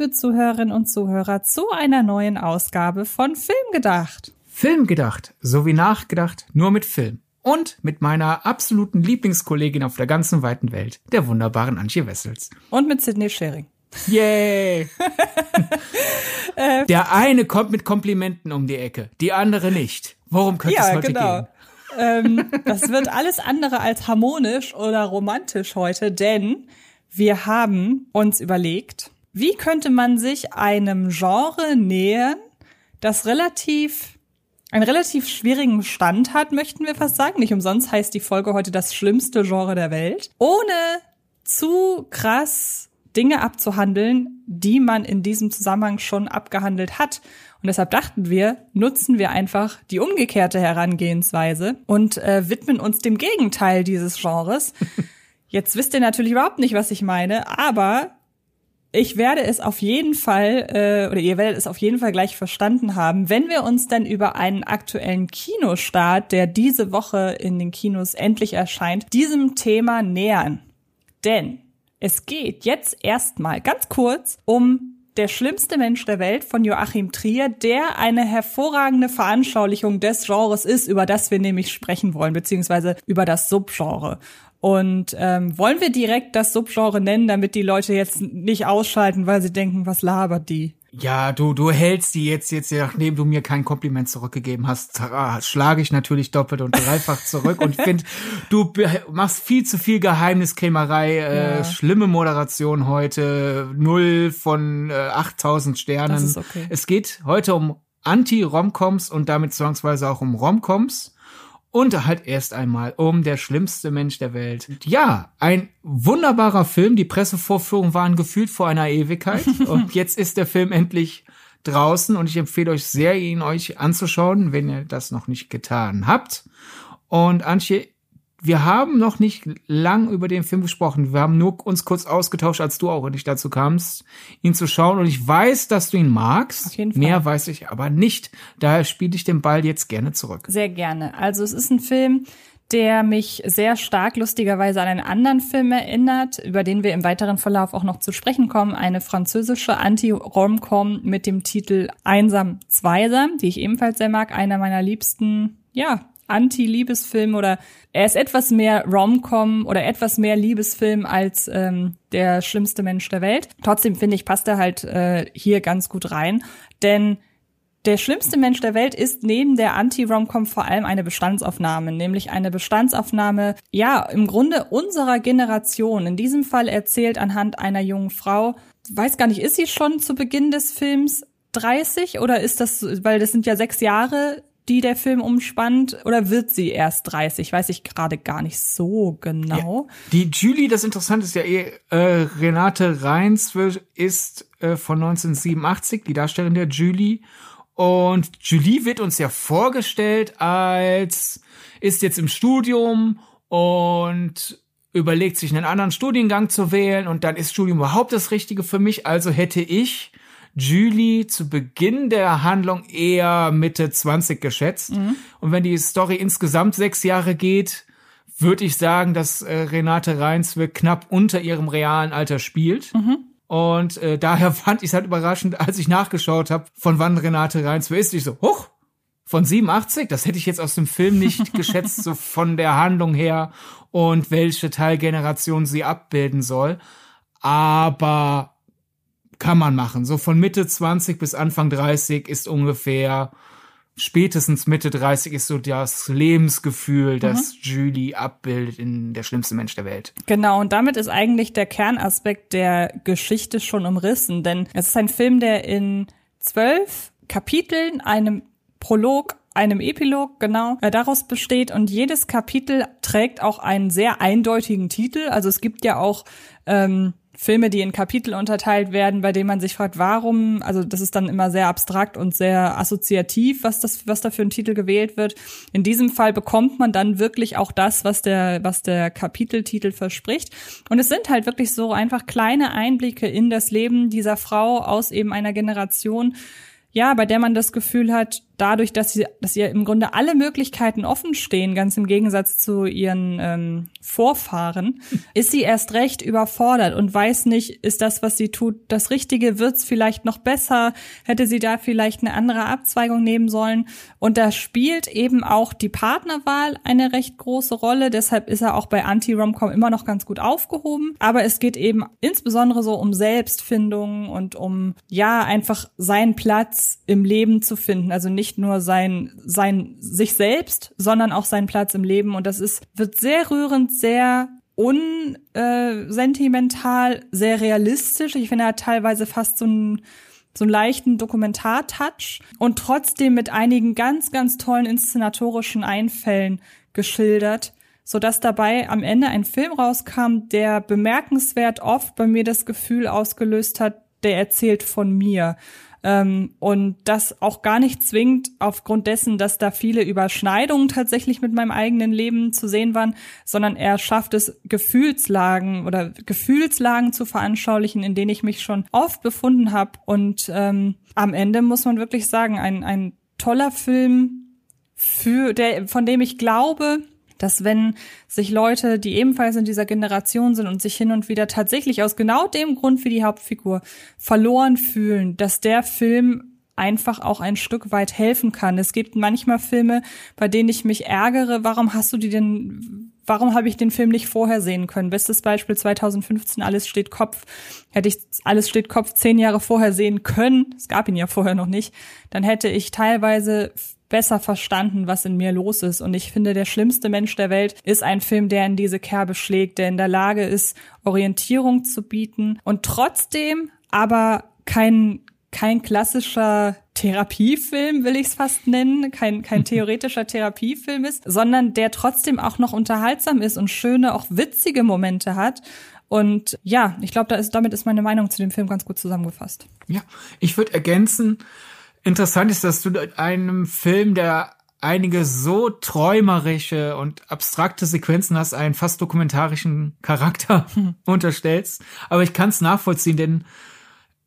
Liebe Zuhörerinnen und Zuhörer, zu einer neuen Ausgabe von Film gedacht. Film gedacht, so wie nachgedacht, nur mit Film. Und mit meiner absoluten Lieblingskollegin auf der ganzen weiten Welt, der wunderbaren Antje Wessels. Und mit Sidney Schering. Yay! der eine kommt mit Komplimenten um die Ecke, die andere nicht. Worum könnte ja, es heute genau. gehen? ähm, das wird alles andere als harmonisch oder romantisch heute, denn wir haben uns überlegt, wie könnte man sich einem Genre nähern, das relativ einen relativ schwierigen Stand hat, möchten wir fast sagen. Nicht umsonst heißt die Folge heute das schlimmste Genre der Welt. Ohne zu krass Dinge abzuhandeln, die man in diesem Zusammenhang schon abgehandelt hat. Und deshalb dachten wir, nutzen wir einfach die umgekehrte Herangehensweise und äh, widmen uns dem Gegenteil dieses Genres. Jetzt wisst ihr natürlich überhaupt nicht, was ich meine, aber ich werde es auf jeden Fall, äh, oder ihr werdet es auf jeden Fall gleich verstanden haben, wenn wir uns dann über einen aktuellen Kinostart, der diese Woche in den Kinos endlich erscheint, diesem Thema nähern. Denn es geht jetzt erstmal ganz kurz um der schlimmste Mensch der Welt von Joachim Trier, der eine hervorragende Veranschaulichung des Genres ist, über das wir nämlich sprechen wollen, beziehungsweise über das Subgenre. Und ähm, wollen wir direkt das Subgenre nennen, damit die Leute jetzt nicht ausschalten, weil sie denken, was labert die? Ja, du, du hältst die jetzt, jetzt, nachdem du mir kein Kompliment zurückgegeben hast, schlage ich natürlich doppelt und dreifach zurück und finde, du machst viel zu viel Geheimniskrämerei, äh, Ja. schlimme Moderation heute, null von äh, 8000 Sternen. Das ist okay. Es geht heute um Anti-Romcoms und damit zwangsweise auch um Romcoms. Und halt erst einmal um der schlimmste Mensch der Welt. Ja, ein wunderbarer Film. Die Pressevorführungen waren gefühlt vor einer Ewigkeit. und jetzt ist der Film endlich draußen und ich empfehle euch sehr, ihn euch anzuschauen, wenn ihr das noch nicht getan habt. Und Antje, wir haben noch nicht lang über den Film gesprochen. Wir haben nur uns kurz ausgetauscht, als du auch nicht dazu kamst, ihn zu schauen. Und ich weiß, dass du ihn magst. Auf jeden Fall. Mehr weiß ich aber nicht. Daher spiele ich den Ball jetzt gerne zurück. Sehr gerne. Also es ist ein Film, der mich sehr stark lustigerweise an einen anderen Film erinnert, über den wir im weiteren Verlauf auch noch zu sprechen kommen. Eine französische Anti-Romcom mit dem Titel Einsam Zweisam, die ich ebenfalls sehr mag. Einer meiner liebsten, ja, Anti-Liebesfilm oder er ist etwas mehr Romcom oder etwas mehr Liebesfilm als ähm, der schlimmste Mensch der Welt. Trotzdem finde ich, passt er halt äh, hier ganz gut rein, denn der schlimmste Mensch der Welt ist neben der Anti-Romcom vor allem eine Bestandsaufnahme, nämlich eine Bestandsaufnahme, ja, im Grunde unserer Generation. In diesem Fall erzählt anhand einer jungen Frau, weiß gar nicht, ist sie schon zu Beginn des Films 30 oder ist das, weil das sind ja sechs Jahre, die der Film umspannt, oder wird sie erst 30? Weiß ich gerade gar nicht so genau. Die Julie, das Interessante ist ja eh, äh, Renate Reins ist äh, von 1987, die Darstellerin der Julie. Und Julie wird uns ja vorgestellt als, ist jetzt im Studium und überlegt sich einen anderen Studiengang zu wählen und dann ist Studium überhaupt das Richtige für mich. Also hätte ich Julie zu Beginn der Handlung eher Mitte 20 geschätzt. Und wenn die Story insgesamt sechs Jahre geht, würde ich sagen, dass äh, Renate Reinsweg knapp unter ihrem realen Alter spielt. Und äh, daher fand ich es halt überraschend, als ich nachgeschaut habe, von wann Renate Reinsweg ist. Ich so, hoch, von 87? Das hätte ich jetzt aus dem Film nicht geschätzt, so von der Handlung her und welche Teilgeneration sie abbilden soll. Aber kann man machen. So von Mitte 20 bis Anfang 30 ist ungefähr spätestens Mitte 30 ist so das Lebensgefühl, das Julie abbildet in der schlimmste Mensch der Welt. Genau, und damit ist eigentlich der Kernaspekt der Geschichte schon umrissen, denn es ist ein Film, der in zwölf Kapiteln, einem Prolog, einem Epilog, genau, äh, daraus besteht und jedes Kapitel trägt auch einen sehr eindeutigen Titel. Also es gibt ja auch ähm, Filme, die in Kapitel unterteilt werden, bei denen man sich fragt, warum, also das ist dann immer sehr abstrakt und sehr assoziativ, was das, was da für ein Titel gewählt wird. In diesem Fall bekommt man dann wirklich auch das, was der, was der Kapiteltitel verspricht. Und es sind halt wirklich so einfach kleine Einblicke in das Leben dieser Frau aus eben einer Generation, ja, bei der man das Gefühl hat, dadurch, dass sie, dass ihr im Grunde alle Möglichkeiten offen stehen, ganz im Gegensatz zu ihren ähm, Vorfahren, ist sie erst recht überfordert und weiß nicht, ist das, was sie tut, das Richtige? Wird's vielleicht noch besser? Hätte sie da vielleicht eine andere Abzweigung nehmen sollen? Und da spielt eben auch die Partnerwahl eine recht große Rolle. Deshalb ist er auch bei Anti-Romcom immer noch ganz gut aufgehoben. Aber es geht eben insbesondere so um Selbstfindung und um, ja, einfach seinen Platz im Leben zu finden. Also nicht nur sein, sein, sich selbst, sondern auch seinen Platz im Leben. Und das ist, wird sehr rührend, sehr unsentimental, sehr realistisch. Ich finde, er hat teilweise fast so einen, so einen leichten Dokumentartouch und trotzdem mit einigen ganz, ganz tollen inszenatorischen Einfällen geschildert, so dass dabei am Ende ein Film rauskam, der bemerkenswert oft bei mir das Gefühl ausgelöst hat, der erzählt von mir. Ähm, und das auch gar nicht zwingend aufgrund dessen, dass da viele Überschneidungen tatsächlich mit meinem eigenen Leben zu sehen waren, sondern er schafft es, Gefühlslagen oder Gefühlslagen zu veranschaulichen, in denen ich mich schon oft befunden habe. Und ähm, am Ende muss man wirklich sagen, ein, ein toller Film, für der, von dem ich glaube, dass wenn sich Leute, die ebenfalls in dieser Generation sind und sich hin und wieder tatsächlich aus genau dem Grund wie die Hauptfigur verloren fühlen, dass der Film einfach auch ein Stück weit helfen kann. Es gibt manchmal Filme, bei denen ich mich ärgere, warum hast du die denn, warum habe ich den Film nicht vorher sehen können? Bestes Beispiel 2015, Alles steht Kopf. Hätte ich Alles steht Kopf zehn Jahre vorher sehen können, es gab ihn ja vorher noch nicht, dann hätte ich teilweise besser verstanden, was in mir los ist. Und ich finde, der schlimmste Mensch der Welt ist ein Film, der in diese Kerbe schlägt, der in der Lage ist, Orientierung zu bieten und trotzdem aber kein kein klassischer Therapiefilm, will ich es fast nennen, kein, kein theoretischer Therapiefilm ist, sondern der trotzdem auch noch unterhaltsam ist und schöne, auch witzige Momente hat. Und ja, ich glaube, da ist, damit ist meine Meinung zu dem Film ganz gut zusammengefasst. Ja, ich würde ergänzen, Interessant ist, dass du einem Film, der einige so träumerische und abstrakte Sequenzen hast, einen fast dokumentarischen Charakter hm. unterstellst. Aber ich kann es nachvollziehen, denn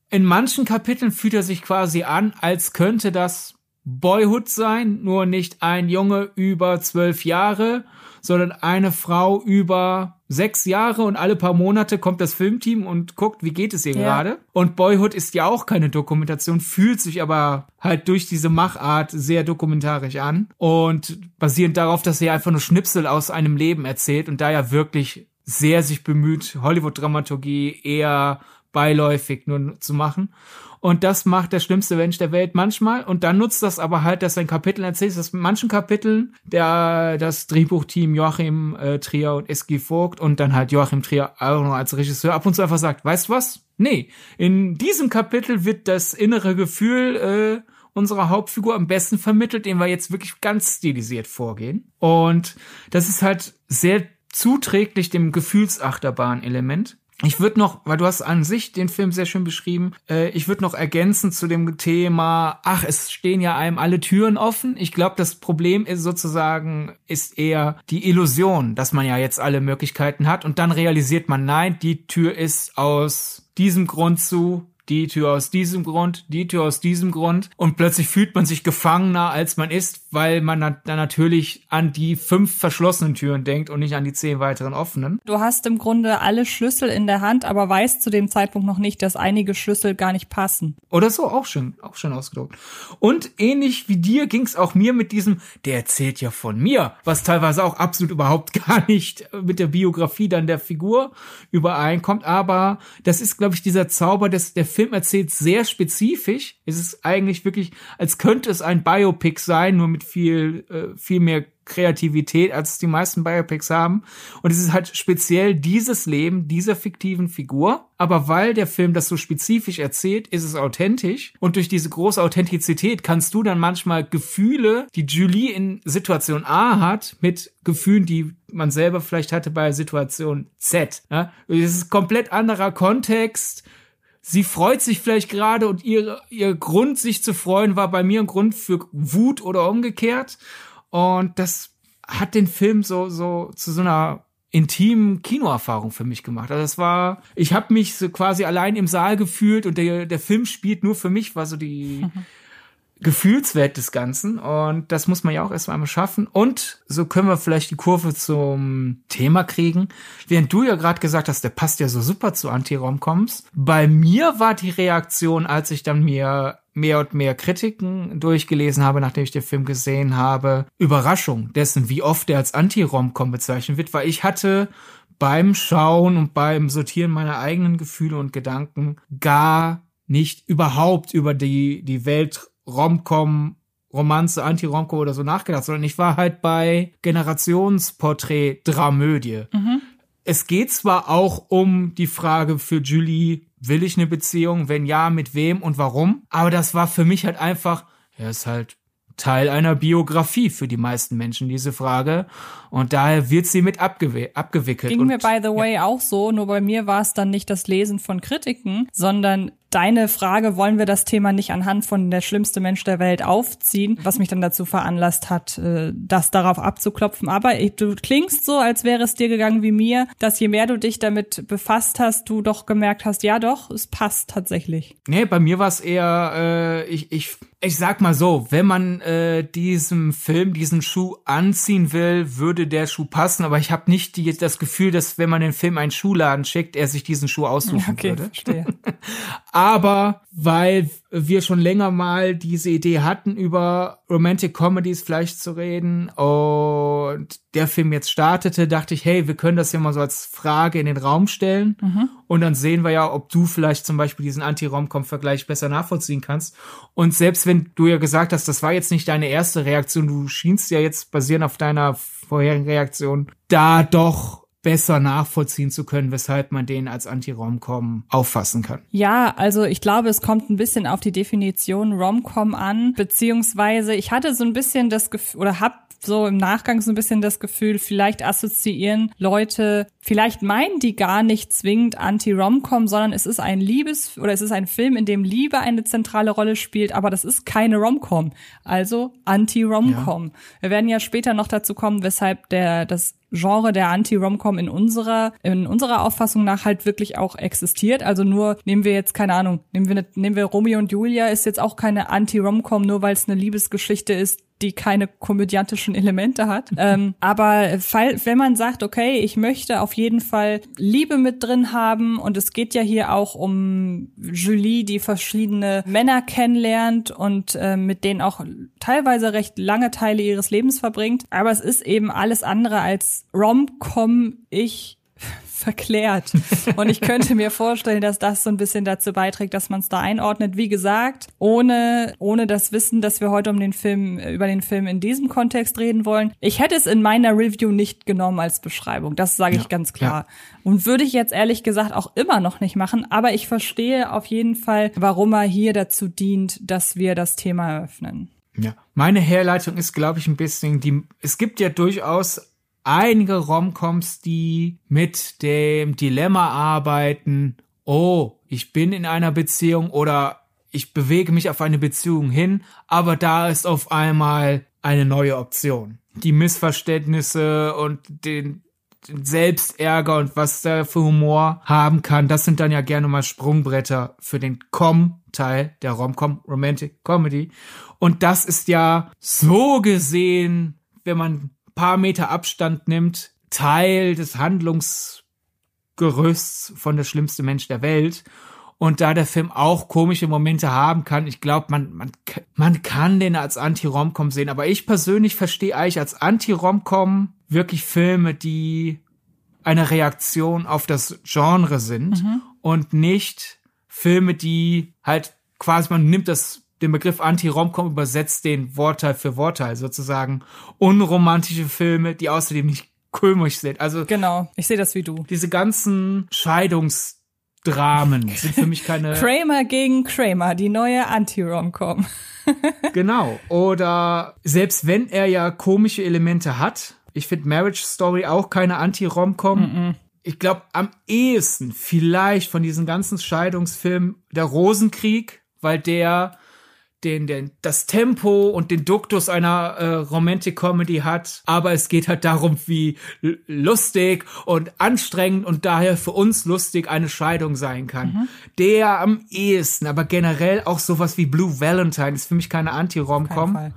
in manchen Kapiteln fühlt er sich quasi an, als könnte das Boyhood sein, nur nicht ein Junge über zwölf Jahre, sondern eine Frau über sechs Jahre und alle paar Monate kommt das Filmteam und guckt, wie geht es ihr ja. gerade. Und Boyhood ist ja auch keine Dokumentation, fühlt sich aber halt durch diese Machart sehr dokumentarisch an und basierend darauf, dass sie einfach nur Schnipsel aus einem Leben erzählt und da ja wirklich sehr sich bemüht, Hollywood-Dramaturgie eher beiläufig nur zu machen. Und das macht der schlimmste Mensch der Welt manchmal. Und dann nutzt das aber halt, dass ein Kapitel erzählt, dass manchen Kapiteln der, das Drehbuchteam Joachim äh, Trier und Eski Vogt und dann halt Joachim Trier auch noch als Regisseur ab und zu einfach sagt, weißt du was? Nee, in diesem Kapitel wird das innere Gefühl äh, unserer Hauptfigur am besten vermittelt, indem wir jetzt wirklich ganz stilisiert vorgehen. Und das ist halt sehr zuträglich dem Gefühlsachterbahn-Element. Ich würde noch, weil du hast an sich den Film sehr schön beschrieben, äh, ich würde noch ergänzen zu dem Thema, ach, es stehen ja einem alle Türen offen. Ich glaube, das Problem ist sozusagen, ist eher die Illusion, dass man ja jetzt alle Möglichkeiten hat und dann realisiert man, nein, die Tür ist aus diesem Grund zu, die Tür aus diesem Grund, die Tür aus diesem Grund und plötzlich fühlt man sich gefangener, als man ist, weil man dann natürlich an die fünf verschlossenen Türen denkt und nicht an die zehn weiteren offenen. Du hast im Grunde alle Schlüssel in der Hand, aber weißt zu dem Zeitpunkt noch nicht, dass einige Schlüssel gar nicht passen. Oder so, auch schön, auch schön ausgedruckt. Und ähnlich wie dir ging's auch mir mit diesem, der erzählt ja von mir, was teilweise auch absolut überhaupt gar nicht mit der Biografie dann der Figur übereinkommt, aber das ist, glaube ich, dieser Zauber des, der Film erzählt sehr spezifisch. Es ist eigentlich wirklich, als könnte es ein Biopic sein, nur mit viel, äh, viel mehr Kreativität, als die meisten Biopics haben. Und es ist halt speziell dieses Leben dieser fiktiven Figur. Aber weil der Film das so spezifisch erzählt, ist es authentisch. Und durch diese große Authentizität kannst du dann manchmal Gefühle, die Julie in Situation A hat, mit Gefühlen, die man selber vielleicht hatte bei Situation Z. Ja? Es ist komplett anderer Kontext sie freut sich vielleicht gerade und ihr, ihr Grund, sich zu freuen, war bei mir ein Grund für Wut oder umgekehrt. Und das hat den Film so, so zu so einer intimen Kinoerfahrung für mich gemacht. Also es war, ich habe mich so quasi allein im Saal gefühlt und der, der Film spielt nur für mich, war so die, Gefühlswert des Ganzen. Und das muss man ja auch erstmal einmal schaffen. Und so können wir vielleicht die Kurve zum Thema kriegen. Während du ja gerade gesagt hast, der passt ja so super zu Anti-Romcoms. Bei mir war die Reaktion, als ich dann mir mehr und mehr Kritiken durchgelesen habe, nachdem ich den Film gesehen habe, Überraschung dessen, wie oft er als Anti-Romcom bezeichnet wird, weil ich hatte beim Schauen und beim Sortieren meiner eigenen Gefühle und Gedanken gar nicht überhaupt über die, die Welt Romcom, Romanze, Anti-Romcom oder so nachgedacht, sondern ich war halt bei Generationsporträt Dramödie. Mhm. Es geht zwar auch um die Frage für Julie, will ich eine Beziehung? Wenn ja, mit wem und warum? Aber das war für mich halt einfach, er ist halt Teil einer Biografie für die meisten Menschen, diese Frage. Und daher wird sie mit abgew abgewickelt. Ging mir, by the way, ja. auch so. Nur bei mir war es dann nicht das Lesen von Kritiken, sondern deine Frage, wollen wir das Thema nicht anhand von der schlimmste Mensch der Welt aufziehen, was mich dann dazu veranlasst hat, äh, das darauf abzuklopfen. Aber du klingst so, als wäre es dir gegangen wie mir, dass je mehr du dich damit befasst hast, du doch gemerkt hast, ja doch, es passt tatsächlich. Nee, bei mir war es eher, äh, ich, ich, ich sag mal so, wenn man äh, diesem Film diesen Schuh anziehen will, würde der Schuh passen, aber ich habe nicht die, das Gefühl, dass wenn man den Film einen Schuhladen schickt, er sich diesen Schuh aussuchen okay, würde. Verstehe. aber weil wir schon länger mal diese Idee hatten, über Romantic Comedies vielleicht zu reden und der Film jetzt startete, dachte ich, hey, wir können das ja mal so als Frage in den Raum stellen mhm. und dann sehen wir ja, ob du vielleicht zum Beispiel diesen Anti-Rom-Com-Vergleich besser nachvollziehen kannst. Und selbst wenn du ja gesagt hast, das war jetzt nicht deine erste Reaktion, du schienst ja jetzt basierend auf deiner vorherigen Reaktion da doch besser nachvollziehen zu können, weshalb man den als Anti-Romcom auffassen kann. Ja, also ich glaube, es kommt ein bisschen auf die Definition Romcom an, beziehungsweise ich hatte so ein bisschen das Gefühl oder hab so im Nachgang so ein bisschen das Gefühl, vielleicht assoziieren Leute, vielleicht meinen die gar nicht zwingend Anti-Romcom, sondern es ist ein Liebes- oder es ist ein Film, in dem Liebe eine zentrale Rolle spielt, aber das ist keine Romcom, also Anti-Romcom. Ja. Wir werden ja später noch dazu kommen, weshalb der das Genre der Anti-Romcom in unserer, in unserer Auffassung nach halt wirklich auch existiert. Also nur nehmen wir jetzt, keine Ahnung, nehmen wir, nehmen wir Romeo und Julia ist jetzt auch keine Anti-Romcom, nur weil es eine Liebesgeschichte ist, die keine komödiantischen Elemente hat. ähm, aber fall, wenn man sagt, okay, ich möchte auf jeden Fall Liebe mit drin haben und es geht ja hier auch um Julie, die verschiedene Männer kennenlernt und äh, mit denen auch teilweise recht lange Teile ihres Lebens verbringt. Aber es ist eben alles andere als Rom-Com. Ich verklärt. Und ich könnte mir vorstellen, dass das so ein bisschen dazu beiträgt, dass man es da einordnet. Wie gesagt, ohne, ohne das Wissen, dass wir heute um den Film, über den Film in diesem Kontext reden wollen. Ich hätte es in meiner Review nicht genommen als Beschreibung. Das sage ich ja, ganz klar. Ja. Und würde ich jetzt ehrlich gesagt auch immer noch nicht machen. Aber ich verstehe auf jeden Fall, warum er hier dazu dient, dass wir das Thema eröffnen. Ja, meine Herleitung ist, glaube ich, ein bisschen die, es gibt ja durchaus einige Romcoms, die mit dem Dilemma arbeiten, oh, ich bin in einer Beziehung oder ich bewege mich auf eine Beziehung hin, aber da ist auf einmal eine neue Option. Die Missverständnisse und den, den Selbstärger und was da für Humor haben kann, das sind dann ja gerne mal Sprungbretter für den Com-Teil der Romcom, Romantic Comedy. Und das ist ja so gesehen, wenn man paar Meter Abstand nimmt, Teil des Handlungsgerüsts von der schlimmste Mensch der Welt. Und da der Film auch komische Momente haben kann, ich glaube, man, man, man kann den als Anti-Romcom sehen. Aber ich persönlich verstehe eigentlich als Anti-Romcom wirklich Filme, die eine Reaktion auf das Genre sind mhm. und nicht Filme, die halt quasi, man nimmt das den Begriff Anti-Romcom übersetzt den Wortteil für Wortteil sozusagen. Unromantische Filme, die außerdem nicht komisch sind. Also genau, ich sehe das wie du. Diese ganzen Scheidungsdramen sind für mich keine. Kramer gegen Kramer, die neue Anti-Romcom. genau. Oder selbst wenn er ja komische Elemente hat, ich finde Marriage Story auch keine Anti-Romcom. Mm -mm. Ich glaube, am ehesten vielleicht von diesen ganzen Scheidungsfilmen der Rosenkrieg, weil der den, den, das Tempo und den Duktus einer äh, Romantic Comedy hat, aber es geht halt darum, wie lustig und anstrengend und daher für uns lustig eine Scheidung sein kann. Mhm. Der am ehesten, aber generell auch sowas wie Blue Valentine ist für mich keine Anti-Rom-Com.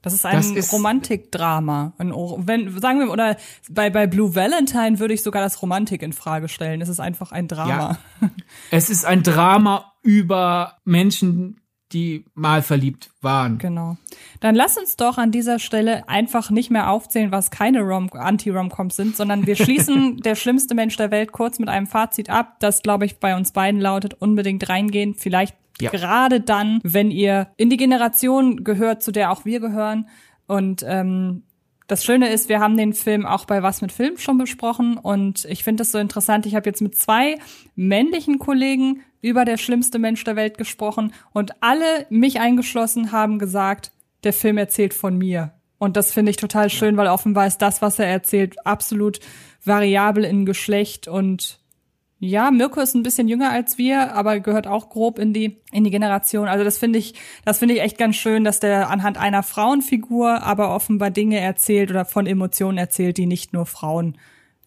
Das ist ein das Romantikdrama. Wenn, sagen wir, oder bei, bei Blue Valentine würde ich sogar das Romantik in Frage stellen. Es ist einfach ein Drama. Ja. Es ist ein Drama über Menschen, die mal verliebt waren. Genau. Dann lass uns doch an dieser Stelle einfach nicht mehr aufzählen, was keine Rom Anti-Romcoms sind, sondern wir schließen der schlimmste Mensch der Welt kurz mit einem Fazit ab, das glaube ich bei uns beiden lautet unbedingt reingehen, vielleicht ja. Gerade dann, wenn ihr in die Generation gehört, zu der auch wir gehören. Und ähm, das Schöne ist, wir haben den Film auch bei Was mit Film schon besprochen und ich finde das so interessant. Ich habe jetzt mit zwei männlichen Kollegen über der schlimmste Mensch der Welt gesprochen und alle, mich eingeschlossen, haben gesagt, der Film erzählt von mir. Und das finde ich total schön, weil offenbar ist das, was er erzählt, absolut variabel in Geschlecht und ja, Mirko ist ein bisschen jünger als wir, aber gehört auch grob in die in die Generation. Also das finde ich, das finde ich echt ganz schön, dass der anhand einer Frauenfigur aber offenbar Dinge erzählt oder von Emotionen erzählt, die nicht nur Frauen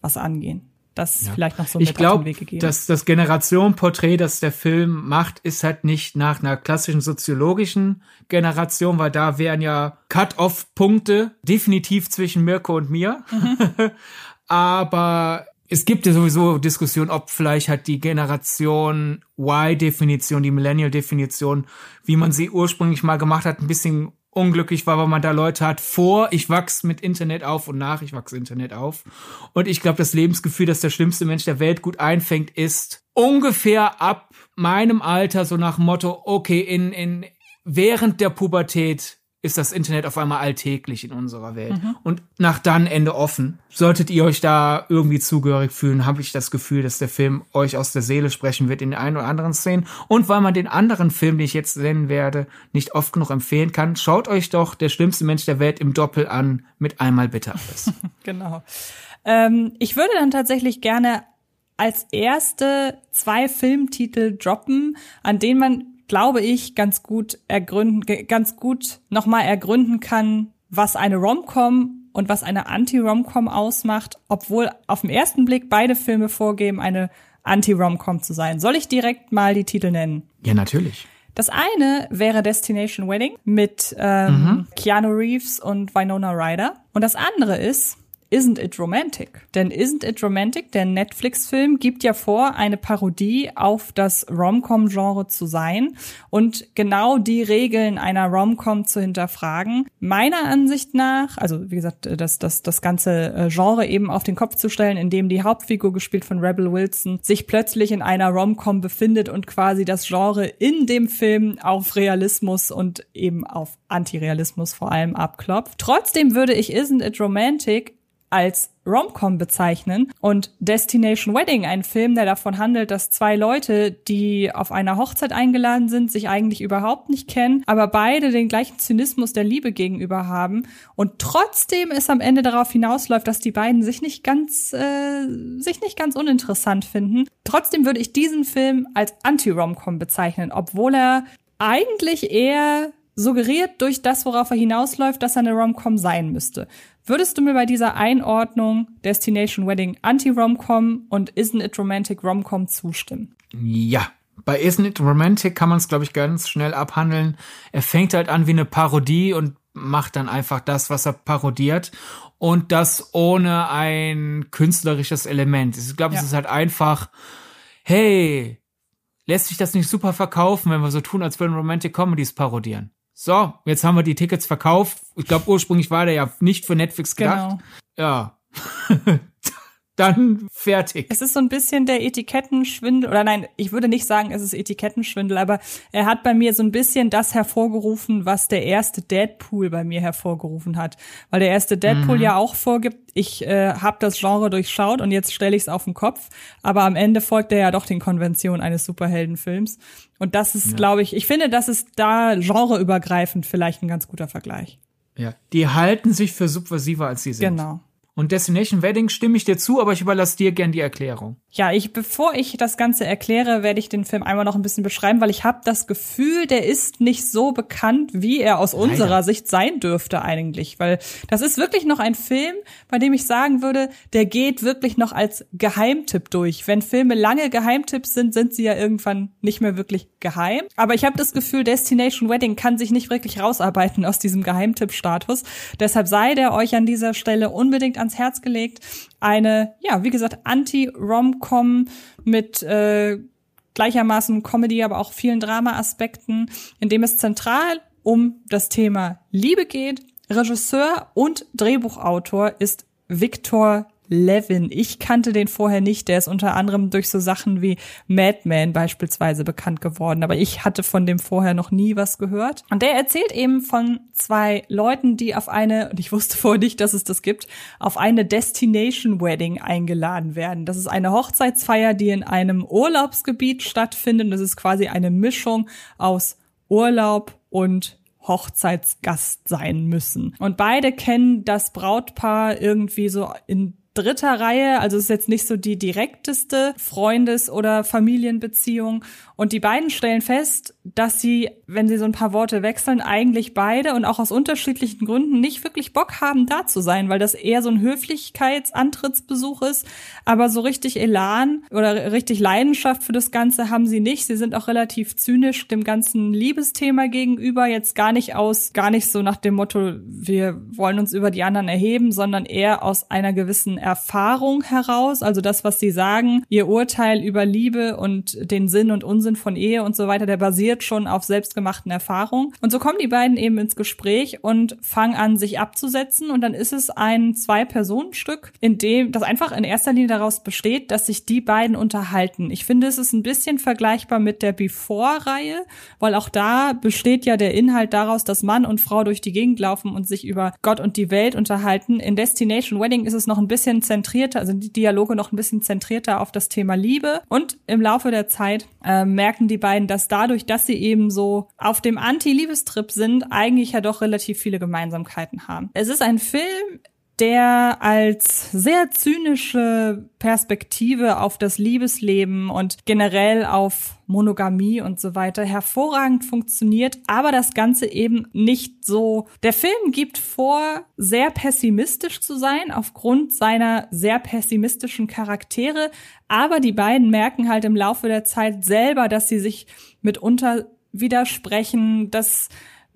was angehen. Das ist ja. vielleicht noch so mit ich glaub, Weg gegeben. Dass das Generationenporträt, das der Film macht, ist halt nicht nach einer klassischen soziologischen Generation, weil da wären ja Cut-off-Punkte definitiv zwischen Mirko und mir. Mhm. aber es gibt ja sowieso Diskussionen, ob vielleicht halt die Generation Y-Definition, die Millennial-Definition, wie man sie ursprünglich mal gemacht hat, ein bisschen unglücklich war, weil man da Leute hat vor, ich wachs mit Internet auf und nach, ich wachs Internet auf. Und ich glaube, das Lebensgefühl, das der schlimmste Mensch der Welt gut einfängt, ist ungefähr ab meinem Alter so nach Motto, okay, in, in, während der Pubertät ist das Internet auf einmal alltäglich in unserer Welt. Mhm. Und nach dann Ende offen. Solltet ihr euch da irgendwie zugehörig fühlen, habe ich das Gefühl, dass der Film euch aus der Seele sprechen wird in den ein oder anderen Szenen. Und weil man den anderen Film, den ich jetzt nennen werde, nicht oft genug empfehlen kann, schaut euch doch der schlimmste Mensch der Welt im Doppel an mit einmal bitte alles. genau. Ähm, ich würde dann tatsächlich gerne als erste zwei Filmtitel droppen, an denen man glaube ich, ganz gut ergründen, ganz gut nochmal ergründen kann, was eine Romcom und was eine Anti-Romcom ausmacht, obwohl auf den ersten Blick beide Filme vorgeben, eine Anti-Romcom zu sein. Soll ich direkt mal die Titel nennen? Ja, natürlich. Das eine wäre Destination Wedding mit ähm, mhm. Keanu Reeves und Winona Ryder. Und das andere ist Isn't It Romantic? Denn Isn't It Romantic, der Netflix-Film, gibt ja vor, eine Parodie auf das Rom-Com-Genre zu sein und genau die Regeln einer Rom-Com zu hinterfragen. Meiner Ansicht nach, also wie gesagt, das, das, das ganze äh, Genre eben auf den Kopf zu stellen, indem die Hauptfigur, gespielt von Rebel Wilson, sich plötzlich in einer Rom-Com befindet und quasi das Genre in dem Film auf Realismus und eben auf Antirealismus vor allem abklopft. Trotzdem würde ich Isn't It Romantic als Romcom bezeichnen und Destination Wedding, ein Film, der davon handelt, dass zwei Leute, die auf einer Hochzeit eingeladen sind, sich eigentlich überhaupt nicht kennen, aber beide den gleichen Zynismus der Liebe gegenüber haben und trotzdem es am Ende darauf hinausläuft, dass die beiden sich nicht ganz äh, sich nicht ganz uninteressant finden. Trotzdem würde ich diesen Film als Anti-Romcom bezeichnen, obwohl er eigentlich eher suggeriert durch das, worauf er hinausläuft, dass er eine Romcom sein müsste. Würdest du mir bei dieser Einordnung Destination Wedding Anti-Romcom und Isn't It Romantic Romcom zustimmen? Ja. Bei Isn't It Romantic kann man es, glaube ich, ganz schnell abhandeln. Er fängt halt an wie eine Parodie und macht dann einfach das, was er parodiert. Und das ohne ein künstlerisches Element. Ich glaube, ja. es ist halt einfach, hey, lässt sich das nicht super verkaufen, wenn wir so tun, als würden Romantic Comedies parodieren so, jetzt haben wir die Tickets verkauft. Ich glaube, ursprünglich war der ja nicht für Netflix gedacht. Genau. Ja. Dann fertig. Es ist so ein bisschen der Etikettenschwindel, oder nein, ich würde nicht sagen, es ist Etikettenschwindel, aber er hat bei mir so ein bisschen das hervorgerufen, was der erste Deadpool bei mir hervorgerufen hat. Weil der erste Deadpool mhm. ja auch vorgibt, ich äh, habe das Genre durchschaut und jetzt stelle ich es auf den Kopf, aber am Ende folgt er ja doch den Konventionen eines Superheldenfilms. Und das ist, ja. glaube ich, ich finde, das ist da genreübergreifend vielleicht ein ganz guter Vergleich. Ja, die halten sich für subversiver, als sie sind. Genau. Und Destination Wedding stimme ich dir zu, aber ich überlasse dir gern die Erklärung. Ja, ich bevor ich das Ganze erkläre, werde ich den Film einmal noch ein bisschen beschreiben, weil ich habe das Gefühl, der ist nicht so bekannt, wie er aus Leider. unserer Sicht sein dürfte eigentlich, weil das ist wirklich noch ein Film, bei dem ich sagen würde, der geht wirklich noch als Geheimtipp durch. Wenn Filme lange Geheimtipps sind, sind sie ja irgendwann nicht mehr wirklich geheim, aber ich habe das Gefühl, Destination Wedding kann sich nicht wirklich rausarbeiten aus diesem Geheimtipp-Status. Deshalb sei der euch an dieser Stelle unbedingt ans Herz gelegt. Eine, ja, wie gesagt, Anti-Rom Rom-Com mit äh, gleichermaßen Comedy, aber auch vielen Drama-Aspekten, in dem es zentral um das Thema Liebe geht. Regisseur und Drehbuchautor ist Victor Levin. Ich kannte den vorher nicht. Der ist unter anderem durch so Sachen wie Madman beispielsweise bekannt geworden. Aber ich hatte von dem vorher noch nie was gehört. Und der erzählt eben von zwei Leuten, die auf eine, und ich wusste vorher nicht, dass es das gibt, auf eine Destination Wedding eingeladen werden. Das ist eine Hochzeitsfeier, die in einem Urlaubsgebiet stattfindet. Das ist quasi eine Mischung aus Urlaub und Hochzeitsgast sein müssen. Und beide kennen das Brautpaar irgendwie so in dritter Reihe, also ist jetzt nicht so die direkteste Freundes- oder Familienbeziehung. Und die beiden stellen fest, dass sie, wenn sie so ein paar Worte wechseln, eigentlich beide und auch aus unterschiedlichen Gründen nicht wirklich Bock haben, da zu sein, weil das eher so ein Höflichkeitsantrittsbesuch ist. Aber so richtig Elan oder richtig Leidenschaft für das Ganze haben sie nicht. Sie sind auch relativ zynisch dem ganzen Liebesthema gegenüber. Jetzt gar nicht aus, gar nicht so nach dem Motto, wir wollen uns über die anderen erheben, sondern eher aus einer gewissen Erfahrung heraus. Also das, was sie sagen, ihr Urteil über Liebe und den Sinn und Unsinn von Ehe und so weiter, der basiert schon auf selbstgemachten Erfahrungen. Und so kommen die beiden eben ins Gespräch und fangen an, sich abzusetzen. Und dann ist es ein Zwei-Personen-Stück, in dem das einfach in erster Linie daraus besteht, dass sich die beiden unterhalten. Ich finde, es ist ein bisschen vergleichbar mit der Before-Reihe, weil auch da besteht ja der Inhalt daraus, dass Mann und Frau durch die Gegend laufen und sich über Gott und die Welt unterhalten. In Destination Wedding ist es noch ein bisschen zentrierter, also die Dialoge noch ein bisschen zentrierter auf das Thema Liebe. Und im Laufe der Zeit äh, merken die beiden, dass dadurch, dass sie eben so auf dem Anti-Liebestrip sind, eigentlich ja doch relativ viele Gemeinsamkeiten haben. Es ist ein Film, der als sehr zynische Perspektive auf das Liebesleben und generell auf Monogamie und so weiter hervorragend funktioniert, aber das Ganze eben nicht so. Der Film gibt vor, sehr pessimistisch zu sein aufgrund seiner sehr pessimistischen Charaktere, aber die beiden merken halt im Laufe der Zeit selber, dass sie sich mitunter widersprechen, dass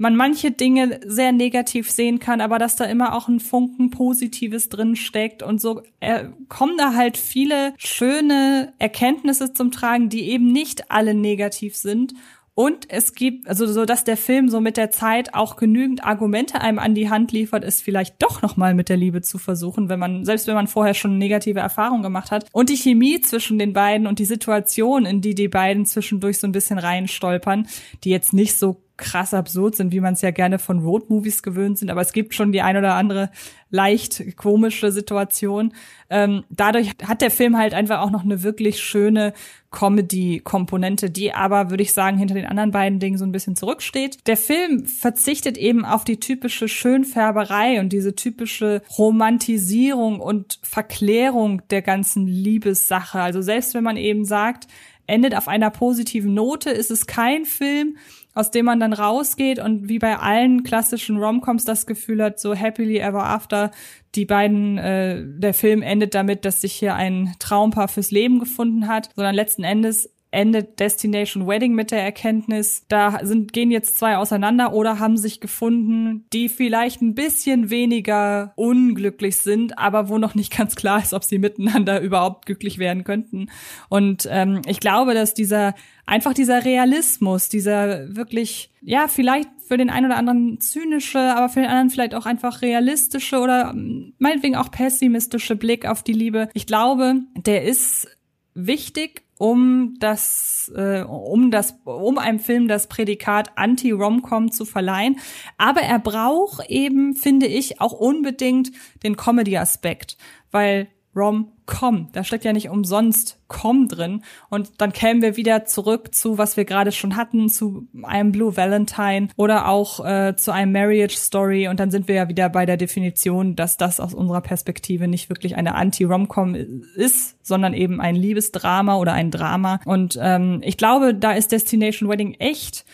man manche Dinge sehr negativ sehen kann, aber dass da immer auch ein Funken Positives drin steckt und so äh, kommen da halt viele schöne Erkenntnisse zum Tragen, die eben nicht alle negativ sind. Und es gibt, also so, dass der Film so mit der Zeit auch genügend Argumente einem an die Hand liefert, es vielleicht doch nochmal mit der Liebe zu versuchen, wenn man, selbst wenn man vorher schon negative Erfahrungen gemacht hat. Und die Chemie zwischen den beiden und die Situation, in die die beiden zwischendurch so ein bisschen reinstolpern, die jetzt nicht so krass absurd sind, wie man es ja gerne von Roadmovies gewöhnt sind, aber es gibt schon die ein oder andere leicht komische Situation. Ähm, dadurch hat der Film halt einfach auch noch eine wirklich schöne Comedy-Komponente, die aber, würde ich sagen, hinter den anderen beiden Dingen so ein bisschen zurücksteht. Der Film verzichtet eben auf die typische Schönfärberei und diese typische Romantisierung und Verklärung der ganzen Liebessache. Also selbst wenn man eben sagt, endet auf einer positiven Note, ist es kein Film, aus dem man dann rausgeht und wie bei allen klassischen Romcoms das Gefühl hat, so happily ever after, die beiden, äh, der Film endet damit, dass sich hier ein Traumpaar fürs Leben gefunden hat, sondern letzten Endes endet Destination Wedding mit der Erkenntnis, da sind, gehen jetzt zwei auseinander oder haben sich gefunden, die vielleicht ein bisschen weniger unglücklich sind, aber wo noch nicht ganz klar ist, ob sie miteinander überhaupt glücklich werden könnten. Und ähm, ich glaube, dass dieser einfach dieser Realismus, dieser wirklich, ja, vielleicht für den einen oder anderen zynische, aber für den anderen vielleicht auch einfach realistische oder meinetwegen auch pessimistische Blick auf die Liebe. Ich glaube, der ist wichtig um das, äh, um das, um einem Film das Prädikat Anti-Romcom zu verleihen. Aber er braucht eben, finde ich, auch unbedingt den Comedy-Aspekt, weil Rom Com. Da steckt ja nicht umsonst Com drin. Und dann kämen wir wieder zurück zu, was wir gerade schon hatten, zu einem Blue Valentine oder auch äh, zu einem Marriage Story. Und dann sind wir ja wieder bei der Definition, dass das aus unserer Perspektive nicht wirklich eine Anti-Rom-Com ist, sondern eben ein Liebesdrama oder ein Drama. Und ähm, ich glaube, da ist Destination Wedding echt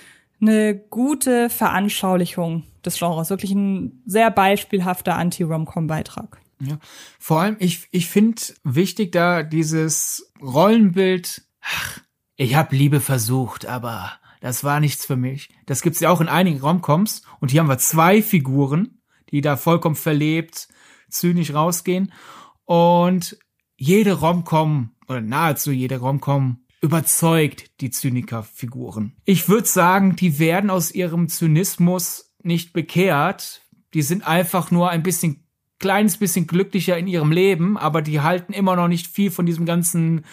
eine gute Veranschaulichung des Genres. Wirklich ein sehr beispielhafter Anti-Rom-Com-Beitrag. Ja. Vor allem, ich, ich finde wichtig da dieses Rollenbild, ach, ich habe Liebe versucht, aber das war nichts für mich. Das gibt's ja auch in einigen Romcoms und hier haben wir zwei Figuren, die da vollkommen verlebt, zynisch rausgehen und jede Romcom oder nahezu jede Romcom überzeugt die Zynikerfiguren. Ich würde sagen, die werden aus ihrem Zynismus nicht bekehrt. Die sind einfach nur ein bisschen kleines bisschen glücklicher in ihrem Leben, aber die halten immer noch nicht viel von diesem ganzen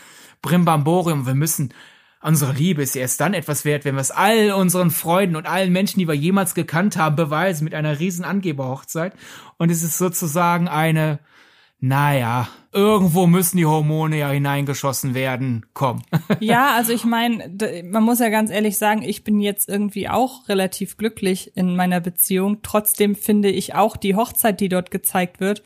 Brimbamborium. Wir müssen, unsere Liebe ist erst dann etwas wert, wenn wir es all unseren Freunden und allen Menschen, die wir jemals gekannt haben, beweisen mit einer riesen Angeberhochzeit. Und es ist sozusagen eine, naja, irgendwo müssen die Hormone ja hineingeschossen werden. Komm. Ja, also ich meine, man muss ja ganz ehrlich sagen, ich bin jetzt irgendwie auch relativ glücklich in meiner Beziehung. Trotzdem finde ich auch die Hochzeit, die dort gezeigt wird,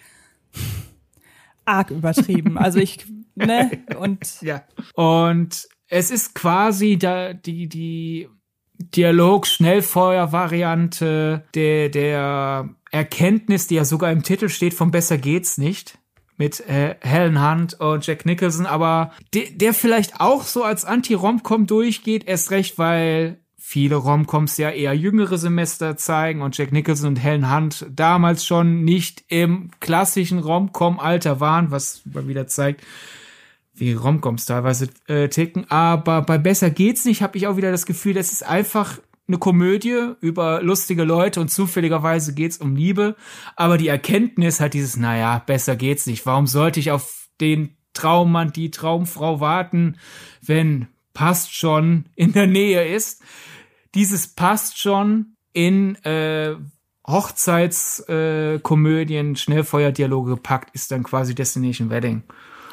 arg übertrieben. Also ich, ne, und. Ja. Und es ist quasi da, die, die Dialog-Schnellfeuer-Variante der, der Erkenntnis, die ja sogar im Titel steht, von besser geht's nicht mit äh, Helen Hunt und Jack Nicholson, aber de der vielleicht auch so als Anti-Romcom durchgeht, erst recht, weil viele Romcoms ja eher jüngere Semester zeigen und Jack Nicholson und Helen Hunt damals schon nicht im klassischen Romcom-Alter waren, was mal wieder zeigt, wie Romcoms teilweise äh, ticken. Aber bei Besser geht's nicht, habe ich auch wieder das Gefühl, das ist einfach eine Komödie über lustige Leute und zufälligerweise geht's um Liebe. Aber die Erkenntnis hat dieses, naja, besser geht's nicht. Warum sollte ich auf den Traummann, die Traumfrau warten, wenn passt schon in der Nähe ist? Dieses passt schon in äh, Hochzeitskomödien, äh, Schnellfeuerdialoge gepackt, ist dann quasi Destination Wedding.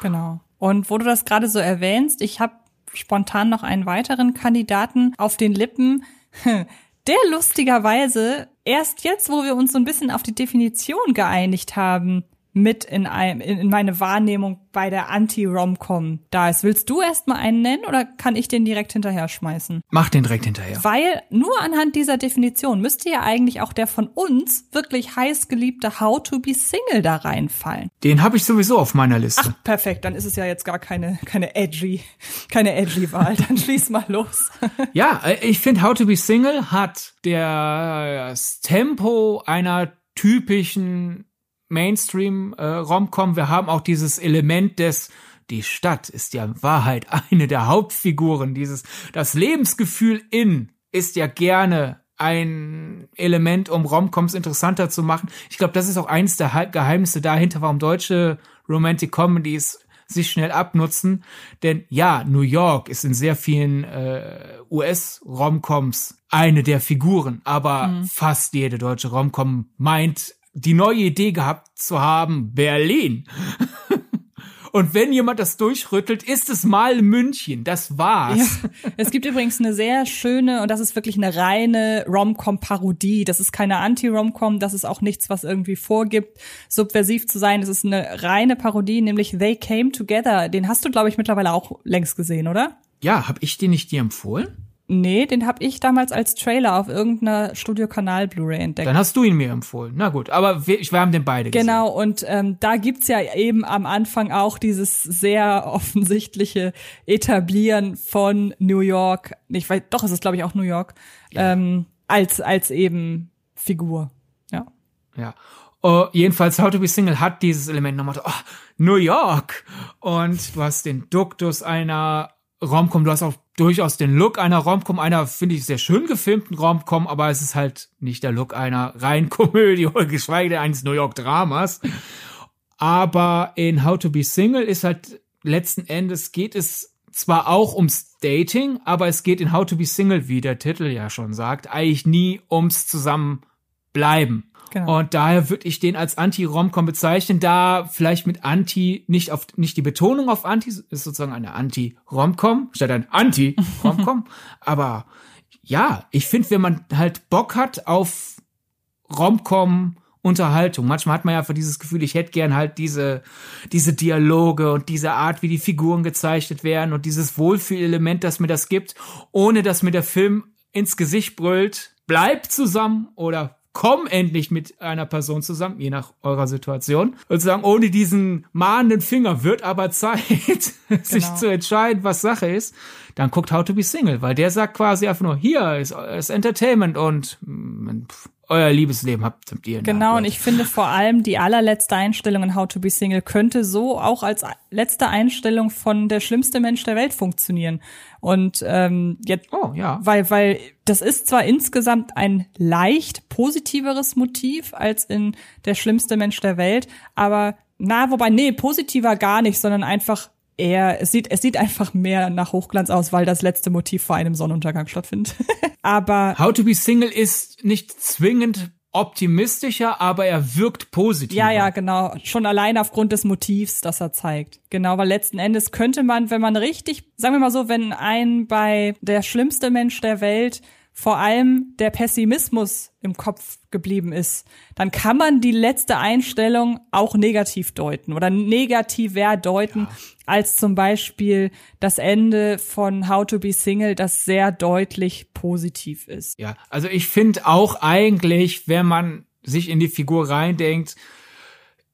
Genau. Und wo du das gerade so erwähnst, ich habe spontan noch einen weiteren Kandidaten auf den Lippen, der lustigerweise erst jetzt, wo wir uns so ein bisschen auf die Definition geeinigt haben, mit in, ein, in meine Wahrnehmung bei der Anti-Rom-Com da ist. Willst du erst mal einen nennen oder kann ich den direkt hinterher schmeißen? Mach den direkt hinterher. Weil nur anhand dieser Definition müsste ja eigentlich auch der von uns wirklich heiß geliebte How to be Single da reinfallen. Den habe ich sowieso auf meiner Liste. Ach, perfekt. Dann ist es ja jetzt gar keine, keine edgy, keine edgy Wahl. Dann schließ mal los. ja, äh, ich finde How to be Single hat das Tempo einer typischen Mainstream äh, Romcom. Wir haben auch dieses Element des die Stadt ist ja in Wahrheit eine der Hauptfiguren dieses das Lebensgefühl in ist ja gerne ein Element, um Romcoms interessanter zu machen. Ich glaube, das ist auch eines der Geheimnisse dahinter, warum deutsche Romantic Comedies sich schnell abnutzen. Denn ja, New York ist in sehr vielen äh, US-Romcoms eine der Figuren, aber mhm. fast jede deutsche Romcom meint die neue Idee gehabt zu haben, Berlin. Und wenn jemand das durchrüttelt, ist es mal München. Das war's. Ja. Es gibt übrigens eine sehr schöne, und das ist wirklich eine reine Rom-Com-Parodie. Das ist keine Anti-Rom-Com, das ist auch nichts, was irgendwie vorgibt, subversiv zu sein. Das ist eine reine Parodie, nämlich They Came Together. Den hast du, glaube ich, mittlerweile auch längst gesehen, oder? Ja, hab ich den nicht dir empfohlen? Nee, den habe ich damals als Trailer auf irgendeiner Studiokanal Blu-ray entdeckt. Dann hast du ihn mir empfohlen. Na gut, aber wir, wir haben den beide gesehen. Genau, und ähm, da gibt's ja eben am Anfang auch dieses sehr offensichtliche Etablieren von New York. Ich weiß, doch, es ist glaube ich auch New York ja. ähm, als als eben Figur. Ja. Ja. Uh, jedenfalls How to be Single hat dieses Element nochmal. Oh, New York und du hast den Duktus einer Romcom, du hast auch durchaus den Look einer Romcom, einer, finde ich, sehr schön gefilmten Romcom, aber es ist halt nicht der Look einer reinen Komödie oder geschweige denn eines New York Dramas. Aber in How to be Single ist halt letzten Endes geht es zwar auch ums Dating, aber es geht in How to be Single, wie der Titel ja schon sagt, eigentlich nie ums zusammen bleiben. Genau. Und daher würde ich den als Anti-Romcom bezeichnen, da vielleicht mit Anti nicht auf nicht die Betonung auf Anti ist sozusagen eine Anti-Romcom statt ein Anti-Romcom, aber ja, ich finde, wenn man halt Bock hat auf Romcom Unterhaltung. Manchmal hat man ja einfach dieses Gefühl, ich hätte gern halt diese, diese Dialoge und diese Art, wie die Figuren gezeichnet werden und dieses Wohlfühlelement, das mir das gibt, ohne dass mir der Film ins Gesicht brüllt, bleib zusammen oder komm endlich mit einer Person zusammen, je nach eurer Situation. Und sagen, ohne diesen mahnenden Finger wird aber Zeit, genau. sich zu entscheiden, was Sache ist. Dann guckt How to be Single, weil der sagt quasi einfach nur, hier ist, ist Entertainment und pff, euer Liebesleben habt, habt ihr. Genau, und ich finde vor allem die allerletzte Einstellung in How to be Single könnte so auch als letzte Einstellung von der schlimmste Mensch der Welt funktionieren. Und ähm, jetzt, oh, ja. weil, weil das ist zwar insgesamt ein leicht positiveres Motiv als in der schlimmste Mensch der Welt, aber na, wobei, nee, positiver gar nicht, sondern einfach eher, es sieht, es sieht einfach mehr nach Hochglanz aus, weil das letzte Motiv vor einem Sonnenuntergang stattfindet. aber. How to be Single ist nicht zwingend optimistischer, aber er wirkt positiv. Ja, ja, genau. Schon allein aufgrund des Motivs, das er zeigt. Genau, weil letzten Endes könnte man, wenn man richtig, sagen wir mal so, wenn ein bei der schlimmste Mensch der Welt vor allem der Pessimismus im Kopf geblieben ist, dann kann man die letzte Einstellung auch negativ deuten oder negativer deuten ja. als zum Beispiel das Ende von How to Be Single, das sehr deutlich positiv ist. Ja, also ich finde auch eigentlich, wenn man sich in die Figur reindenkt,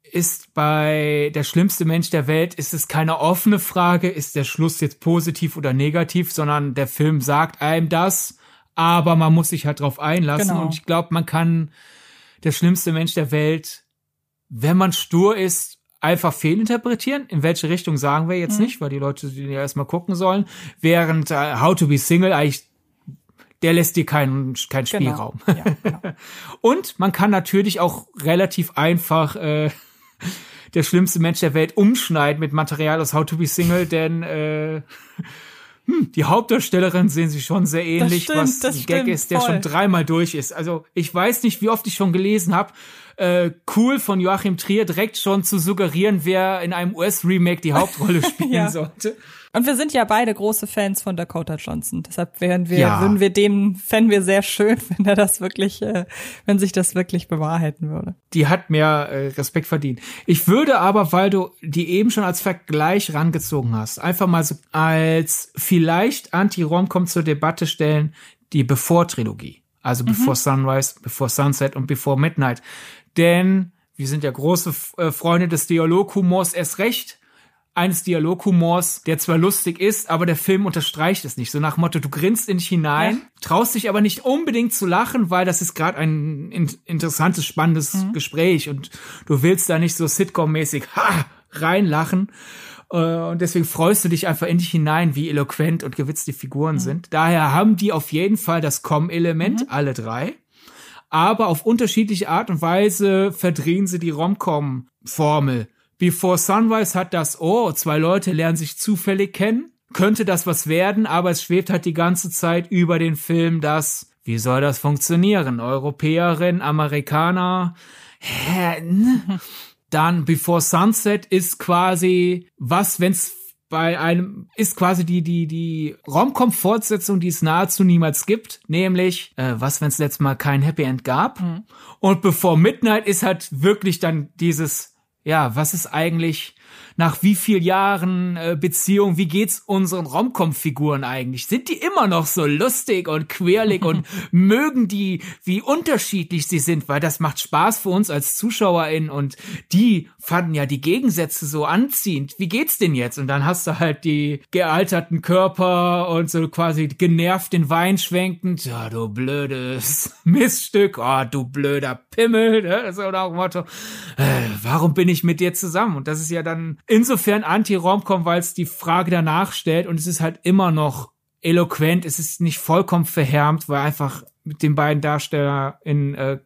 ist bei der schlimmste Mensch der Welt, ist es keine offene Frage, ist der Schluss jetzt positiv oder negativ, sondern der Film sagt einem das aber man muss sich halt drauf einlassen. Genau. Und ich glaube, man kann der schlimmste Mensch der Welt, wenn man stur ist, einfach fehlinterpretieren. In welche Richtung sagen wir jetzt mhm. nicht, weil die Leute die ja erstmal gucken sollen. Während äh, How to be Single eigentlich der lässt dir keinen keinen genau. Spielraum. Genau. Ja, genau. Und man kann natürlich auch relativ einfach äh, der schlimmste Mensch der Welt umschneiden mit Material aus How to be Single, denn äh, hm, die Hauptdarstellerin sehen sich schon sehr ähnlich, stimmt, was ein Gag stimmt, ist, der voll. schon dreimal durch ist. Also ich weiß nicht, wie oft ich schon gelesen habe, äh, cool von Joachim Trier direkt schon zu suggerieren, wer in einem US-Remake die Hauptrolle spielen ja. sollte. Und wir sind ja beide große Fans von Dakota Johnson. Deshalb wären wir, ja. würden wir dem, fänden wir sehr schön, wenn er das wirklich, äh, wenn sich das wirklich bewahrheiten würde. Die hat mehr äh, Respekt verdient. Ich würde aber, weil du die eben schon als Vergleich rangezogen hast, einfach mal so als vielleicht Anti-Rom-Com zur Debatte stellen, die Before-Trilogie. Also mhm. Before Sunrise, Before Sunset und Before Midnight. Denn wir sind ja große äh, Freunde des Dialoghumors erst recht eines Dialoghumors, der zwar lustig ist, aber der Film unterstreicht es nicht. So nach Motto, du grinst in dich hinein, ja. traust dich aber nicht unbedingt zu lachen, weil das ist gerade ein in interessantes, spannendes mhm. Gespräch und du willst da nicht so Sitcom-mäßig ha, reinlachen. Äh, und deswegen freust du dich einfach in dich hinein, wie eloquent und gewitzt die Figuren mhm. sind. Daher haben die auf jeden Fall das Com-Element, mhm. alle drei. Aber auf unterschiedliche Art und Weise verdrehen sie die Rom-Com-Formel. Before Sunrise hat das, oh, zwei Leute lernen sich zufällig kennen. Könnte das was werden, aber es schwebt halt die ganze Zeit über den Film, dass, wie soll das funktionieren? Europäerin, Amerikaner, hä? Dann Before Sunset ist quasi was, wenn's bei einem ist quasi die die die Romcom-Fortsetzung, die es nahezu niemals gibt, nämlich äh, was, wenn es letztes Mal kein Happy End gab. Mhm. Und Before Midnight ist halt wirklich dann dieses ja, was ist eigentlich nach wie viel Jahren äh, Beziehung, wie geht's unseren Romcom-Figuren eigentlich? Sind die immer noch so lustig und quirlig und mögen die, wie unterschiedlich sie sind? Weil das macht Spaß für uns als ZuschauerInnen und die fanden ja die Gegensätze so anziehend. Wie geht's denn jetzt? Und dann hast du halt die gealterten Körper und so quasi genervt den Wein schwenkend. Ja, du blödes Miststück. Oh, du blöder Pimmel. Ne? So nach dem Motto, äh, warum bin ich mit dir zusammen? Und das ist ja dann insofern Anti-Romcom, weil es die Frage danach stellt und es ist halt immer noch eloquent, es ist nicht vollkommen verhärmt, weil einfach mit den beiden DarstellerInnen äh,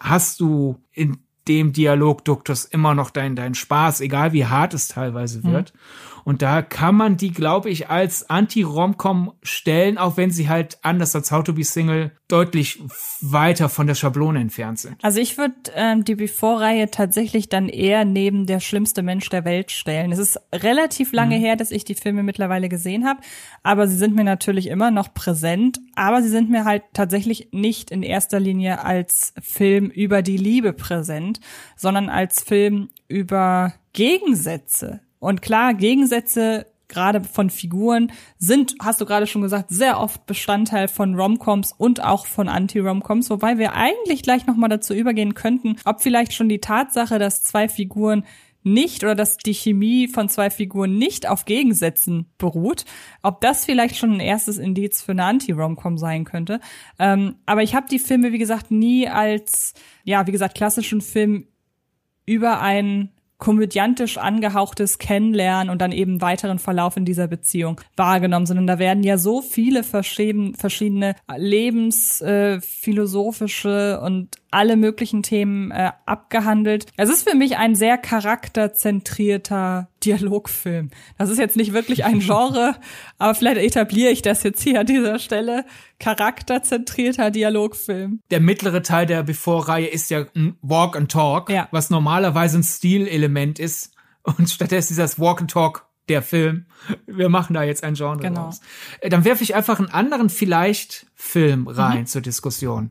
hast du in dem Dialogduktus immer noch deinen dein Spaß, egal wie hart es teilweise wird. Mhm. Und da kann man die, glaube ich, als Anti-Romcom stellen, auch wenn sie halt anders als How to Be Single deutlich weiter von der Schablone entfernt sind. Also ich würde ähm, die Before-Reihe tatsächlich dann eher neben der schlimmste Mensch der Welt stellen. Es ist relativ lange mhm. her, dass ich die Filme mittlerweile gesehen habe, aber sie sind mir natürlich immer noch präsent. Aber sie sind mir halt tatsächlich nicht in erster Linie als Film über die Liebe präsent, sondern als Film über Gegensätze. Und klar, Gegensätze gerade von Figuren sind, hast du gerade schon gesagt, sehr oft Bestandteil von Romcoms und auch von Anti-Romcoms, wobei wir eigentlich gleich nochmal dazu übergehen könnten, ob vielleicht schon die Tatsache, dass zwei Figuren nicht oder dass die Chemie von zwei Figuren nicht auf Gegensätzen beruht, ob das vielleicht schon ein erstes Indiz für eine Anti-Romcom sein könnte. Ähm, aber ich habe die Filme, wie gesagt, nie als, ja, wie gesagt, klassischen Film über einen komödiantisch angehauchtes Kennenlernen und dann eben weiteren Verlauf in dieser Beziehung wahrgenommen, sondern da werden ja so viele verschiedene lebensphilosophische äh, und alle möglichen Themen äh, abgehandelt. Es ist für mich ein sehr charakterzentrierter Dialogfilm. Das ist jetzt nicht wirklich ein Genre, aber vielleicht etabliere ich das jetzt hier an dieser Stelle. Charakterzentrierter Dialogfilm. Der mittlere Teil der Before-Reihe ist ja ein Walk and Talk, ja. was normalerweise ein Stilelement ist. Und stattdessen ist das Walk and Talk der Film. Wir machen da jetzt ein Genre genau. raus. Äh, dann werfe ich einfach einen anderen vielleicht Film rein mhm. zur Diskussion.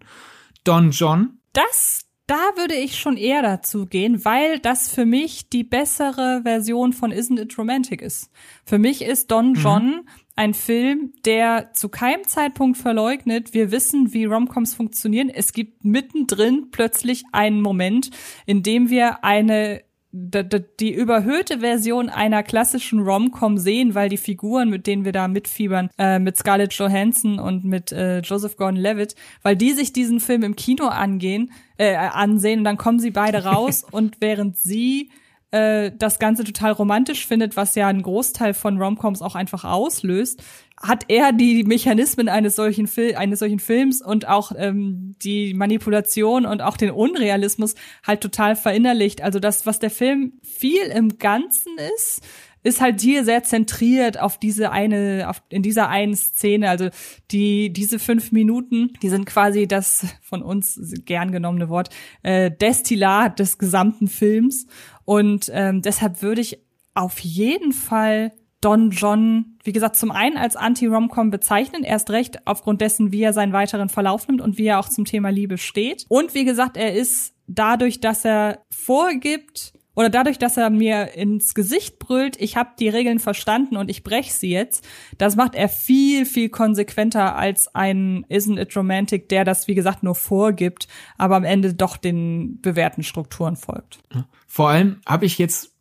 Don John das, da würde ich schon eher dazu gehen, weil das für mich die bessere Version von Isn't It Romantic ist. Für mich ist Don mhm. John mhm. ein Film, der zu keinem Zeitpunkt verleugnet, wir wissen, wie Romcoms funktionieren. Es gibt mittendrin plötzlich einen Moment, in dem wir eine die überhöhte Version einer klassischen Rom-Com sehen, weil die Figuren, mit denen wir da mitfiebern, äh, mit Scarlett Johansson und mit äh, Joseph Gordon-Levitt, weil die sich diesen Film im Kino angehen, äh, ansehen und dann kommen sie beide raus und während sie äh, das Ganze total romantisch findet, was ja einen Großteil von Romcoms auch einfach auslöst, hat er die Mechanismen eines solchen, Fil eines solchen Films und auch ähm, die Manipulation und auch den Unrealismus halt total verinnerlicht. Also das, was der Film viel im Ganzen ist, ist halt hier sehr zentriert auf diese eine, auf, in dieser einen Szene. Also die, diese fünf Minuten, die sind quasi das von uns gern genommene Wort, äh, Destillat des gesamten Films. Und ähm, deshalb würde ich auf jeden Fall Don John, wie gesagt, zum einen als Anti-Romcom bezeichnen, erst recht aufgrund dessen, wie er seinen weiteren Verlauf nimmt und wie er auch zum Thema Liebe steht. Und wie gesagt, er ist dadurch, dass er vorgibt oder dadurch, dass er mir ins Gesicht brüllt, ich habe die Regeln verstanden und ich brech sie jetzt, das macht er viel, viel konsequenter als ein Isn't It Romantic, der das, wie gesagt, nur vorgibt, aber am Ende doch den bewährten Strukturen folgt. Vor allem habe ich jetzt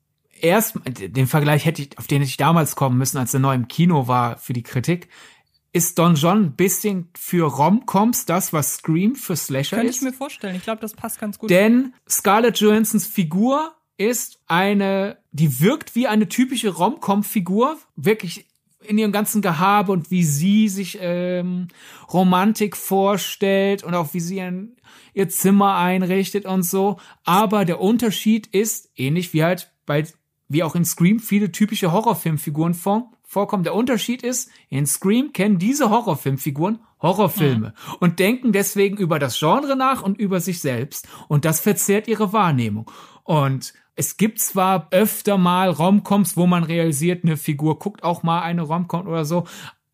erst, den Vergleich hätte ich, auf den hätte ich damals kommen müssen, als er neu im Kino war für die Kritik, ist Don John ein bisschen für Romcoms das, was Scream für Slasher Könnte ist. Könnte ich mir vorstellen. Ich glaube, das passt ganz gut. Denn Scarlett Johansons Figur ist eine, die wirkt wie eine typische Romcom-Figur, wirklich in ihrem ganzen Gehabe und wie sie sich ähm, Romantik vorstellt und auch wie sie ein, ihr Zimmer einrichtet und so. Aber der Unterschied ist, ähnlich wie halt bei wie auch in Scream viele typische Horrorfilmfiguren vor, vorkommen. Der Unterschied ist, in Scream kennen diese Horrorfilmfiguren Horrorfilme mhm. und denken deswegen über das Genre nach und über sich selbst. Und das verzerrt ihre Wahrnehmung. Und es gibt zwar öfter mal Romcoms, wo man realisiert, eine Figur guckt auch mal eine Romcom oder so,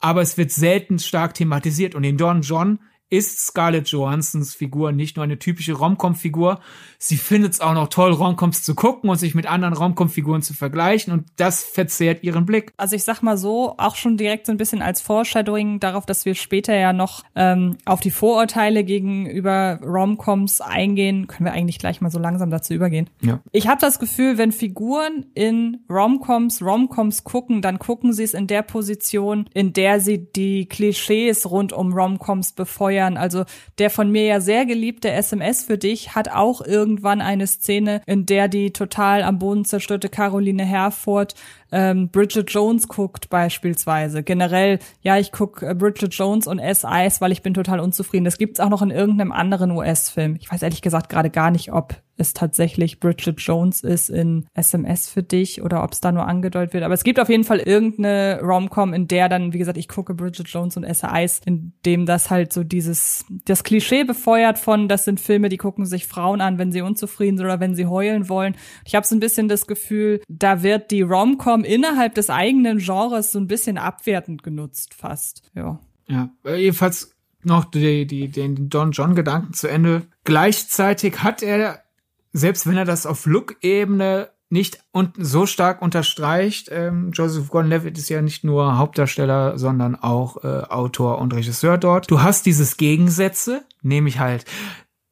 aber es wird selten stark thematisiert. Und in Don John ist Scarlett Johansons Figur nicht nur eine typische Romcom-Figur, sie findet es auch noch toll, Romcoms zu gucken und sich mit anderen Romcom-Figuren zu vergleichen und das verzehrt ihren Blick. Also ich sag mal so, auch schon direkt so ein bisschen als Foreshadowing darauf, dass wir später ja noch ähm, auf die Vorurteile gegenüber Romcoms eingehen, können wir eigentlich gleich mal so langsam dazu übergehen. Ja. Ich habe das Gefühl, wenn Figuren in Romcoms Romcoms gucken, dann gucken sie es in der Position, in der sie die Klischees rund um Romcoms befeuern feiern. Also der von mir ja sehr geliebte SMS für dich hat auch irgendwann eine Szene, in der die total am Boden zerstörte Caroline Herford ähm, Bridget Jones guckt beispielsweise. Generell, ja, ich guck äh, Bridget Jones und S Eis, weil ich bin total unzufrieden. Das gibt's auch noch in irgendeinem anderen US-Film. Ich weiß ehrlich gesagt gerade gar nicht, ob es tatsächlich Bridget Jones ist in SMS für dich oder ob es da nur angedeutet wird. Aber es gibt auf jeden Fall irgendeine Romcom, in der dann, wie gesagt, ich gucke Bridget Jones und S.A.I.S., in dem das halt so dieses, das Klischee befeuert von, das sind Filme, die gucken sich Frauen an, wenn sie unzufrieden sind oder wenn sie heulen wollen. Ich habe so ein bisschen das Gefühl, da wird die Romcom innerhalb des eigenen Genres so ein bisschen abwertend genutzt fast. Ja. Ja, jedenfalls noch die, die, den Don John Gedanken zu Ende. Gleichzeitig hat er selbst wenn er das auf Look-Ebene nicht und so stark unterstreicht, ähm, Joseph Gordon-Levitt ist ja nicht nur Hauptdarsteller, sondern auch äh, Autor und Regisseur dort. Du hast dieses Gegensätze, nämlich halt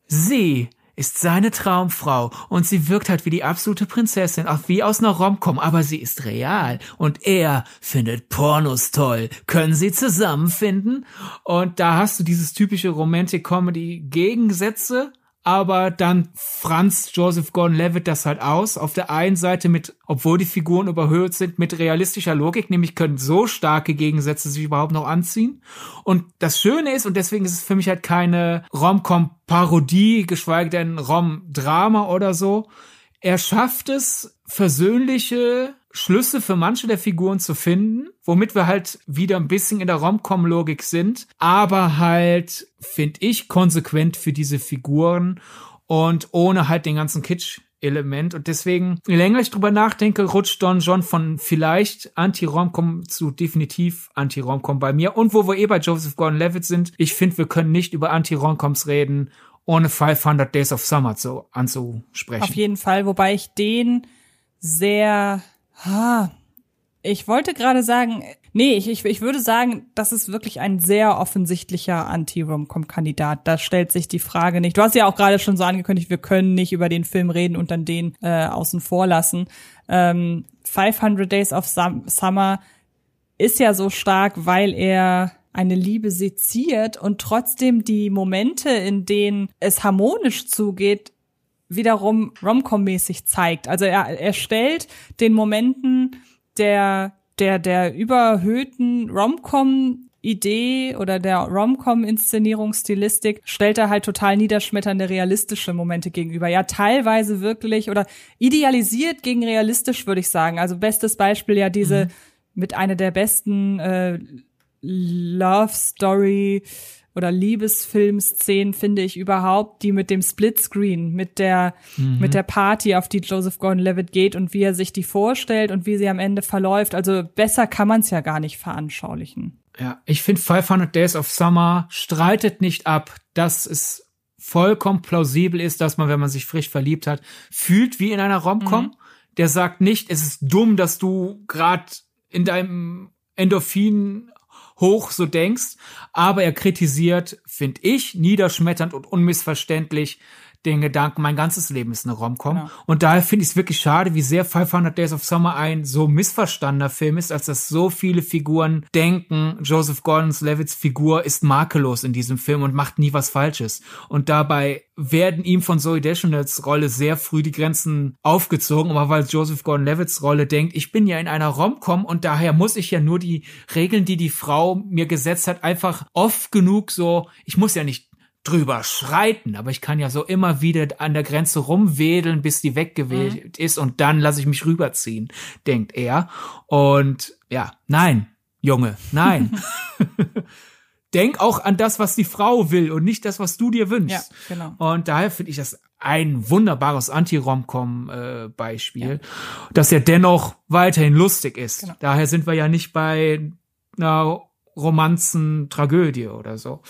sie ist seine Traumfrau und sie wirkt halt wie die absolute Prinzessin, auch wie aus einer Romcom, aber sie ist real und er findet Pornos toll. Können sie zusammenfinden? Und da hast du dieses typische Romantic Comedy Gegensätze aber dann Franz Joseph Gordon-Levitt das halt aus. Auf der einen Seite mit, obwohl die Figuren überhöht sind, mit realistischer Logik, nämlich können so starke Gegensätze sich überhaupt noch anziehen. Und das Schöne ist, und deswegen ist es für mich halt keine Rom-Com-Parodie, geschweige denn Rom-Drama oder so. Er schafft es, versöhnliche Schlüsse für manche der Figuren zu finden, womit wir halt wieder ein bisschen in der Rom-Com-Logik sind, aber halt, finde ich, konsequent für diese Figuren und ohne halt den ganzen Kitsch Element und deswegen, je länger ich drüber nachdenke, rutscht Don John von vielleicht Anti-Romcom zu definitiv Anti-Romcom bei mir. Und wo wir eh bei Joseph Gordon-Levitt sind, ich finde, wir können nicht über Anti-Romcoms reden, ohne 500 Days of Summer zu, anzusprechen. Auf jeden Fall, wobei ich den sehr Ha, ich wollte gerade sagen, nee, ich, ich, ich würde sagen, das ist wirklich ein sehr offensichtlicher Anti-Romcom-Kandidat. Da stellt sich die Frage nicht. Du hast ja auch gerade schon so angekündigt, wir können nicht über den Film reden und dann den äh, außen vor lassen. Ähm, 500 Days of Summer ist ja so stark, weil er eine Liebe seziert und trotzdem die Momente, in denen es harmonisch zugeht, wiederum Romcom-mäßig zeigt. Also er, er stellt den Momenten der, der, der überhöhten Romcom Idee oder der Rom-Com-Inszenierungsstilistik stellt er halt total niederschmetternde realistische Momente gegenüber. Ja, teilweise wirklich oder idealisiert gegen realistisch, würde ich sagen. Also bestes Beispiel ja diese mhm. mit einer der besten äh, Love Story oder Liebesfilmszenen finde ich überhaupt, die mit dem Splitscreen, mit der, mhm. mit der Party, auf die Joseph Gordon-Levitt geht und wie er sich die vorstellt und wie sie am Ende verläuft. Also besser kann man es ja gar nicht veranschaulichen. Ja, ich finde 500 Days of Summer streitet nicht ab, dass es vollkommen plausibel ist, dass man, wenn man sich frisch verliebt hat, fühlt wie in einer Romcom. Mhm. Der sagt nicht, es ist dumm, dass du gerade in deinem Endorphin hoch so denkst, aber er kritisiert, finde ich, niederschmetternd und unmissverständlich den Gedanken, mein ganzes Leben ist eine Romcom. Genau. Und daher finde ich es wirklich schade, wie sehr 500 Days of Summer ein so missverstandener Film ist, als dass so viele Figuren denken, Joseph Gordon-Levitts Figur ist makellos in diesem Film und macht nie was Falsches. Und dabei werden ihm von Zoe Deschanels Rolle sehr früh die Grenzen aufgezogen, aber weil Joseph Gordon-Levitts Rolle denkt, ich bin ja in einer Romcom und daher muss ich ja nur die Regeln, die die Frau mir gesetzt hat, einfach oft genug so, ich muss ja nicht drüber schreiten, aber ich kann ja so immer wieder an der Grenze rumwedeln, bis die weggewählt mhm. ist und dann lasse ich mich rüberziehen, denkt er. Und ja, nein, Junge, nein. Denk auch an das, was die Frau will und nicht das, was du dir wünschst. Ja, genau. Und daher finde ich das ein wunderbares Anti-Romcom-Beispiel, äh, ja. das ja dennoch weiterhin lustig ist. Genau. Daher sind wir ja nicht bei einer Romanzen-Tragödie oder so.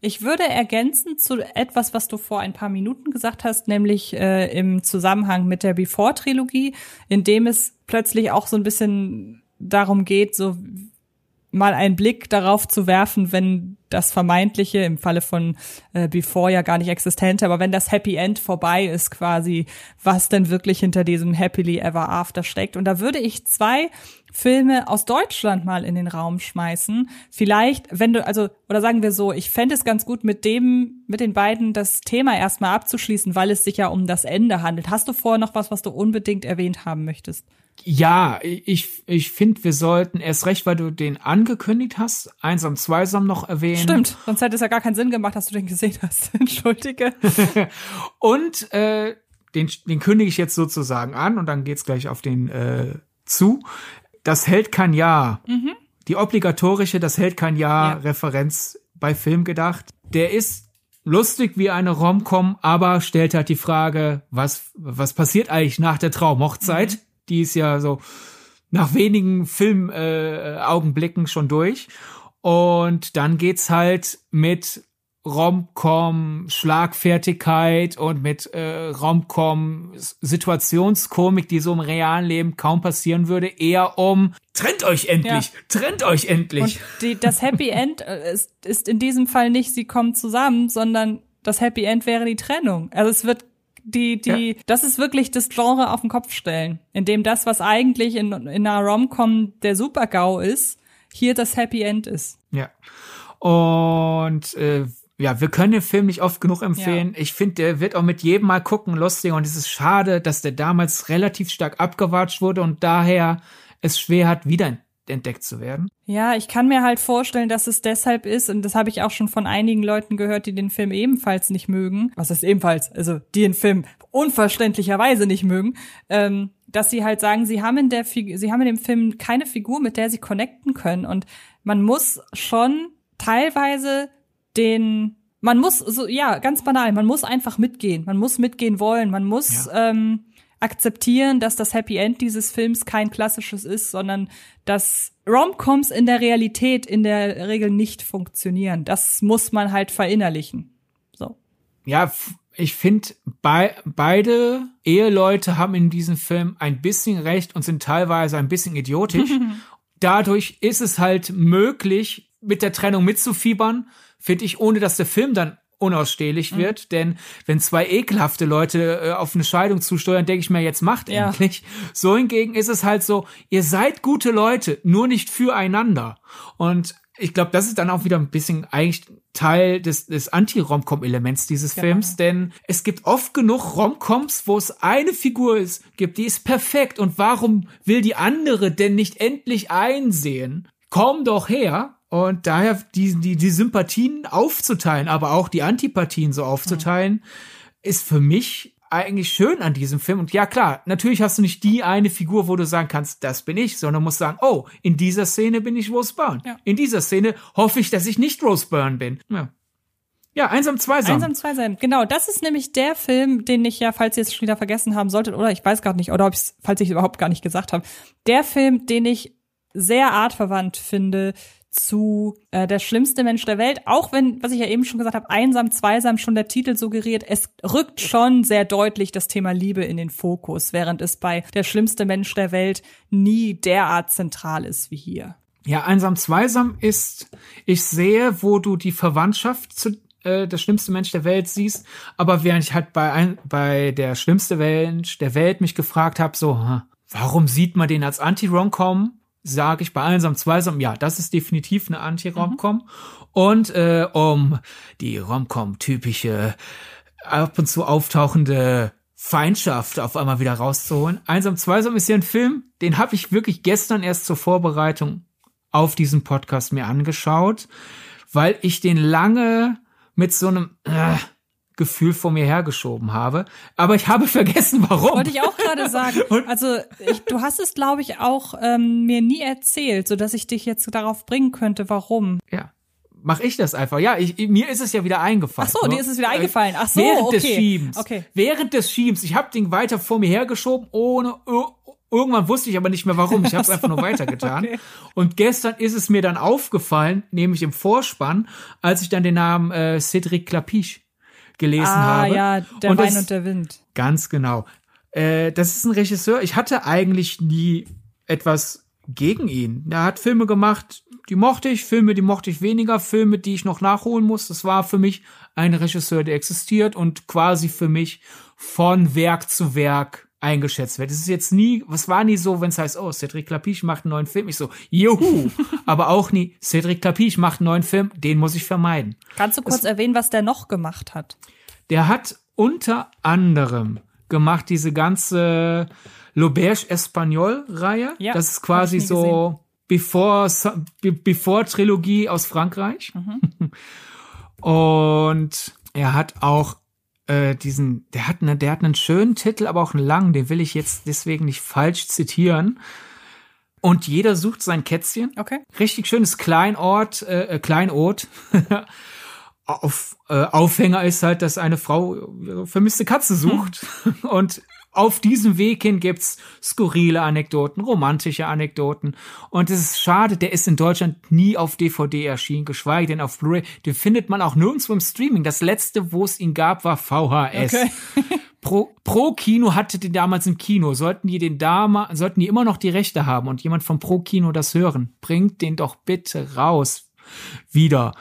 Ich würde ergänzen zu etwas, was du vor ein paar Minuten gesagt hast, nämlich äh, im Zusammenhang mit der Before-Trilogie, in dem es plötzlich auch so ein bisschen darum geht, so mal einen Blick darauf zu werfen, wenn das Vermeintliche, im Falle von äh, Before ja gar nicht existent, aber wenn das Happy End vorbei ist quasi, was denn wirklich hinter diesem Happily Ever After steckt. Und da würde ich zwei Filme aus Deutschland mal in den Raum schmeißen. Vielleicht, wenn du, also, oder sagen wir so, ich fände es ganz gut, mit dem, mit den beiden das Thema erstmal abzuschließen, weil es sich ja um das Ende handelt. Hast du vorher noch was, was du unbedingt erwähnt haben möchtest? Ja, ich, ich finde, wir sollten erst recht, weil du den angekündigt hast, einsam, zweisam noch erwähnen. Stimmt, sonst hätte es ja gar keinen Sinn gemacht, dass du den gesehen hast. Entschuldige. und äh, den, den kündige ich jetzt sozusagen an und dann geht's gleich auf den äh, zu. Das hält kein Jahr. Mhm. Die obligatorische Das hält kein Jahr ja. Referenz bei Film gedacht. Der ist lustig wie eine Romcom, aber stellt halt die Frage, was, was passiert eigentlich nach der Traumhochzeit? Mhm. Die ist ja so nach wenigen Filmaugenblicken äh, schon durch. Und dann geht's halt mit Romcom Schlagfertigkeit und mit äh, Romcom Situationskomik, die so im realen Leben kaum passieren würde, eher um trennt euch endlich, ja. trennt euch endlich. Und die, das Happy End äh, ist, ist in diesem Fall nicht, sie kommen zusammen, sondern das Happy End wäre die Trennung. Also es wird die, die, ja. das ist wirklich das Genre auf den Kopf stellen, in dem das, was eigentlich in, in einer Romcom der Super-GAU ist, hier das Happy End ist. Ja. Und äh, ja, wir können den Film nicht oft genug empfehlen. Ja. Ich finde, der wird auch mit jedem Mal gucken lustiger und es ist schade, dass der damals relativ stark abgewatscht wurde und daher es schwer hat, wieder entdeckt zu werden. Ja, ich kann mir halt vorstellen, dass es deshalb ist, und das habe ich auch schon von einigen Leuten gehört, die den Film ebenfalls nicht mögen. Was ist ebenfalls? Also, die den Film unverständlicherweise nicht mögen, ähm, dass sie halt sagen, sie haben in der Figur, sie haben in dem Film keine Figur, mit der sie connecten können. Und man muss schon teilweise den, man muss, so, ja, ganz banal, man muss einfach mitgehen. Man muss mitgehen wollen. Man muss ja. ähm, akzeptieren, dass das Happy End dieses Films kein klassisches ist, sondern dass Romcoms in der Realität in der Regel nicht funktionieren. Das muss man halt verinnerlichen. So. Ja, ich finde, be beide Eheleute haben in diesem Film ein bisschen recht und sind teilweise ein bisschen idiotisch. Dadurch ist es halt möglich, mit der Trennung mitzufiebern, finde ich, ohne dass der Film dann unausstehlich mhm. wird, denn wenn zwei ekelhafte Leute äh, auf eine Scheidung zusteuern, denke ich mir, jetzt macht ja. endlich. So hingegen ist es halt so, ihr seid gute Leute, nur nicht füreinander. Und ich glaube, das ist dann auch wieder ein bisschen eigentlich Teil des, des Anti-Romcom-Elements dieses genau. Films, denn es gibt oft genug Romcoms, wo es eine Figur ist, gibt, die ist perfekt und warum will die andere denn nicht endlich einsehen? Komm doch her, und daher die, die, die Sympathien aufzuteilen, aber auch die Antipathien so aufzuteilen, ist für mich eigentlich schön an diesem Film. Und ja, klar, natürlich hast du nicht die eine Figur, wo du sagen kannst, das bin ich, sondern musst sagen, oh, in dieser Szene bin ich Rose Byrne. Ja. In dieser Szene hoffe ich, dass ich nicht Rose Byrne bin. Ja. Ja, einsam, zweisam. Einsam, zweisam. Genau, das ist nämlich der Film, den ich ja, falls ihr es schon wieder vergessen haben solltet, oder ich weiß gar nicht, oder ob ich falls ich es überhaupt gar nicht gesagt habe, der Film, den ich sehr artverwandt finde zu äh, Der schlimmste Mensch der Welt, auch wenn, was ich ja eben schon gesagt habe, einsam, zweisam schon der Titel suggeriert, es rückt schon sehr deutlich das Thema Liebe in den Fokus, während es bei Der schlimmste Mensch der Welt nie derart zentral ist wie hier. Ja, einsam, zweisam ist, ich sehe, wo du die Verwandtschaft zu äh, der schlimmste Mensch der Welt siehst, aber während ich halt bei, ein, bei der schlimmste Mensch der Welt mich gefragt habe, so, warum sieht man den als Anti-Rom-Com? Sage ich bei Einsam, Zweisam, ja, das ist definitiv eine Anti-Romcom. Mhm. Und äh, um die Romcom-typische, ab und zu auftauchende Feindschaft auf einmal wieder rauszuholen. Einsam, Zweisam ist ja ein Film, den habe ich wirklich gestern erst zur Vorbereitung auf diesen Podcast mir angeschaut, weil ich den lange mit so einem äh, Gefühl vor mir hergeschoben habe. Aber ich habe vergessen, warum. Wollte ich auch gerade sagen. also ich, du hast es, glaube ich, auch ähm, mir nie erzählt, so dass ich dich jetzt darauf bringen könnte, warum. Ja. Mach ich das einfach. Ja, ich, mir ist es ja wieder eingefallen. Ach so, dir ist es wieder eingefallen. Ach so, Während okay. des Schiebens. Okay. Während des Schiebens. Ich habe den weiter vor mir hergeschoben, ohne Irgendwann wusste ich aber nicht mehr warum. Ich habe es einfach nur weitergetan. Okay. Und gestern ist es mir dann aufgefallen, nämlich im Vorspann, als ich dann den Namen äh, Cedric Clapiche gelesen ah, habe. ja, der und Wein das, und der Wind. Ganz genau. Äh, das ist ein Regisseur. Ich hatte eigentlich nie etwas gegen ihn. Er hat Filme gemacht, die mochte ich, Filme, die mochte ich weniger, Filme, die ich noch nachholen muss. Das war für mich ein Regisseur, der existiert und quasi für mich von Werk zu Werk eingeschätzt wird. Es ist jetzt nie, was war nie so, wenn es heißt, oh, Cedric Clapiche macht einen neuen Film. Ich so, juhu. Aber auch nie, Cedric Clapiche macht einen neuen Film, den muss ich vermeiden. Kannst du kurz es, erwähnen, was der noch gemacht hat? Der hat unter anderem gemacht diese ganze L'Auberge Espagnol-Reihe. Ja, das ist quasi so bevor, bevor Trilogie aus Frankreich. Mhm. Und er hat auch äh, diesen, der hat, ne, der hat einen schönen Titel, aber auch einen langen, den will ich jetzt deswegen nicht falsch zitieren. Und jeder sucht sein Kätzchen. Okay. Richtig schönes Kleinort, äh, äh, Kleinod. Auf, äh, Aufhänger ist halt, dass eine Frau ihre vermisste Katze sucht. Und auf diesem Weg hin gibt's skurrile Anekdoten, romantische Anekdoten. Und es ist schade, der ist in Deutschland nie auf DVD erschienen, geschweige denn auf Blu-ray. Den findet man auch nirgendwo im Streaming. Das letzte, wo es ihn gab, war VHS. Okay. Pro, Pro Kino hatte den damals im Kino. Sollten die den dama sollten die immer noch die Rechte haben und jemand vom Pro Kino das hören, bringt den doch bitte raus wieder.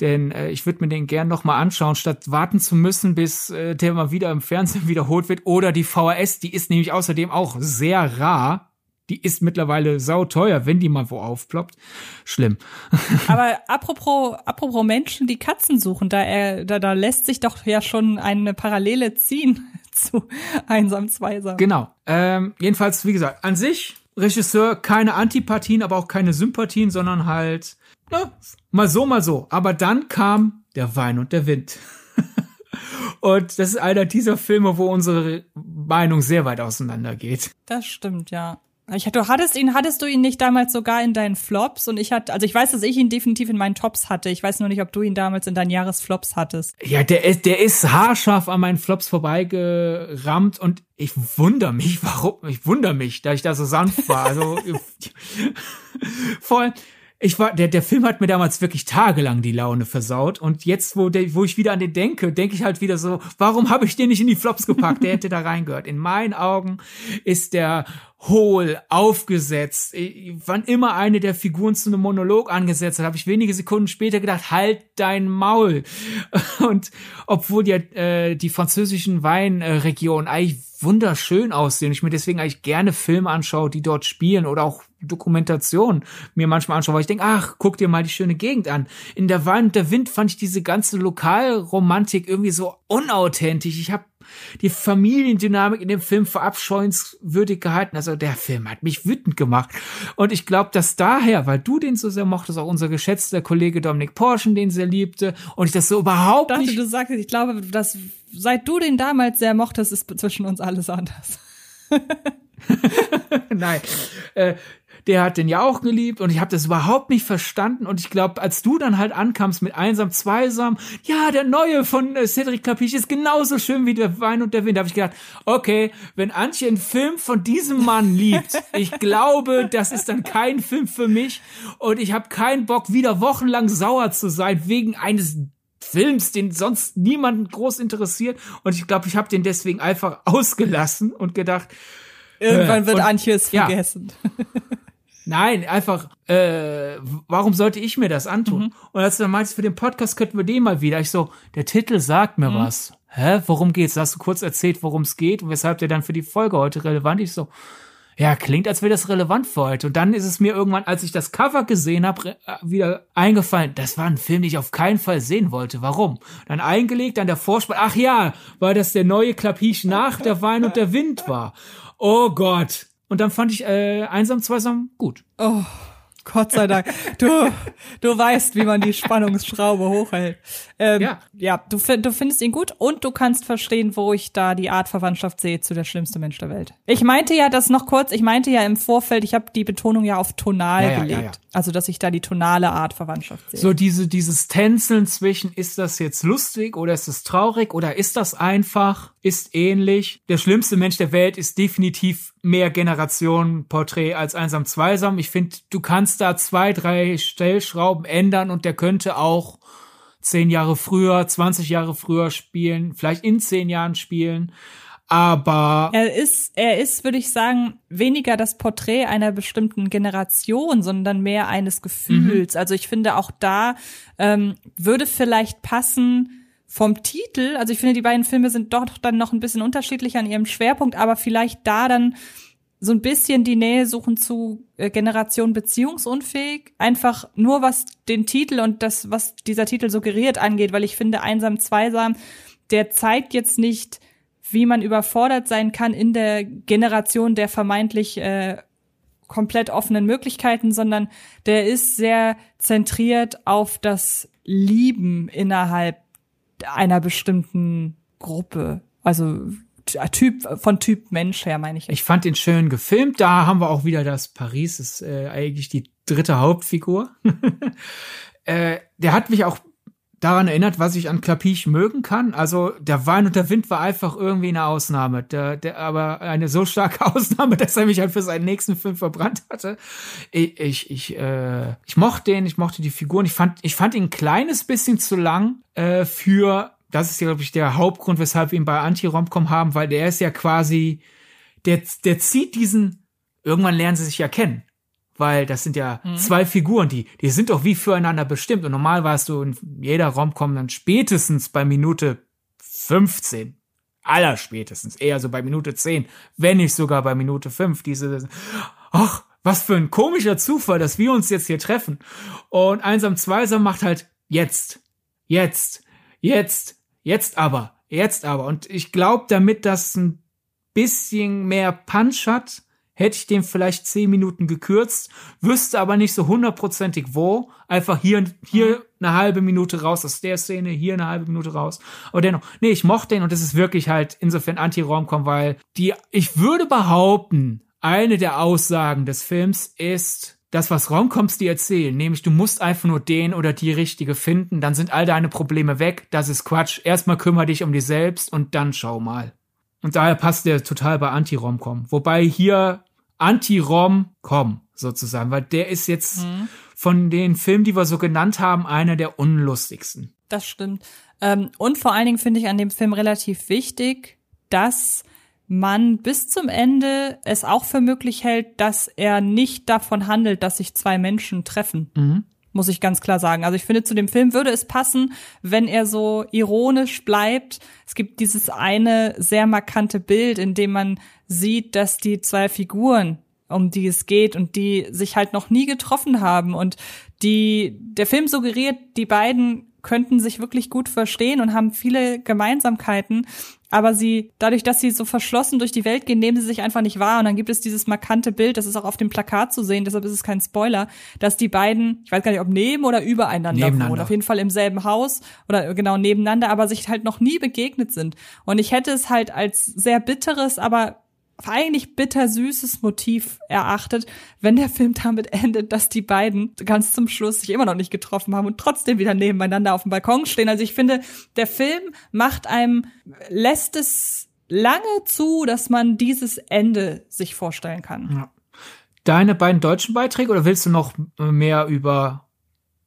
Denn äh, ich würde mir den gern noch mal anschauen, statt warten zu müssen, bis äh, der mal wieder im Fernsehen wiederholt wird. Oder die VHS, die ist nämlich außerdem auch sehr rar. Die ist mittlerweile sauteuer, wenn die mal wo aufploppt. Schlimm. Aber apropos, apropos Menschen, die Katzen suchen, da, er, da, da lässt sich doch ja schon eine Parallele ziehen zu Einsam Zweisam. Genau. Ähm, jedenfalls, wie gesagt, an sich Regisseur keine Antipathien, aber auch keine Sympathien, sondern halt na, mal so, mal so. Aber dann kam der Wein und der Wind. und das ist einer dieser Filme, wo unsere Meinung sehr weit auseinander geht. Das stimmt, ja. Ich, du hattest ihn, hattest du ihn nicht damals sogar in deinen Flops und ich hatte, also ich weiß, dass ich ihn definitiv in meinen Tops hatte. Ich weiß nur nicht, ob du ihn damals in deinen Jahresflops hattest. Ja, der ist, der ist haarscharf an meinen Flops vorbeigerammt und ich wundere mich, warum, ich wundere mich, da ich da so sanft war. Also, voll, ich war, der, der Film hat mir damals wirklich tagelang die Laune versaut. Und jetzt, wo, der, wo ich wieder an den denke, denke ich halt wieder so, warum habe ich den nicht in die Flops gepackt? Der hätte da reingehört. In meinen Augen ist der hohl, aufgesetzt. Wann immer eine der Figuren zu einem Monolog angesetzt hat, habe ich wenige Sekunden später gedacht, halt dein Maul. Und obwohl ja äh, die französischen Weinregionen eigentlich wunderschön aussehen, ich mir deswegen eigentlich gerne Filme anschaue, die dort spielen oder auch Dokumentation mir manchmal anschaue, weil ich denke, ach, guck dir mal die schöne Gegend an. In der und der Wind fand ich diese ganze Lokalromantik irgendwie so unauthentisch. Ich habe die Familiendynamik in dem Film verabscheuenswürdig gehalten. Also der Film hat mich wütend gemacht. Und ich glaube, dass daher, weil du den so sehr mochtest, auch unser geschätzter Kollege Dominik Porschen den sehr liebte und ich das so überhaupt ich dachte, nicht... Du sagst, ich glaube, dass seit du den damals sehr mochtest, ist zwischen uns alles anders. Nein, äh, der hat den ja auch geliebt und ich habe das überhaupt nicht verstanden und ich glaube, als du dann halt ankamst mit Einsam, Zweisam, ja, der neue von äh, Cedric Clapiche ist genauso schön wie der Wein und der Wind, habe ich gedacht, okay, wenn Antje einen Film von diesem Mann liebt, ich glaube, das ist dann kein Film für mich und ich habe keinen Bock, wieder wochenlang sauer zu sein wegen eines Films, den sonst niemanden groß interessiert und ich glaube, ich habe den deswegen einfach ausgelassen und gedacht, Irgendwann wird und, Antje es ja. Nein, einfach, äh, warum sollte ich mir das antun? Mhm. Und als du dann meinst, für den Podcast könnten wir den mal wieder. Ich so, der Titel sagt mir mhm. was. Hä, worum geht's? Da hast du kurz erzählt, worum es geht und weshalb der dann für die Folge heute relevant ist. Ich so, ja, klingt, als wäre das relevant für heute. Und dann ist es mir irgendwann, als ich das Cover gesehen habe, wieder eingefallen, das war ein Film, den ich auf keinen Fall sehen wollte. Warum? Dann eingelegt, dann der Vorspann. Ach ja, weil das der neue Klapisch nach der Wein und der Wind war. Oh Gott. Und dann fand ich äh, einsam, zweisam gut. Oh, Gott sei Dank. Du, du weißt, wie man die Spannungsschraube hochhält. Ähm, ja. Ja, du, du findest ihn gut und du kannst verstehen, wo ich da die Artverwandtschaft sehe zu der schlimmste Mensch der Welt. Ich meinte ja das noch kurz, ich meinte ja im Vorfeld, ich habe die Betonung ja auf tonal Ja, ja, gelegt. ja, ja. Also, dass ich da die tonale Artverwandtschaft sehe. So diese, dieses Tänzeln zwischen, ist das jetzt lustig oder ist es traurig oder ist das einfach, ist ähnlich. Der schlimmste Mensch der Welt ist definitiv mehr Generationenporträt als einsam zweisam. Ich finde, du kannst da zwei, drei Stellschrauben ändern und der könnte auch zehn Jahre früher, 20 Jahre früher spielen, vielleicht in zehn Jahren spielen. Aber Er ist, er ist, würde ich sagen, weniger das Porträt einer bestimmten Generation, sondern mehr eines Gefühls. Also ich finde auch da ähm, würde vielleicht passen vom Titel. Also ich finde, die beiden Filme sind doch dann noch ein bisschen unterschiedlich an ihrem Schwerpunkt, aber vielleicht da dann so ein bisschen die Nähe suchen zu äh, Generation beziehungsunfähig. Einfach nur was den Titel und das, was dieser Titel suggeriert angeht, weil ich finde, einsam, zweisam, der zeigt jetzt nicht wie man überfordert sein kann in der Generation der vermeintlich äh, komplett offenen Möglichkeiten, sondern der ist sehr zentriert auf das Lieben innerhalb einer bestimmten Gruppe. Also Typ von Typ Mensch her, meine ich. Ich fand ihn schön gefilmt. Da haben wir auch wieder das Paris, ist äh, eigentlich die dritte Hauptfigur. äh, der hat mich auch daran erinnert, was ich an Klapiche mögen kann. Also der Wein und der Wind war einfach irgendwie eine Ausnahme. Der, der, aber eine so starke Ausnahme, dass er mich halt für seinen nächsten Film verbrannt hatte. Ich, ich, ich, äh, ich mochte den, ich mochte die Figuren. Ich fand, ich fand ihn ein kleines bisschen zu lang äh, für das ist ja, glaube ich, der Hauptgrund, weshalb wir ihn bei Anti-Romcom haben, weil der ist ja quasi, der, der zieht diesen, irgendwann lernen sie sich ja kennen. Weil das sind ja mhm. zwei Figuren, die, die sind doch wie füreinander bestimmt. Und normal warst du in jeder Romcom dann spätestens bei Minute 15. Aller spätestens. Eher so bei Minute 10. Wenn nicht sogar bei Minute 5. Diese, ach, was für ein komischer Zufall, dass wir uns jetzt hier treffen. Und einsam zweisam macht halt jetzt, jetzt, jetzt, Jetzt aber, jetzt aber. Und ich glaube, damit das ein bisschen mehr Punch hat, hätte ich den vielleicht zehn Minuten gekürzt, wüsste aber nicht so hundertprozentig wo. Einfach hier, hier eine halbe Minute raus aus der Szene, hier eine halbe Minute raus. Aber dennoch, nee, ich mochte den und es ist wirklich halt insofern Anti-Romcom, weil die, ich würde behaupten, eine der Aussagen des Films ist, das, was Romcoms dir erzählen, nämlich du musst einfach nur den oder die Richtige finden, dann sind all deine Probleme weg, das ist Quatsch. Erstmal kümmere dich um dich selbst und dann schau mal. Und daher passt der total bei Anti-Rom-Com. Wobei hier Anti-Rom-Com sozusagen, weil der ist jetzt mhm. von den Filmen, die wir so genannt haben, einer der unlustigsten. Das stimmt. Ähm, und vor allen Dingen finde ich an dem Film relativ wichtig, dass man bis zum Ende es auch für möglich hält, dass er nicht davon handelt, dass sich zwei Menschen treffen. Mhm. Muss ich ganz klar sagen. Also ich finde, zu dem Film würde es passen, wenn er so ironisch bleibt. Es gibt dieses eine sehr markante Bild, in dem man sieht, dass die zwei Figuren, um die es geht und die sich halt noch nie getroffen haben und die, der Film suggeriert, die beiden könnten sich wirklich gut verstehen und haben viele Gemeinsamkeiten. Aber sie, dadurch, dass sie so verschlossen durch die Welt gehen, nehmen sie sich einfach nicht wahr. Und dann gibt es dieses markante Bild, das ist auch auf dem Plakat zu sehen, deshalb ist es kein Spoiler, dass die beiden, ich weiß gar nicht, ob neben oder übereinander wohnen, auf jeden Fall im selben Haus oder genau nebeneinander, aber sich halt noch nie begegnet sind. Und ich hätte es halt als sehr bitteres, aber eigentlich bittersüßes Motiv erachtet, wenn der Film damit endet, dass die beiden ganz zum Schluss sich immer noch nicht getroffen haben und trotzdem wieder nebeneinander auf dem Balkon stehen. Also ich finde, der Film macht einem, lässt es lange zu, dass man dieses Ende sich vorstellen kann. Ja. Deine beiden deutschen Beiträge oder willst du noch mehr über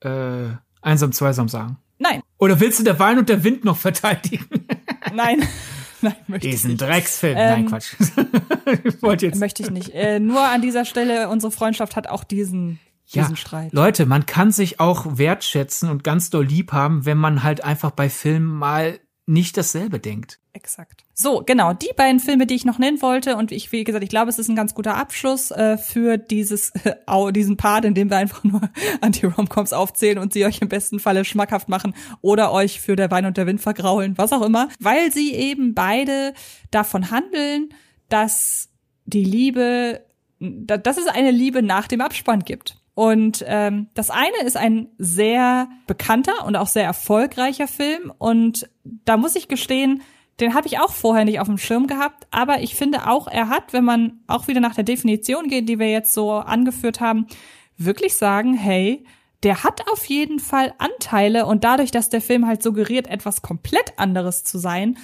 äh, Einsam Zweisam sagen? Nein. Oder willst du der Wein und der Wind noch verteidigen? Nein. Nein, möchte Diesen ich nicht. Drecksfilm. Ähm, Nein, Quatsch. ich wollte jetzt. Möchte ich nicht. Äh, nur an dieser Stelle, unsere Freundschaft hat auch diesen, ja, diesen Streit. Leute, man kann sich auch wertschätzen und ganz doll lieb haben, wenn man halt einfach bei Filmen mal nicht dasselbe denkt. Exakt. So, genau, die beiden Filme, die ich noch nennen wollte, und ich, wie gesagt, ich glaube, es ist ein ganz guter Abschluss äh, für dieses, äh, diesen Part, in dem wir einfach nur Anti-Romcoms aufzählen und sie euch im besten Falle schmackhaft machen oder euch für der Wein und der Wind vergraulen, was auch immer, weil sie eben beide davon handeln, dass die Liebe, dass es eine Liebe nach dem Abspann gibt. Und ähm, das eine ist ein sehr bekannter und auch sehr erfolgreicher Film. Und da muss ich gestehen, den habe ich auch vorher nicht auf dem Schirm gehabt. Aber ich finde auch, er hat, wenn man auch wieder nach der Definition geht, die wir jetzt so angeführt haben, wirklich sagen, hey, der hat auf jeden Fall Anteile und dadurch, dass der Film halt suggeriert, etwas komplett anderes zu sein,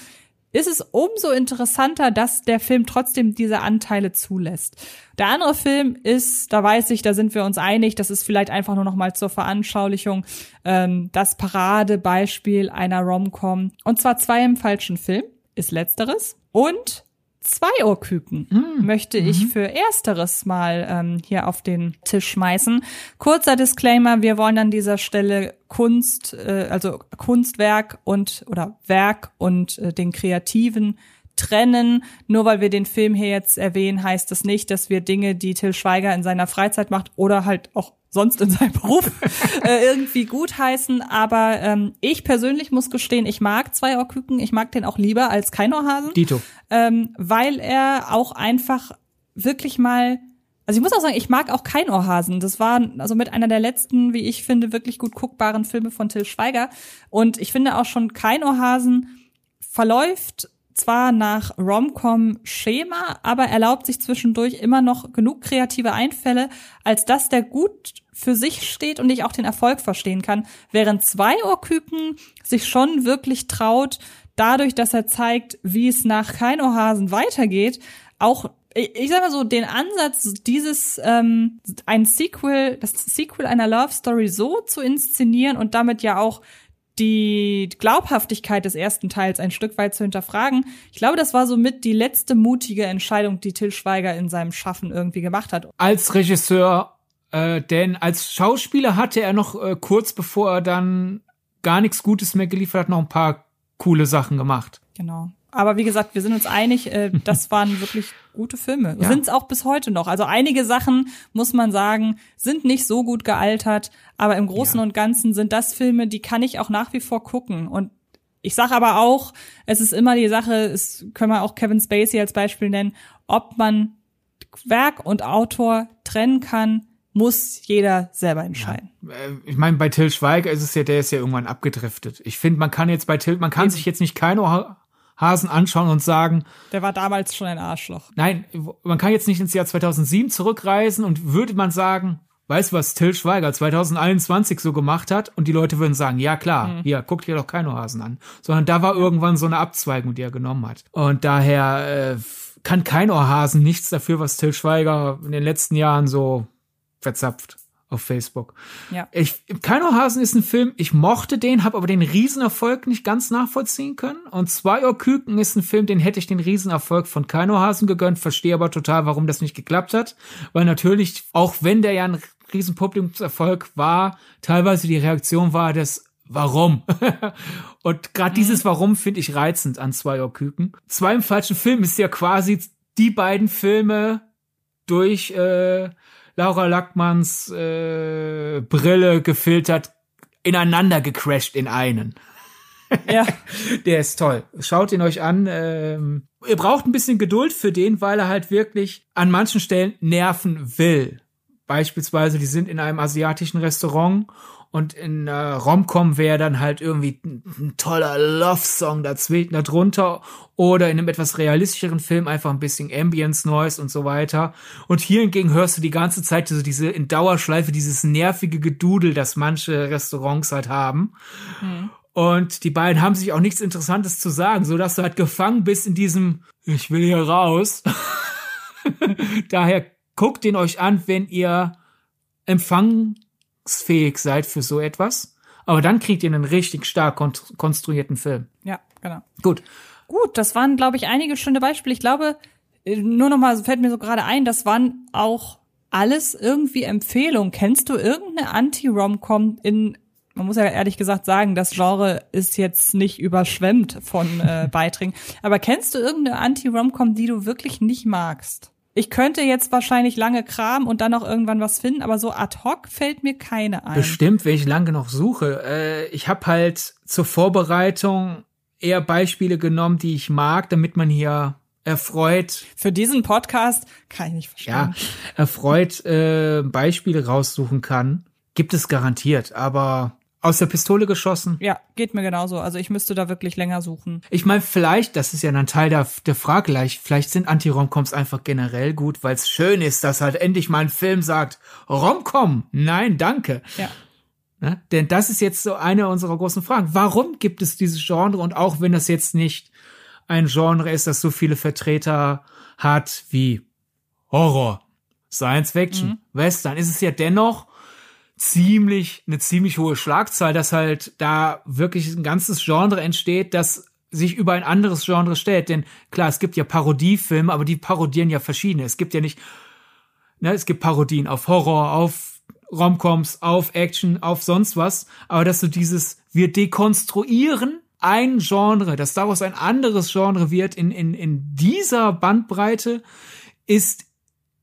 ist es umso interessanter, dass der Film trotzdem diese Anteile zulässt. Der andere Film ist, da weiß ich, da sind wir uns einig, das ist vielleicht einfach nur noch mal zur Veranschaulichung ähm, das Paradebeispiel einer Romcom. Und zwar zwei im falschen Film ist letzteres. Und zwei Ohrküken mm. möchte ich mhm. für ersteres mal ähm, hier auf den Tisch schmeißen. Kurzer Disclaimer, wir wollen an dieser Stelle Kunst, äh, also Kunstwerk und oder Werk und äh, den Kreativen trennen. Nur weil wir den Film hier jetzt erwähnen, heißt das nicht, dass wir Dinge, die Till Schweiger in seiner Freizeit macht oder halt auch sonst in seinem Beruf äh, irgendwie gutheißen. Aber ähm, ich persönlich muss gestehen, ich mag zwei Ohrküken. Ich mag den auch lieber als kein Ohrhasen. Dito. Ähm, weil er auch einfach wirklich mal also ich muss auch sagen, ich mag auch kein Ohrhasen. Das war also mit einer der letzten, wie ich finde, wirklich gut guckbaren Filme von Till Schweiger. Und ich finde auch schon kein Ohrhasen verläuft zwar nach Rom-Com-Schema, aber erlaubt sich zwischendurch immer noch genug kreative Einfälle, als dass der gut für sich steht und ich auch den Erfolg verstehen kann. Während zwei Ohrküken sich schon wirklich traut, dadurch, dass er zeigt, wie es nach kein Ohrhasen weitergeht, auch ich sag mal so, den Ansatz, dieses ähm, ein Sequel, das Sequel einer Love Story so zu inszenieren und damit ja auch die Glaubhaftigkeit des ersten Teils ein Stück weit zu hinterfragen. Ich glaube, das war somit die letzte mutige Entscheidung, die Till Schweiger in seinem Schaffen irgendwie gemacht hat. Als Regisseur, äh, denn als Schauspieler hatte er noch äh, kurz bevor er dann gar nichts Gutes mehr geliefert hat, noch ein paar coole Sachen gemacht. Genau. Aber wie gesagt, wir sind uns einig, äh, das waren wirklich gute Filme. Ja. Sind es auch bis heute noch. Also einige Sachen, muss man sagen, sind nicht so gut gealtert, aber im Großen ja. und Ganzen sind das Filme, die kann ich auch nach wie vor gucken. Und ich sage aber auch, es ist immer die Sache, es können wir auch Kevin Spacey als Beispiel nennen, ob man Werk und Autor trennen kann, muss jeder selber entscheiden. Ja. Äh, ich meine, bei Till Schweiger ist es ja, der ist ja irgendwann abgedriftet. Ich finde, man kann jetzt bei Till, man kann sich jetzt nicht kein Hasen anschauen und sagen, der war damals schon ein Arschloch. Nein, man kann jetzt nicht ins Jahr 2007 zurückreisen und würde man sagen, weißt du, was Till Schweiger 2021 so gemacht hat? Und die Leute würden sagen, ja klar, mhm. hier, guckt dir doch keine Hasen an. Sondern da war irgendwann so eine Abzweigung, die er genommen hat. Und daher äh, kann kein Ohrhasen nichts dafür, was Till Schweiger in den letzten Jahren so verzapft auf Facebook. Ja. Ich, Keinohasen ist ein Film, ich mochte den, habe aber den Riesenerfolg nicht ganz nachvollziehen können. Und Zwei Uhr Küken ist ein Film, den hätte ich den Riesenerfolg von Keinohasen gegönnt, verstehe aber total, warum das nicht geklappt hat. Weil natürlich, auch wenn der ja ein Riesenpublikumserfolg war, teilweise die Reaktion war das Warum? und gerade mhm. dieses Warum finde ich reizend an Zwei Uhr Küken. Zwei im falschen Film ist ja quasi die beiden Filme durch äh, Laura Lackmanns äh, Brille gefiltert ineinander gecrashed in einen. Ja. Der ist toll. Schaut ihn euch an. Ähm, ihr braucht ein bisschen Geduld für den, weil er halt wirklich an manchen Stellen nerven will. Beispielsweise, die sind in einem asiatischen Restaurant und in äh, Romcom wäre dann halt irgendwie ein, toller Love-Song dazwischen, da drunter oder in einem etwas realistischeren Film einfach ein bisschen Ambience Noise und so weiter. Und hier hingegen hörst du die ganze Zeit so diese in Dauerschleife dieses nervige Gedudel, das manche Restaurants halt haben. Mhm. Und die beiden haben sich auch nichts Interessantes zu sagen, so dass du halt gefangen bist in diesem Ich will hier raus. Daher guckt den euch an, wenn ihr empfangen fähig seid für so etwas. Aber dann kriegt ihr einen richtig stark konstruierten Film. Ja, genau. Gut. Gut, das waren, glaube ich, einige schöne Beispiele. Ich glaube, äh, nur noch mal fällt mir so gerade ein, das waren auch alles irgendwie Empfehlungen. Kennst du irgendeine Anti-Rom-Com in man muss ja ehrlich gesagt sagen, das Genre ist jetzt nicht überschwemmt von äh, Beiträgen. Aber kennst du irgendeine Anti-Rom-Com, die du wirklich nicht magst? Ich könnte jetzt wahrscheinlich lange kramen und dann noch irgendwann was finden, aber so ad hoc fällt mir keine ein. Bestimmt, wenn ich lange noch suche. Äh, ich habe halt zur Vorbereitung eher Beispiele genommen, die ich mag, damit man hier erfreut. Für diesen Podcast kann ich nicht verstehen. Ja, erfreut äh, Beispiele raussuchen kann. Gibt es garantiert, aber aus der Pistole geschossen? Ja, geht mir genauso. Also ich müsste da wirklich länger suchen. Ich meine, vielleicht, das ist ja ein Teil der, der Frage gleich, vielleicht sind Anti-Romcoms einfach generell gut, weil es schön ist, dass halt endlich mal ein Film sagt, Romcom, nein, danke. Ja. Ne? Denn das ist jetzt so eine unserer großen Fragen. Warum gibt es dieses Genre? Und auch wenn das jetzt nicht ein Genre ist, das so viele Vertreter hat wie Horror, Science Fiction, mhm. Western, ist es ja dennoch ziemlich, eine ziemlich hohe Schlagzahl, dass halt da wirklich ein ganzes Genre entsteht, das sich über ein anderes Genre stellt. Denn klar, es gibt ja Parodiefilme, aber die parodieren ja verschiedene. Es gibt ja nicht, ne, es gibt Parodien auf Horror, auf Romcoms, auf Action, auf sonst was. Aber dass du dieses, wir dekonstruieren ein Genre, dass daraus ein anderes Genre wird in, in, in dieser Bandbreite, ist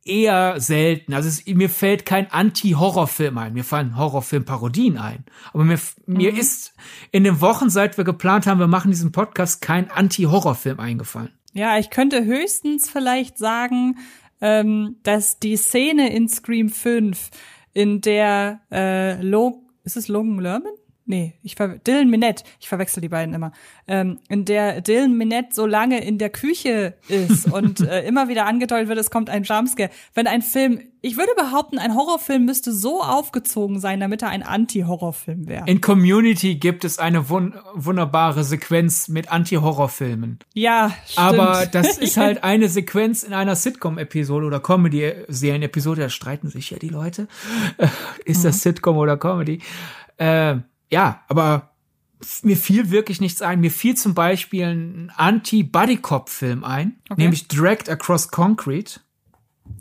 eher selten. Also es, mir fällt kein Anti-Horrorfilm ein. Mir fallen Horrorfilm-Parodien ein. Aber mir, mhm. mir ist in den Wochen, seit wir geplant haben, wir machen diesen Podcast, kein Anti-Horrorfilm eingefallen. Ja, ich könnte höchstens vielleicht sagen, ähm, dass die Szene in Scream 5, in der äh, Lo ist es Logan Lerman? Nee, ich ver Dylan Minette, ich verwechsel die beiden immer, ähm, in der Dylan Minette so lange in der Küche ist und äh, immer wieder angedeutet wird, es kommt ein Jumpscare. Wenn ein Film, ich würde behaupten, ein Horrorfilm müsste so aufgezogen sein, damit er ein Anti-Horrorfilm wäre. In Community gibt es eine wun wunderbare Sequenz mit Anti-Horrorfilmen. Ja, stimmt. Aber das ist halt eine Sequenz in einer Sitcom-Episode oder Comedy-Serien-Episode, da streiten sich ja die Leute. ist das mhm. Sitcom oder Comedy? Äh, ja, aber mir fiel wirklich nichts ein. Mir fiel zum Beispiel ein Anti-Buddy-Cop-Film ein, okay. nämlich Dragged Across Concrete.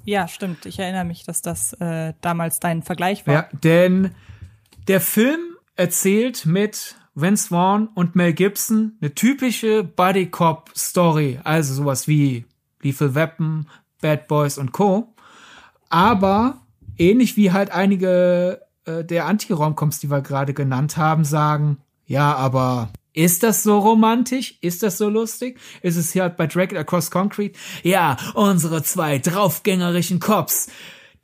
Ja, stimmt. Ich erinnere mich, dass das äh, damals dein Vergleich war. Ja, denn der Film erzählt mit Vince Vaughn und Mel Gibson eine typische Buddy Cop Story, also sowas wie Lethal Weapon, Bad Boys und Co. Aber ähnlich wie halt einige äh, der Anti-Romcoms, die wir gerade genannt haben, sagen, ja, aber ist das so romantisch? Ist das so lustig? Ist es hier halt bei Dragged Across Concrete? Ja, unsere zwei draufgängerischen Cops,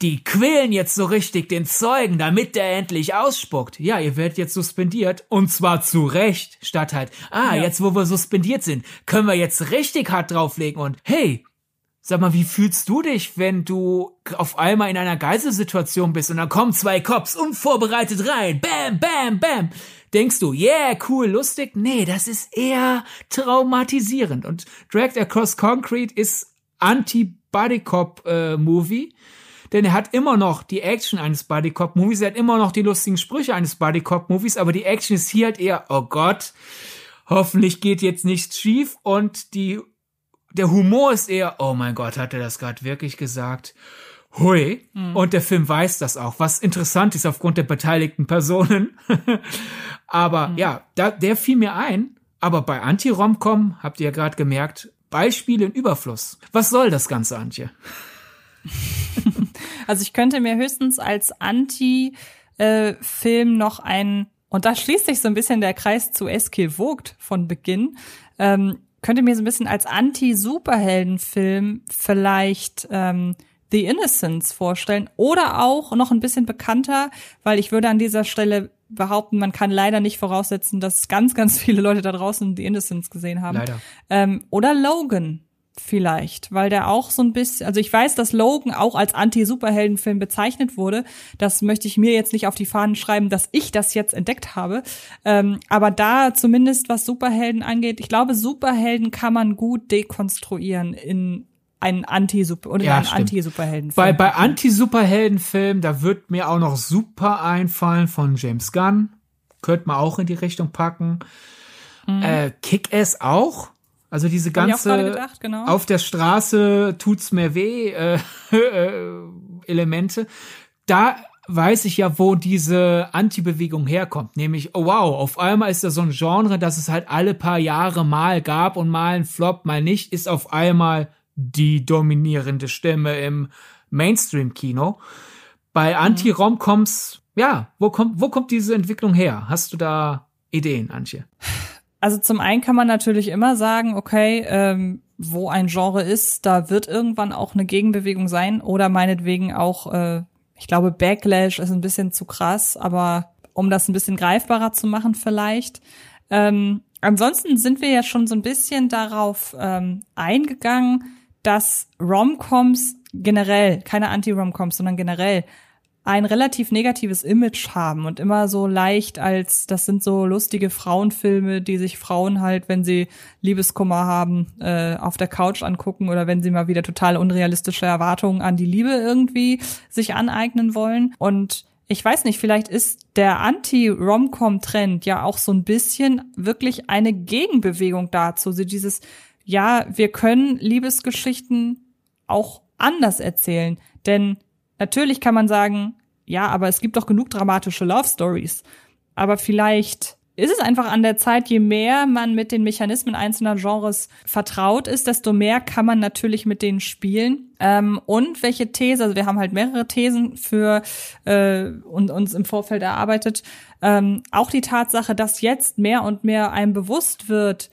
die quälen jetzt so richtig den Zeugen, damit der endlich ausspuckt. Ja, ihr werdet jetzt suspendiert und zwar zu Recht, statt halt, ah, ja. jetzt wo wir suspendiert sind, können wir jetzt richtig hart drauflegen und hey, Sag mal, wie fühlst du dich, wenn du auf einmal in einer Geiselsituation bist und dann kommen zwei Cops unvorbereitet rein? Bam, bam, bam. Denkst du, yeah, cool, lustig? Nee, das ist eher traumatisierend. Und Dragged Across Concrete ist Anti-Buddy-Cop-Movie. Äh, denn er hat immer noch die Action eines Buddy Cop Movies, er hat immer noch die lustigen Sprüche eines Buddy Cop Movies, aber die Action ist hier halt eher, oh Gott, hoffentlich geht jetzt nichts schief und die der Humor ist eher, oh mein Gott, hat er das gerade wirklich gesagt? Hui. Mhm. Und der Film weiß das auch, was interessant ist aufgrund der beteiligten Personen. aber mhm. ja, da, der fiel mir ein. Aber bei Anti-Romcom habt ihr ja gerade gemerkt, Beispiele in Überfluss. Was soll das Ganze, Antje? also ich könnte mir höchstens als Anti-Film noch ein, und da schließt sich so ein bisschen der Kreis zu Eskil Vogt von Beginn, ähm, könnte mir so ein bisschen als Anti-Superhelden-Film vielleicht ähm, The Innocents vorstellen oder auch noch ein bisschen bekannter, weil ich würde an dieser Stelle behaupten, man kann leider nicht voraussetzen, dass ganz, ganz viele Leute da draußen The Innocents gesehen haben. Leider. Ähm, oder Logan vielleicht, weil der auch so ein bisschen, also ich weiß, dass Logan auch als Anti-Superhelden-Film bezeichnet wurde. Das möchte ich mir jetzt nicht auf die Fahnen schreiben, dass ich das jetzt entdeckt habe. Ähm, aber da zumindest was Superhelden angeht, ich glaube, Superhelden kann man gut dekonstruieren in einen Anti-Super oder ja, einen Anti-Superheldenfilm. Bei, bei Anti-Superheldenfilmen, da wird mir auch noch super einfallen von James Gunn. Könnte man auch in die Richtung packen. Mhm. Äh, Kick-Ass auch also diese ganze gedacht, genau. auf der Straße tut's mir weh äh, äh, Elemente. Da weiß ich ja, wo diese Anti-Bewegung herkommt. Nämlich, oh wow, auf einmal ist da so ein Genre, das es halt alle paar Jahre mal gab und mal ein Flop, mal nicht, ist auf einmal die dominierende Stimme im Mainstream-Kino. Bei mhm. Anti-Romcoms, ja, wo kommt, wo kommt diese Entwicklung her? Hast du da Ideen, Antje? Also zum einen kann man natürlich immer sagen, okay, ähm, wo ein Genre ist, da wird irgendwann auch eine Gegenbewegung sein oder meinetwegen auch, äh, ich glaube, Backlash ist ein bisschen zu krass, aber um das ein bisschen greifbarer zu machen vielleicht. Ähm, ansonsten sind wir ja schon so ein bisschen darauf ähm, eingegangen, dass Romcoms generell, keine Anti-Romcoms, sondern generell ein relativ negatives Image haben und immer so leicht als, das sind so lustige Frauenfilme, die sich Frauen halt, wenn sie Liebeskummer haben, äh, auf der Couch angucken oder wenn sie mal wieder total unrealistische Erwartungen an die Liebe irgendwie sich aneignen wollen. Und ich weiß nicht, vielleicht ist der Anti-Romcom-Trend ja auch so ein bisschen wirklich eine Gegenbewegung dazu. So dieses, ja, wir können Liebesgeschichten auch anders erzählen. Denn natürlich kann man sagen, ja, aber es gibt doch genug dramatische Love Stories. Aber vielleicht ist es einfach an der Zeit, je mehr man mit den Mechanismen einzelner Genres vertraut ist, desto mehr kann man natürlich mit denen spielen. Ähm, und welche These, also wir haben halt mehrere Thesen für äh, und uns im Vorfeld erarbeitet. Ähm, auch die Tatsache, dass jetzt mehr und mehr einem bewusst wird,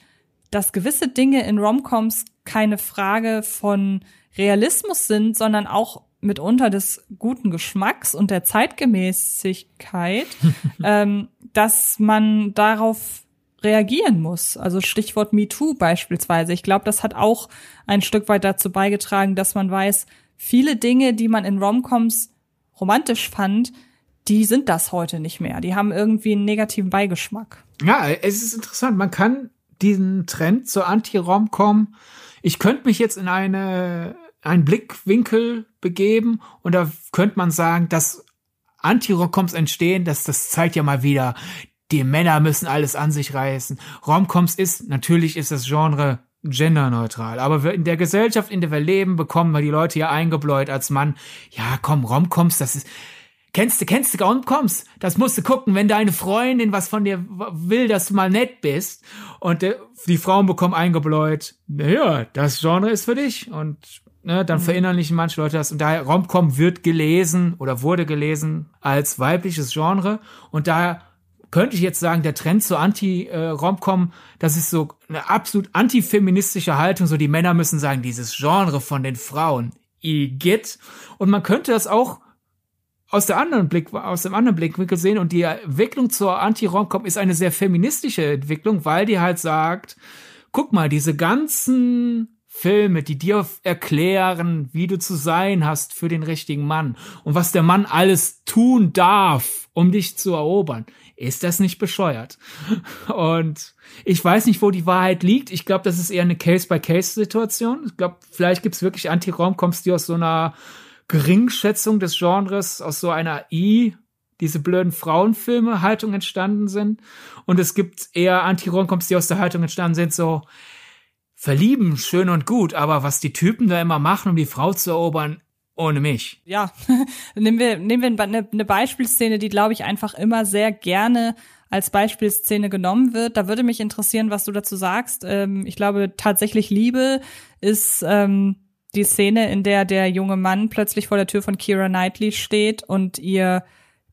dass gewisse Dinge in Romcoms keine Frage von Realismus sind, sondern auch mitunter des guten Geschmacks und der Zeitgemäßigkeit, ähm, dass man darauf reagieren muss. Also Stichwort MeToo beispielsweise. Ich glaube, das hat auch ein Stück weit dazu beigetragen, dass man weiß, viele Dinge, die man in Romcoms romantisch fand, die sind das heute nicht mehr. Die haben irgendwie einen negativen Beigeschmack. Ja, es ist interessant. Man kann diesen Trend zur Anti-Romcom, ich könnte mich jetzt in eine einen Blickwinkel begeben und da könnte man sagen, dass Anti-Romcoms entstehen, dass das zeigt ja mal wieder, die Männer müssen alles an sich reißen. Romcoms ist, natürlich ist das Genre genderneutral, aber in der Gesellschaft, in der wir leben, bekommen wir die Leute ja eingebläut als Mann. Ja, komm, Romcoms, das ist, kennst du, kennst du Romcoms? Das musst du gucken, wenn deine Freundin was von dir will, dass du mal nett bist. Und die Frauen bekommen eingebläut, naja, das Genre ist für dich. Und ne, dann mhm. verinnerlichen manche Leute das. Und daher Romcom wird gelesen oder wurde gelesen als weibliches Genre. Und daher könnte ich jetzt sagen, der Trend zur Anti-Romcom, das ist so eine absolut antifeministische Haltung. So die Männer müssen sagen, dieses Genre von den Frauen, igitt. Und man könnte das auch aus der anderen Blick, aus dem anderen Blickwinkel sehen. Und die Entwicklung zur Anti-Romcom ist eine sehr feministische Entwicklung, weil die halt sagt, guck mal, diese ganzen Filme, die dir erklären, wie du zu sein hast für den richtigen Mann und was der Mann alles tun darf, um dich zu erobern. Ist das nicht bescheuert? Und ich weiß nicht, wo die Wahrheit liegt. Ich glaube, das ist eher eine Case-by-Case-Situation. Ich glaube, vielleicht gibt es wirklich Anti-Romcoms, die aus so einer Geringschätzung des Genres, aus so einer I, diese blöden Frauenfilme Haltung entstanden sind. Und es gibt eher Anti-Romcoms, die aus der Haltung entstanden sind, so, verlieben, schön und gut, aber was die Typen da immer machen, um die Frau zu erobern, ohne mich. Ja, nehmen wir, nehmen wir eine, eine Beispielszene, die, glaube ich, einfach immer sehr gerne als Beispielszene genommen wird. Da würde mich interessieren, was du dazu sagst. Ähm, ich glaube, tatsächlich Liebe ist ähm, die Szene, in der der junge Mann plötzlich vor der Tür von Kira Knightley steht und ihr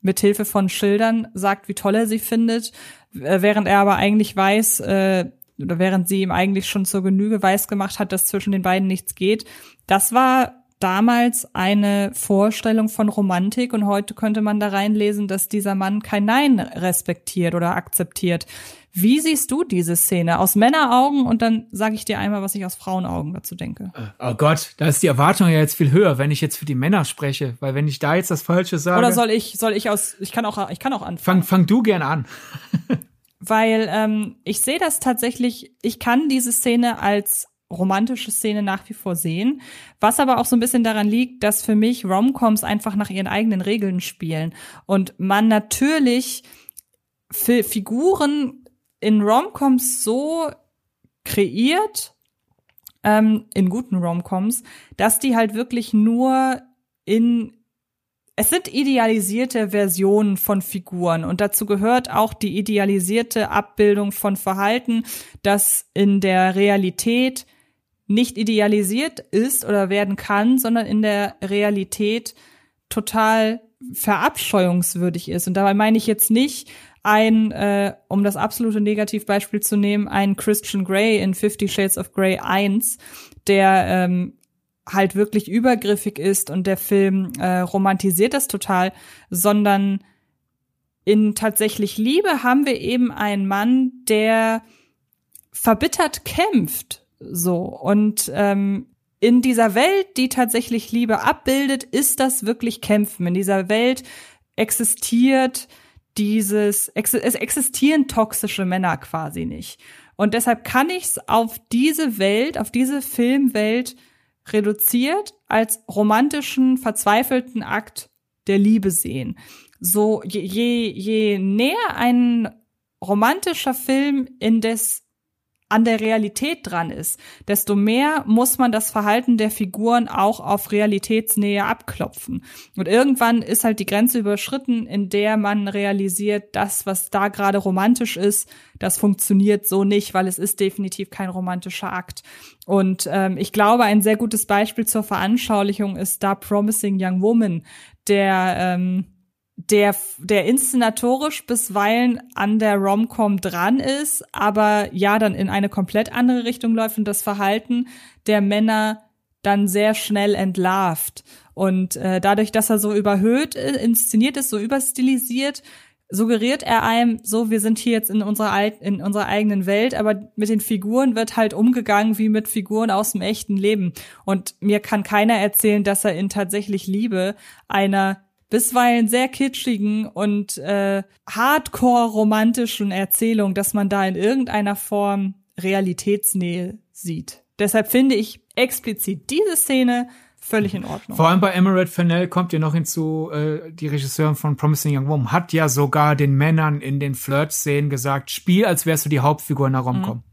mit Hilfe von Schildern sagt, wie toll er sie findet, während er aber eigentlich weiß, äh, oder während sie ihm eigentlich schon zur Genüge weiß gemacht hat, dass zwischen den beiden nichts geht. Das war damals eine Vorstellung von Romantik und heute könnte man da reinlesen, dass dieser Mann kein Nein respektiert oder akzeptiert. Wie siehst du diese Szene aus Männeraugen und dann sage ich dir einmal, was ich aus Frauenaugen dazu denke. Äh, oh Gott, da ist die Erwartung ja jetzt viel höher, wenn ich jetzt für die Männer spreche, weil wenn ich da jetzt das Falsche sage. Oder soll ich, soll ich aus, ich kann auch, ich kann auch anfangen. Fang, fang du gern an. weil ähm, ich sehe das tatsächlich, ich kann diese Szene als romantische Szene nach wie vor sehen, was aber auch so ein bisschen daran liegt, dass für mich Romcoms einfach nach ihren eigenen Regeln spielen und man natürlich für Figuren in Romcoms so kreiert, ähm, in guten Romcoms, dass die halt wirklich nur in es sind idealisierte Versionen von Figuren und dazu gehört auch die idealisierte Abbildung von Verhalten, das in der Realität nicht idealisiert ist oder werden kann, sondern in der Realität total verabscheuungswürdig ist. Und dabei meine ich jetzt nicht ein, äh, um das absolute Negativbeispiel zu nehmen, ein Christian Grey in Fifty Shades of Grey 1, der ähm, halt wirklich übergriffig ist und der Film äh, romantisiert das total, sondern in tatsächlich Liebe haben wir eben einen Mann, der verbittert kämpft, so und ähm, in dieser Welt, die tatsächlich Liebe abbildet, ist das wirklich Kämpfen. In dieser Welt existiert dieses, es existieren toxische Männer quasi nicht. Und deshalb kann ich es auf diese Welt, auf diese Filmwelt reduziert als romantischen, verzweifelten Akt der Liebe sehen. So, je, je, je näher ein romantischer Film in des an der Realität dran ist, desto mehr muss man das Verhalten der Figuren auch auf Realitätsnähe abklopfen. Und irgendwann ist halt die Grenze überschritten, in der man realisiert, das, was da gerade romantisch ist, das funktioniert so nicht, weil es ist definitiv kein romantischer Akt. Und ähm, ich glaube, ein sehr gutes Beispiel zur Veranschaulichung ist da Promising Young Woman, der ähm, der, der inszenatorisch bisweilen an der Romcom dran ist, aber ja dann in eine komplett andere Richtung läuft und das Verhalten der Männer dann sehr schnell entlarvt. Und äh, dadurch, dass er so überhöht äh, inszeniert ist, so überstilisiert, suggeriert er einem, so, wir sind hier jetzt in unserer, in unserer eigenen Welt, aber mit den Figuren wird halt umgegangen wie mit Figuren aus dem echten Leben. Und mir kann keiner erzählen, dass er in tatsächlich Liebe einer bisweilen sehr kitschigen und äh, hardcore-romantischen Erzählung, dass man da in irgendeiner Form Realitätsnähe sieht. Deshalb finde ich explizit diese Szene völlig in Ordnung. Vor allem bei Emerald Fennell kommt ja noch hinzu, äh, die Regisseurin von Promising Young Woman hat ja sogar den Männern in den Flirt-Szenen gesagt, spiel, als wärst du die Hauptfigur in der Romcom. Mhm.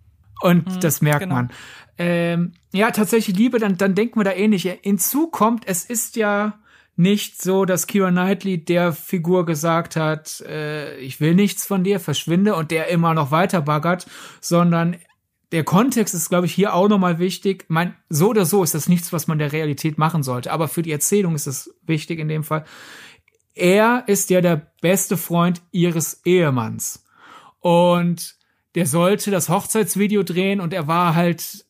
Und mhm, das merkt genau. man. Ähm, ja, tatsächlich Liebe, dann, dann denken wir da ähnlich. Hinzu kommt, es ist ja nicht so, dass Kira Knightley der Figur gesagt hat, äh, ich will nichts von dir, verschwinde und der immer noch weiter baggert, sondern der Kontext ist, glaube ich, hier auch nochmal wichtig. Mein, so oder so ist das nichts, was man der Realität machen sollte, aber für die Erzählung ist es wichtig in dem Fall. Er ist ja der beste Freund ihres Ehemanns und der sollte das Hochzeitsvideo drehen und er war halt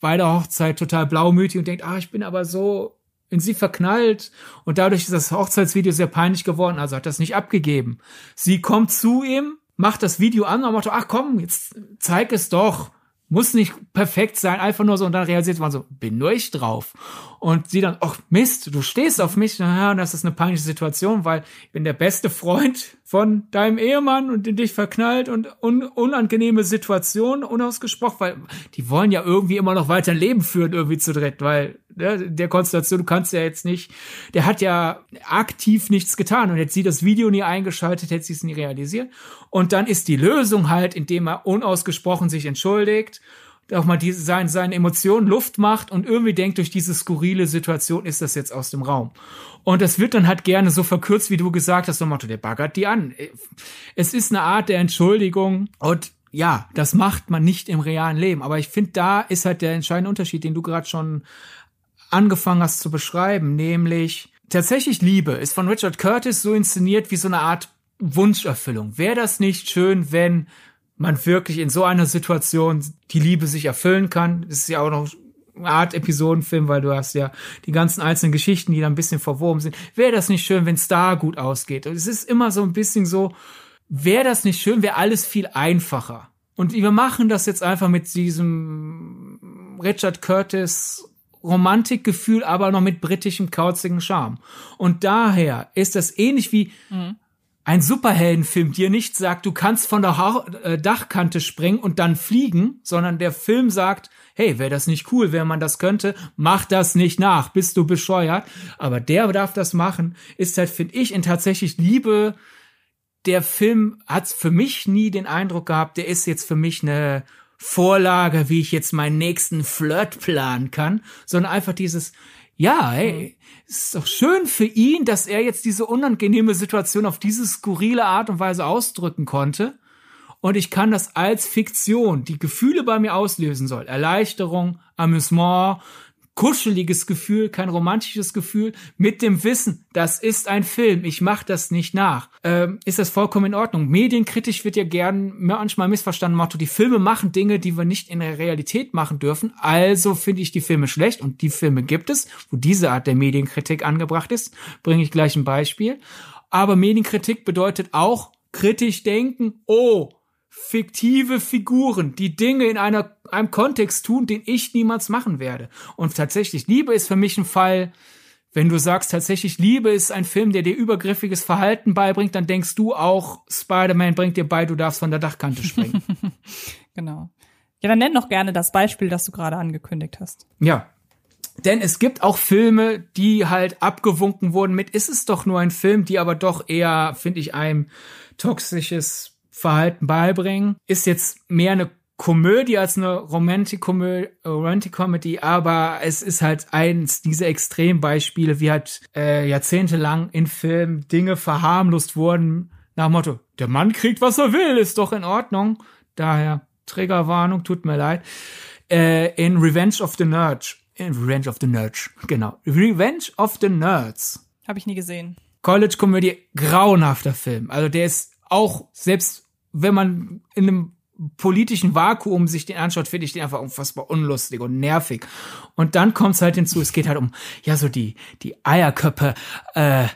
bei der Hochzeit total blaumütig und denkt, ah, ich bin aber so in sie verknallt und dadurch ist das Hochzeitsvideo sehr peinlich geworden, also hat das nicht abgegeben. Sie kommt zu ihm, macht das Video an und macht, ach komm, jetzt zeig es doch. Muss nicht perfekt sein, einfach nur so und dann realisiert man so, bin nur ich drauf. Und sie dann, ach Mist, du stehst auf mich, ja, und das ist eine peinliche Situation, weil ich bin der beste Freund von deinem Ehemann und in dich verknallt und un unangenehme Situation unausgesprochen, weil die wollen ja irgendwie immer noch weiter ein Leben führen, irgendwie zu dritt, weil ne, der Konstellation, du kannst ja jetzt nicht, der hat ja aktiv nichts getan und hätte sie das Video nie eingeschaltet, hätte sie es nie realisiert. Und dann ist die Lösung halt, indem er unausgesprochen sich entschuldigt, auch mal diese, seine, seine Emotionen Luft macht und irgendwie denkt, durch diese skurrile Situation ist das jetzt aus dem Raum. Und das wird dann halt gerne so verkürzt, wie du gesagt hast, so Motto, der baggert die an. Es ist eine Art der Entschuldigung und ja, das macht man nicht im realen Leben. Aber ich finde, da ist halt der entscheidende Unterschied, den du gerade schon angefangen hast zu beschreiben, nämlich tatsächlich Liebe ist von Richard Curtis so inszeniert wie so eine Art Wunscherfüllung. Wäre das nicht schön, wenn man wirklich in so einer Situation die Liebe sich erfüllen kann? Das ist ja auch noch eine Art Episodenfilm, weil du hast ja die ganzen einzelnen Geschichten, die da ein bisschen verwoben sind. Wäre das nicht schön, wenn es da gut ausgeht? Und es ist immer so ein bisschen so, wäre das nicht schön, wäre alles viel einfacher. Und wir machen das jetzt einfach mit diesem Richard Curtis Romantikgefühl, aber noch mit britischem kauzigen Charme. Und daher ist das ähnlich wie mhm. Ein Superheldenfilm dir nicht sagt, du kannst von der ha äh, Dachkante springen und dann fliegen, sondern der Film sagt, hey, wäre das nicht cool, wenn man das könnte, mach das nicht nach, bist du bescheuert. Aber der darf das machen, ist halt, finde ich, in tatsächlich Liebe, der Film hat für mich nie den Eindruck gehabt, der ist jetzt für mich eine Vorlage, wie ich jetzt meinen nächsten Flirt planen kann, sondern einfach dieses, ja, hey, ist doch schön für ihn, dass er jetzt diese unangenehme Situation auf diese skurrile Art und Weise ausdrücken konnte. Und ich kann das als Fiktion, die Gefühle bei mir auslösen soll, Erleichterung, Amüsement, kuscheliges Gefühl, kein romantisches Gefühl, mit dem Wissen, das ist ein Film, ich mache das nicht nach, ähm, ist das vollkommen in Ordnung. Medienkritisch wird ja gern manchmal missverstanden, Motto, die Filme machen Dinge, die wir nicht in der Realität machen dürfen, also finde ich die Filme schlecht und die Filme gibt es, wo diese Art der Medienkritik angebracht ist, bringe ich gleich ein Beispiel. Aber Medienkritik bedeutet auch kritisch denken, oh, fiktive Figuren, die Dinge in einer, einem Kontext tun, den ich niemals machen werde. Und tatsächlich, Liebe ist für mich ein Fall, wenn du sagst, tatsächlich Liebe ist ein Film, der dir übergriffiges Verhalten beibringt, dann denkst du auch, Spider-Man bringt dir bei, du darfst von der Dachkante springen. genau. Ja, dann nenn noch gerne das Beispiel, das du gerade angekündigt hast. Ja. Denn es gibt auch Filme, die halt abgewunken wurden mit, ist es doch nur ein Film, die aber doch eher, finde ich, ein toxisches Verhalten beibringen, ist jetzt mehr eine Komödie als eine Romantic Comedy, aber es ist halt eins dieser Extrembeispiele, wie halt äh, jahrzehntelang in Filmen Dinge verharmlost wurden, nach dem Motto, der Mann kriegt, was er will, ist doch in Ordnung. Daher, Triggerwarnung, tut mir leid. Äh, in Revenge of the Nerds. In Revenge of the Nerds, genau. Revenge of the Nerds. Habe ich nie gesehen. College-Komödie, grauenhafter Film. Also der ist auch, selbst wenn man in einem politischen Vakuum sich den anschaut, finde ich den einfach unfassbar unlustig und nervig. Und dann kommt es halt hinzu, es geht halt um, ja, so die, die Eierköpfe, äh,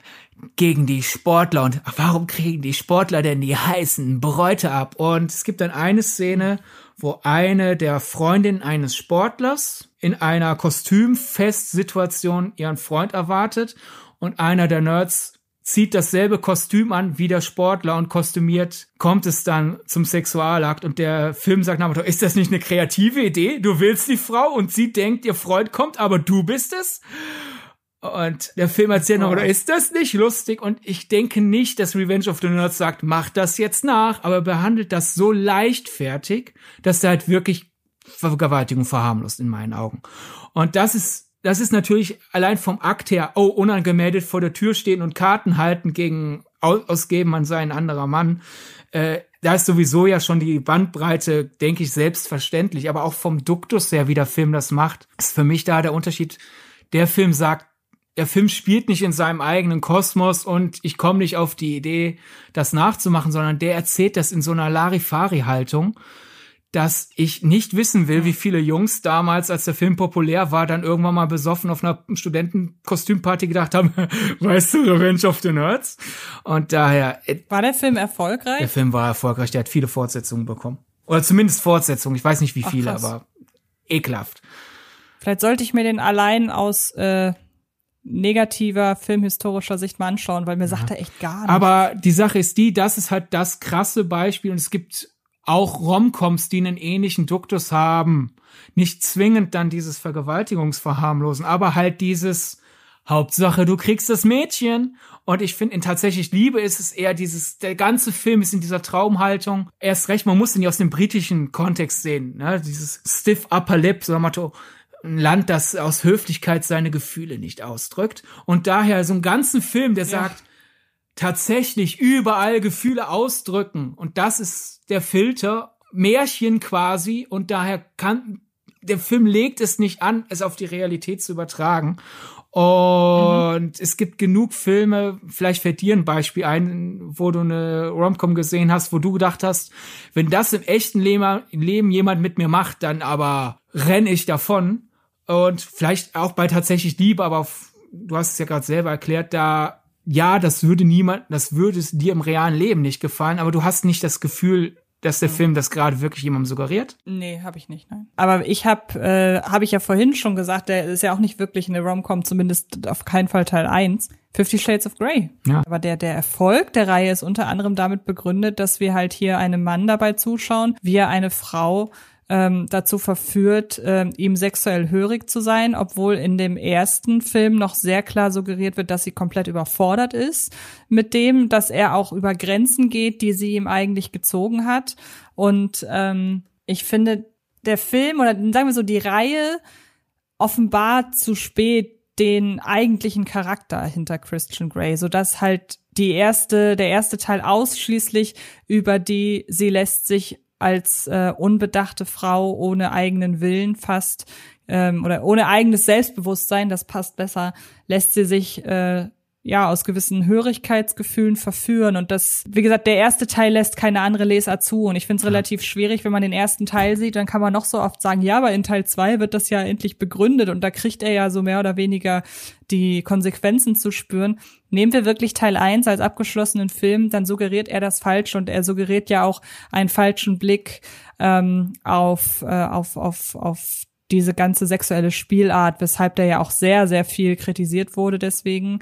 gegen die Sportler und warum kriegen die Sportler denn die heißen Bräute ab? Und es gibt dann eine Szene, wo eine der Freundinnen eines Sportlers in einer Kostümfestsituation ihren Freund erwartet und einer der Nerds zieht dasselbe Kostüm an wie der Sportler und kostümiert kommt es dann zum Sexualakt und der Film sagt nach ist das nicht eine kreative Idee? Du willst die Frau und sie denkt, ihr Freund kommt, aber du bist es? Und der Film erzählt noch, oder ist das nicht lustig? Und ich denke nicht, dass Revenge of the Nerds sagt, mach das jetzt nach, aber behandelt das so leichtfertig, dass er halt wirklich Vergewaltigung verharmlost in meinen Augen. Und das ist, das ist natürlich allein vom Akt her, oh, unangemeldet vor der Tür stehen und Karten halten gegen ausgeben an seinen anderer Mann. Äh, da ist sowieso ja schon die Bandbreite, denke ich, selbstverständlich. Aber auch vom Duktus her, wie der Film das macht, ist für mich da der Unterschied. Der Film sagt, der Film spielt nicht in seinem eigenen Kosmos und ich komme nicht auf die Idee, das nachzumachen, sondern der erzählt das in so einer Larifari-Haltung, dass ich nicht wissen will, wie viele Jungs damals, als der Film populär war, dann irgendwann mal besoffen auf einer Studentenkostümparty gedacht haben, weißt du, Revenge of the Nerds? Und daher. Äh, war der Film erfolgreich? Der Film war erfolgreich, der hat viele Fortsetzungen bekommen. Oder zumindest Fortsetzungen, ich weiß nicht wie viele, Ach, aber ekelhaft. Vielleicht sollte ich mir den allein aus äh, negativer filmhistorischer Sicht mal anschauen, weil mir ja. sagt er echt gar nichts. Aber die Sache ist die, das ist halt das krasse Beispiel und es gibt auch Romcoms, die einen ähnlichen Duktus haben. Nicht zwingend dann dieses Vergewaltigungsverharmlosen, aber halt dieses Hauptsache, du kriegst das Mädchen. Und ich finde, in tatsächlich Liebe ist es eher dieses, der ganze Film ist in dieser Traumhaltung. Erst recht, man muss ihn ja aus dem britischen Kontext sehen, ne? Dieses stiff upper lip, so Motto, ein Land, das aus Höflichkeit seine Gefühle nicht ausdrückt. Und daher so einen ganzen Film, der ja. sagt, tatsächlich überall Gefühle ausdrücken. Und das ist der Filter, Märchen quasi. Und daher kann, der Film legt es nicht an, es auf die Realität zu übertragen. Und mhm. es gibt genug Filme, vielleicht fällt dir ein Beispiel ein, wo du eine Romcom gesehen hast, wo du gedacht hast, wenn das im echten Leben jemand mit mir macht, dann aber renn ich davon. Und vielleicht auch bei tatsächlich Liebe, aber du hast es ja gerade selber erklärt, da ja, das würde niemand, das würde es dir im realen Leben nicht gefallen, aber du hast nicht das Gefühl, dass der mhm. Film das gerade wirklich jemandem suggeriert? Nee, habe ich nicht, nein. Aber ich habe, äh, habe ich ja vorhin schon gesagt, der ist ja auch nicht wirklich eine Rom-Com, zumindest auf keinen Fall Teil 1. Fifty Shades of Grey. Ja. Aber der, der Erfolg der Reihe ist unter anderem damit begründet, dass wir halt hier einem Mann dabei zuschauen, wie er eine Frau ähm, dazu verführt, ähm, ihm sexuell hörig zu sein, obwohl in dem ersten Film noch sehr klar suggeriert wird, dass sie komplett überfordert ist mit dem, dass er auch über Grenzen geht, die sie ihm eigentlich gezogen hat. Und ähm, ich finde, der Film oder sagen wir so, die Reihe offenbart zu spät den eigentlichen Charakter hinter Christian Grey, so dass halt die erste, der erste Teil ausschließlich über die sie lässt sich als äh, unbedachte Frau ohne eigenen Willen fast ähm, oder ohne eigenes Selbstbewusstsein, das passt besser, lässt sie sich äh, ja aus gewissen Hörigkeitsgefühlen verführen. Und das wie gesagt der erste Teil lässt keine andere Leser zu. Und ich finde es relativ schwierig wenn man den ersten Teil sieht dann kann man noch so oft sagen ja aber in Teil zwei wird das ja endlich begründet. Und da kriegt er ja so mehr oder weniger die Konsequenzen zu spüren. Nehmen wir wirklich Teil eins als abgeschlossenen Film dann suggeriert er das falsch. Und er suggeriert ja auch einen falschen Blick ähm, auf, äh, auf auf auf diese ganze sexuelle Spielart, weshalb der ja auch sehr, sehr viel kritisiert wurde deswegen.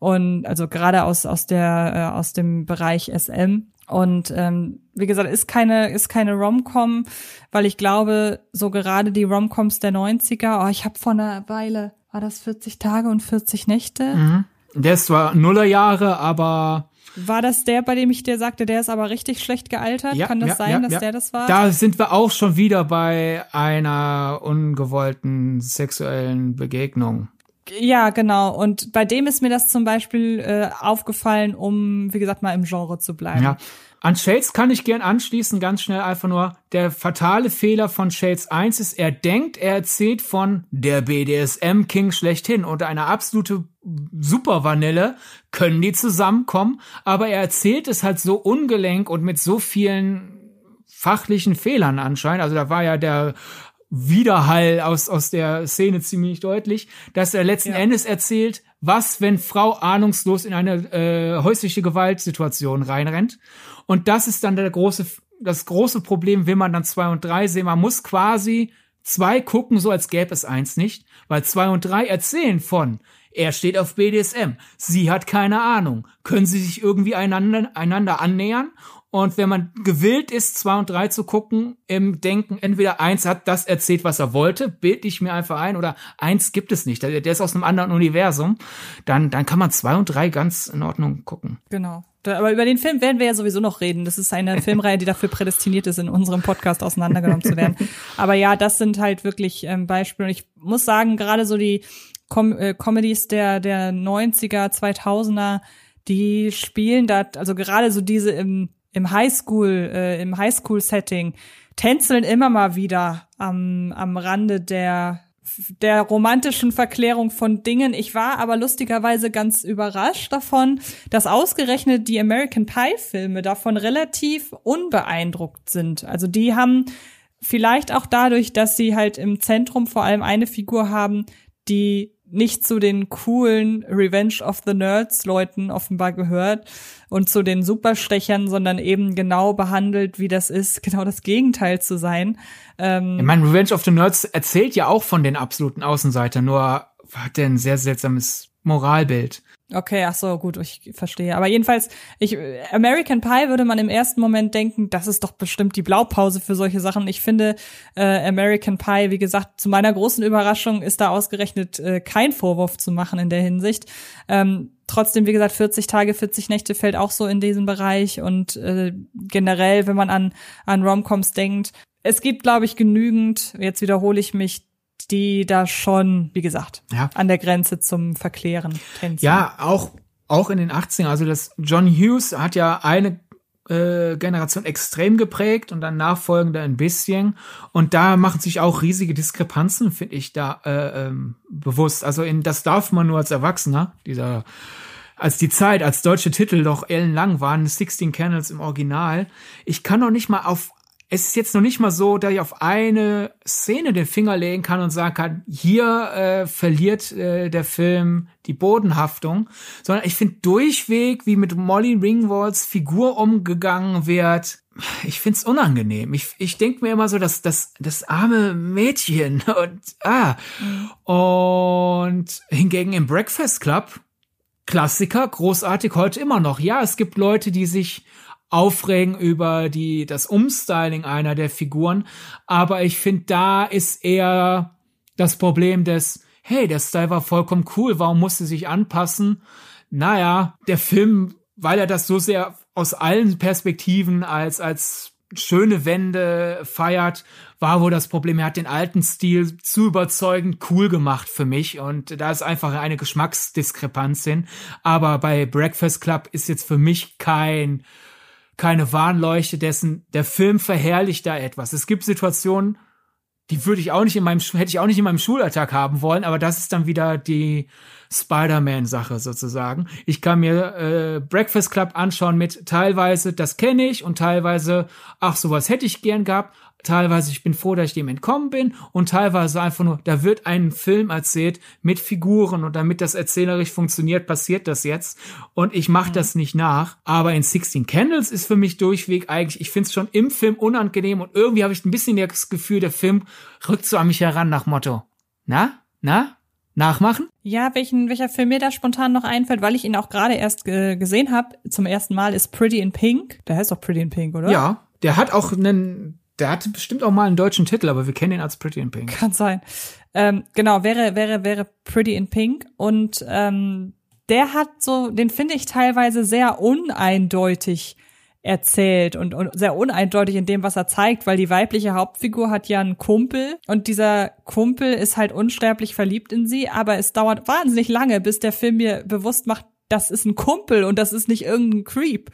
Und also gerade aus, aus der, äh, aus dem Bereich SM. Und ähm, wie gesagt, ist keine, ist keine Rom-Com, weil ich glaube, so gerade die Rom-Coms der 90er, oh, ich habe vor einer Weile, war das 40 Tage und 40 Nächte? Mhm. Der ist zwar Nullerjahre, aber War das der, bei dem ich dir sagte, der ist aber richtig schlecht gealtert? Ja, Kann das ja, sein, ja, dass der das war? Da sind wir auch schon wieder bei einer ungewollten sexuellen Begegnung. Ja, genau. Und bei dem ist mir das zum Beispiel äh, aufgefallen, um, wie gesagt, mal im Genre zu bleiben. Ja. An Shades kann ich gern anschließen, ganz schnell einfach nur. Der fatale Fehler von Shades 1 ist, er denkt, er erzählt von der BDSM-King schlechthin und eine absolute Supervanille können die zusammenkommen, aber er erzählt es halt so ungelenk und mit so vielen fachlichen Fehlern anscheinend. Also da war ja der Widerhall aus, aus der Szene ziemlich deutlich, dass er letzten Ja. Endes erzählt, was, wenn Frau ahnungslos in eine äh, häusliche Gewaltsituation reinrennt. Und das ist dann der große, das große Problem, will man dann zwei und drei sehen. Man muss quasi zwei gucken, so als gäbe es eins nicht, weil zwei und drei erzählen von, er steht auf BDSM, sie hat keine Ahnung, können sie sich irgendwie einander, einander annähern? Und wenn man gewillt ist, zwei und drei zu gucken, im Denken, entweder eins hat das erzählt, was er wollte, bild ich mir einfach ein, oder eins gibt es nicht, der der ist aus einem anderen Universum, dann, dann kann man zwei und drei ganz in Ordnung gucken. Genau. Aber über den Film werden wir ja sowieso noch reden. Das ist eine Filmreihe, die dafür prädestiniert ist, in unserem Podcast auseinandergenommen zu werden. Aber ja, das sind halt wirklich ähm, Beispiele. Und ich muss sagen, gerade so die Com äh, Comedies der, der 90er, 2000er, die spielen da, also gerade so diese im, im Highschool, äh, im Highschool-Setting, tänzeln immer mal wieder am, am Rande der der romantischen Verklärung von Dingen. Ich war aber lustigerweise ganz überrascht davon, dass ausgerechnet die American Pie Filme davon relativ unbeeindruckt sind. Also die haben vielleicht auch dadurch, dass sie halt im Zentrum vor allem eine Figur haben, die nicht zu den coolen Revenge of the Nerds Leuten offenbar gehört und zu den Superstechern, sondern eben genau behandelt, wie das ist, genau das Gegenteil zu sein. Ähm, Ich meine, Revenge of the Nerds erzählt ja auch von den absoluten Außenseitern, nur hat der ein sehr seltsames Moralbild. Okay, ach so, gut, ich verstehe. Aber jedenfalls, ich, American Pie würde man im ersten Moment denken, das ist doch bestimmt die Blaupause für solche Sachen. Ich finde, äh, American Pie, wie gesagt, zu meiner großen Überraschung ist da ausgerechnet äh, kein Vorwurf zu machen in der Hinsicht. Ähm, trotzdem, wie gesagt, 40 Tage, 40 Nächte fällt auch so in diesen Bereich und äh, generell, wenn man an, an Romcoms denkt, es gibt, glaube ich, genügend, jetzt wiederhole ich mich, die da schon, wie gesagt, Ja. an der Grenze zum Verklären tänzen. Ja, auch, auch in den 80ern. Also das John Hughes hat ja eine äh, Generation extrem geprägt und dann nachfolgende ein bisschen. Und da machen sich auch riesige Diskrepanzen, finde ich, da äh, ähm, bewusst. Also in das darf man nur als Erwachsener, dieser als die Zeit, als deutsche Titel doch ellenlang waren, 16 Candles im Original. Ich kann noch nicht mal auf es ist jetzt noch nicht mal so, dass ich auf eine Szene den Finger legen kann und sagen kann, hier äh, verliert äh, der Film die Bodenhaftung, sondern ich finde durchweg, wie mit Molly Ringwalds Figur umgegangen wird, ich find's unangenehm. Ich, ich denk mir immer so, dass das, das arme Mädchen und ah. Und hingegen im Breakfast Club, Klassiker, großartig heute immer noch. Ja, es gibt Leute, die sich aufregen über die, das Umstyling einer der Figuren. Aber ich finde, da ist eher das Problem des, hey, der Style war vollkommen cool, warum musste sich anpassen? Naja, der Film, weil er das so sehr aus allen Perspektiven als, als schöne Wände feiert, war wohl das Problem. Er hat den alten Stil zu überzeugend cool gemacht für mich und da ist einfach eine Geschmacksdiskrepanz hin. Aber bei Breakfast Club ist jetzt für mich kein, keine Warnleuchte dessen, der Film verherrlicht da etwas. Es gibt Situationen, die würde ich auch nicht in meinem, hätte ich auch nicht in meinem Schulalltag haben wollen, aber das ist dann wieder die Spider-Man-Sache sozusagen. Ich kann mir äh, Breakfast Club anschauen mit teilweise, das kenne ich und teilweise, ach, sowas hätte ich gern gehabt. Teilweise, ich bin froh, dass ich dem entkommen bin und teilweise einfach nur, da wird ein Film erzählt mit Figuren und damit das erzählerisch funktioniert, passiert das jetzt und ich mache das nicht nach. Aber in 16 Candles ist für mich durchweg eigentlich, ich finde es schon im Film unangenehm und irgendwie habe ich ein bisschen das Gefühl, der Film rückt so an mich heran nach Motto, na, na, nachmachen? Ja, welchen, welcher Film mir da spontan noch einfällt, weil ich ihn auch gerade erst äh, gesehen habe, zum ersten Mal, ist Pretty in Pink. Der heißt doch Pretty in Pink, oder? Ja, der hat auch einen, der hatte bestimmt auch mal einen deutschen Titel, aber wir kennen ihn als Pretty in Pink. Kann sein. Ähm, genau, wäre, wäre, wäre Pretty in Pink. Und ähm, der hat so, den finde ich teilweise sehr uneindeutig erzählt und, und sehr uneindeutig in dem, was er zeigt, weil die weibliche Hauptfigur hat ja einen Kumpel und dieser Kumpel ist halt unsterblich verliebt in sie, aber es dauert wahnsinnig lange, bis der Film mir bewusst macht, das ist ein Kumpel und das ist nicht irgendein Creep.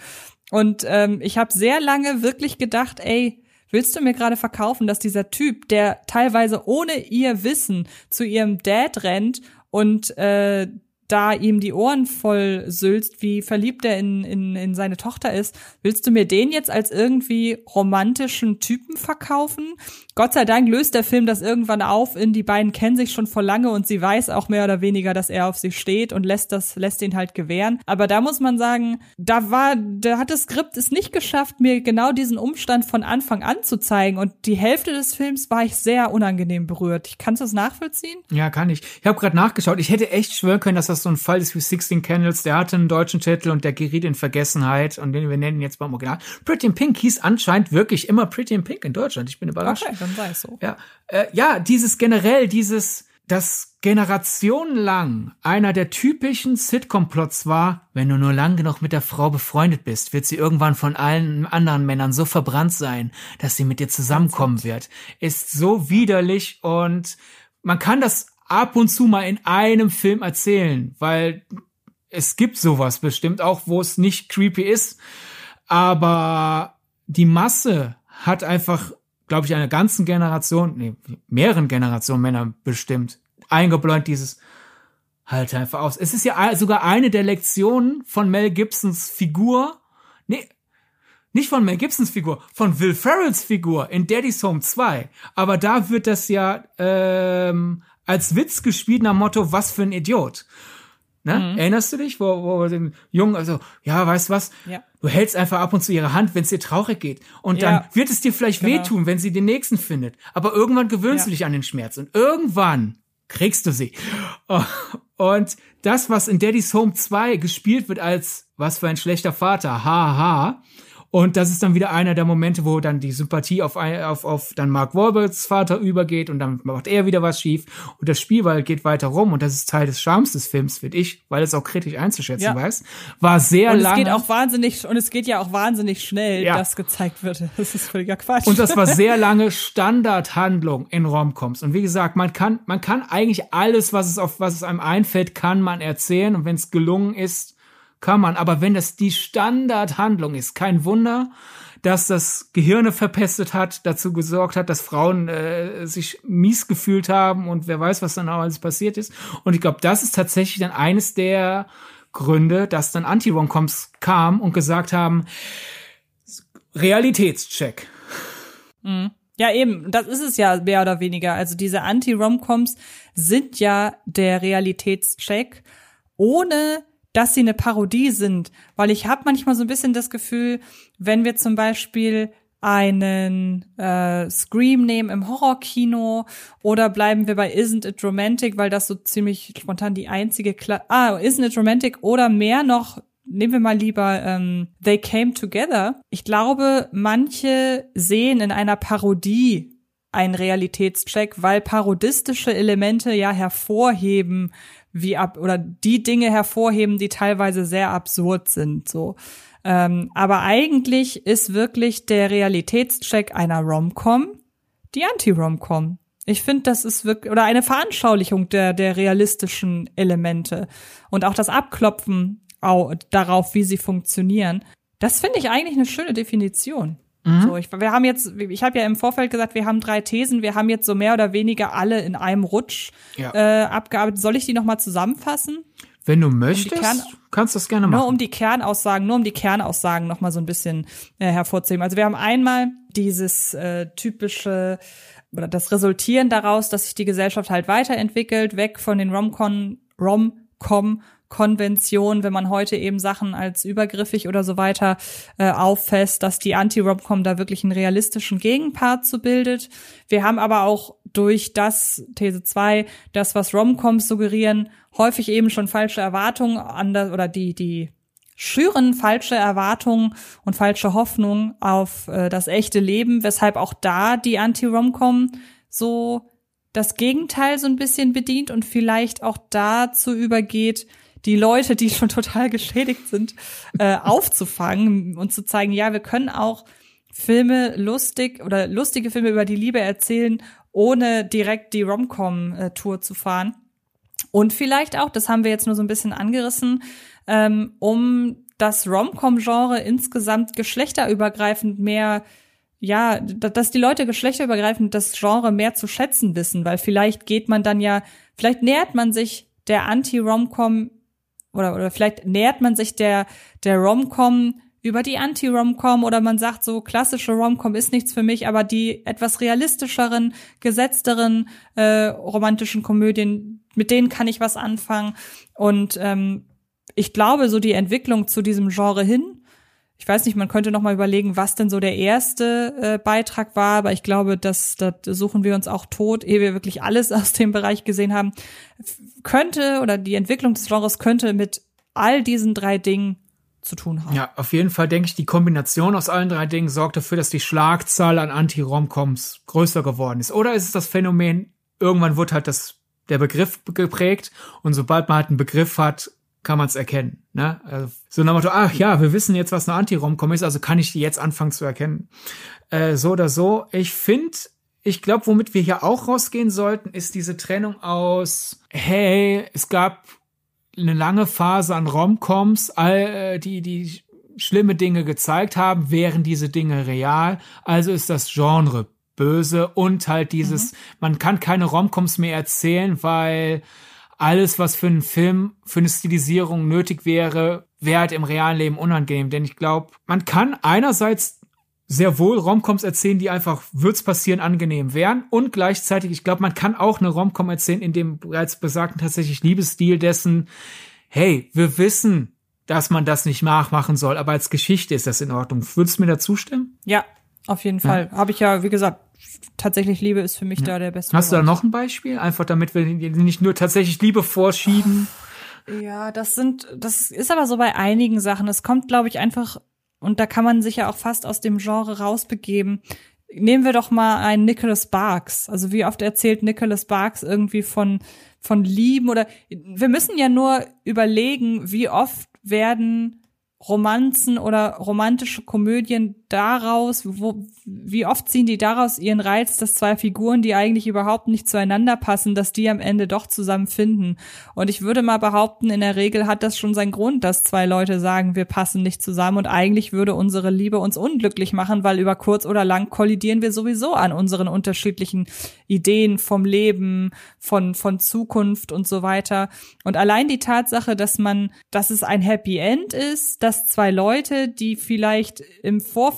Und ähm, ich habe sehr lange wirklich gedacht, ey, willst du mir gerade verkaufen, dass dieser Typ, der teilweise ohne ihr Wissen zu ihrem Dad rennt und äh, da ihm die Ohren voll sülzt, wie verliebt er in, in, in seine Tochter ist, willst du mir den jetzt als irgendwie romantischen Typen verkaufen? Gott sei Dank löst der Film das irgendwann auf in die beiden kennen sich schon vor lange und sie weiß auch mehr oder weniger, dass er auf sie steht und lässt das, lässt ihn halt gewähren. Aber da muss man sagen, da war, da hat das Skript es nicht geschafft, mir genau diesen Umstand von Anfang an zu zeigen und die Hälfte des Films war ich sehr unangenehm berührt. Kannst du das nachvollziehen? Ja, kann ich. Ich habe gerade nachgeschaut. Ich hätte echt schwören können, dass das so ein Fall ist wie Sixteen Candles. Der hatte einen deutschen Titel und der geriet in Vergessenheit und den wir nennen jetzt beim Original. Pretty in Pink hieß anscheinend wirklich immer Pretty in Pink in Deutschland. Ich bin überrascht. Okay, dann sei es so. Ja, äh, ja, dieses generell, dieses, das generationenlang einer der typischen Sitcom-Plots war, wenn du nur lang genug mit der Frau befreundet bist, wird sie irgendwann von allen anderen Männern so verbrannt sein, dass sie mit dir zusammenkommen wird, ist so widerlich und man kann das ab und zu mal in einem Film erzählen, weil es gibt sowas bestimmt auch, wo es nicht creepy ist, aber die Masse hat einfach, glaube ich, einer ganzen Generation, nee, mehreren Generationen Männer bestimmt, eingebläut dieses halt einfach aus. Es ist ja sogar eine der Lektionen von Mel Gibsons Figur, nee, nicht von Mel Gibsons Figur, von Will Ferrells Figur in Daddy's Home 2. Aber da wird das ja ähm, als Witz gespielt nach Motto, was für ein Idiot. Ne? Mhm. Erinnerst du dich, wo, wo den Jungen, also, ja, weißt du was? Ja. Du hältst einfach ab und zu ihre Hand, wenn es dir traurig geht. Und dann ja. wird es dir vielleicht genau. wehtun, wenn sie den nächsten findet. Aber irgendwann gewöhnst ja. du dich an den Schmerz. Und irgendwann kriegst du sie. Und das, was in Daddy's Home 2 gespielt wird als was für ein schlechter Vater, haha, ha, und das ist dann wieder einer der Momente, wo dann die Sympathie auf, auf, auf dann Mark Wahlbergs Vater übergeht und dann macht er wieder was schief und das Spielball geht weiter rum und das ist Teil des Charmes des Films, finde ich, weil es auch kritisch einzuschätzen ja. weiß. War sehr und lange. Und es geht auch wahnsinnig, und es geht ja auch wahnsinnig schnell, ja. dass gezeigt wird. Das ist völliger Quatsch. Und das war sehr lange Standardhandlung in Romcoms. Und wie gesagt, man kann, man kann eigentlich alles, was es auf, was es einem einfällt, kann man erzählen. Und wenn es gelungen ist, kann man. Aber wenn das die Standardhandlung ist, kein Wunder, dass das Gehirne verpestet hat, dazu gesorgt hat, dass Frauen äh, sich mies gefühlt haben und wer weiß, was dann auch alles passiert ist. Und ich glaube, das ist tatsächlich dann eines der Gründe, dass dann Anti-Romcoms kam und gesagt haben, Realitätscheck. Mhm. Ja, eben, das ist es ja mehr oder weniger. Also diese Anti-Romcoms sind ja der Realitätscheck, ohne dass sie eine Parodie sind, weil ich habe manchmal so ein bisschen das Gefühl, wenn wir zum Beispiel einen äh, Scream nehmen im Horrorkino oder bleiben wir bei Isn't It Romantic, weil das so ziemlich spontan die einzige Kla ah Isn't It Romantic oder mehr noch nehmen wir mal lieber ähm, They Came Together. Ich glaube, manche sehen in einer Parodie einen Realitätscheck, weil parodistische Elemente ja hervorheben, wie ab oder die Dinge hervorheben, die teilweise sehr absurd sind. So, ähm, aber eigentlich ist wirklich der Realitätscheck einer Romcom die Anti-Romcom. Ich finde, das ist wirklich oder eine Veranschaulichung der der realistischen Elemente und auch das Abklopfen darauf, wie sie funktionieren. Das finde ich eigentlich eine schöne Definition. Mhm. So, ich, wir haben jetzt, ich habe ja im Vorfeld gesagt, wir haben drei Thesen, wir haben jetzt so mehr oder weniger alle in einem Rutsch ja. äh, abgearbeitet. Soll ich die nochmal zusammenfassen? Wenn du möchtest, um kannst du das gerne machen. Nur um die Kernaussagen, nur um die Kernaussagen nochmal so ein bisschen äh, hervorzuheben. Also wir haben einmal dieses äh, typische oder das Resultieren daraus, dass sich die Gesellschaft halt weiterentwickelt, weg von den Romcon, Romcom Konvention, wenn man heute eben Sachen als übergriffig oder so weiter äh, auffasst, dass die Anti-Romcom da wirklich einen realistischen Gegenpart zu bildet. Wir haben aber auch durch das, These 2, das, was Romcoms suggerieren, häufig eben schon falsche Erwartungen an das, oder die, die schüren falsche Erwartungen und falsche Hoffnungen auf äh, das echte Leben, weshalb auch da die Anti-Romcom so das Gegenteil so ein bisschen bedient und vielleicht auch dazu übergeht, die Leute, die schon total geschädigt sind, äh, aufzufangen und zu zeigen, ja, wir können auch Filme lustig oder lustige Filme über die Liebe erzählen, ohne direkt die Rom-Com-Tour zu fahren. Und vielleicht auch, das haben wir jetzt nur so ein bisschen angerissen, ähm, um das Rom-Com-Genre insgesamt geschlechterübergreifend mehr ja, dass die Leute geschlechterübergreifend das Genre mehr zu schätzen wissen, weil vielleicht geht man dann ja, vielleicht nähert man sich der Anti-Rom-Com oder, oder vielleicht nähert man sich der, der Rom-Com über die Anti-Rom-Com oder man sagt so, klassische Rom-Com ist nichts für mich, aber die etwas realistischeren, gesetzteren äh, romantischen Komödien, mit denen kann ich was anfangen. Und ähm, ich glaube, so die Entwicklung zu diesem Genre hin, ich weiß nicht, man könnte noch mal überlegen, was denn so der erste äh, Beitrag war, aber ich glaube, dass das suchen wir uns auch tot, ehe wir wirklich alles aus dem Bereich gesehen haben. Könnte oder die Entwicklung des Genres könnte mit all diesen drei Dingen zu tun haben. Ja, auf jeden Fall denke ich, die Kombination aus allen drei Dingen sorgt dafür, dass die Schlagzahl an Anti-Romcoms größer geworden ist. Oder ist es das Phänomen, irgendwann wird halt das, der Begriff geprägt und sobald man halt einen Begriff hat, kann man es erkennen. Ne? Also, so nach Motto, ach ja, wir wissen jetzt, was eine Anti-Romcom ist, also kann ich die jetzt anfangen zu erkennen. Äh, so oder so. Ich finde, ich glaube, womit wir hier auch rausgehen sollten, ist diese Trennung aus, hey, es gab eine lange Phase an Romcoms, all, äh, die, die schlimme Dinge gezeigt haben, wären diese Dinge real. Also ist das Genre böse und halt dieses, mhm. man kann keine Romcoms mehr erzählen, weil alles, was für einen Film, für eine Stilisierung nötig wäre, wäre halt im realen Leben unangenehm. Denn ich glaube, man kann einerseits sehr wohl Romcoms erzählen, die einfach wird's passieren angenehm wären und gleichzeitig, ich glaube, man kann auch eine Romcom erzählen in dem bereits besagten tatsächlich Liebesstil dessen, hey, wir wissen, dass man das nicht nachmachen soll, aber als Geschichte ist das in Ordnung. Würdest du mir da zustimmen? Ja, auf jeden Fall. Ja. Habe ich ja, wie gesagt, tatsächlich Liebe ist für mich ja. da der beste. Hast du da noch ein Beispiel? Einfach damit wir nicht nur tatsächlich Liebe vorschieben. Ja, das sind, das ist aber so bei einigen Sachen. Es kommt, glaube ich, einfach, und da kann man sich ja auch fast aus dem Genre rausbegeben. Nehmen wir doch mal einen Nicholas Sparks. Also wie oft erzählt Nicholas Sparks irgendwie von, von Lieben oder, wir müssen ja nur überlegen, wie oft werden Romanzen oder romantische Komödien daraus, wo, wie oft ziehen die daraus ihren Reiz, dass zwei Figuren, die eigentlich überhaupt nicht zueinander passen, dass die am Ende doch zusammen finden. Und ich würde mal behaupten, in der Regel hat das schon seinen Grund, dass zwei Leute sagen, wir passen nicht zusammen und eigentlich würde unsere Liebe uns unglücklich machen, weil über kurz oder lang kollidieren wir sowieso an unseren unterschiedlichen Ideen vom Leben, von, von Zukunft und so weiter. Und allein die Tatsache, dass man, dass es ein Happy End ist, dass zwei Leute, die vielleicht im Vorfeld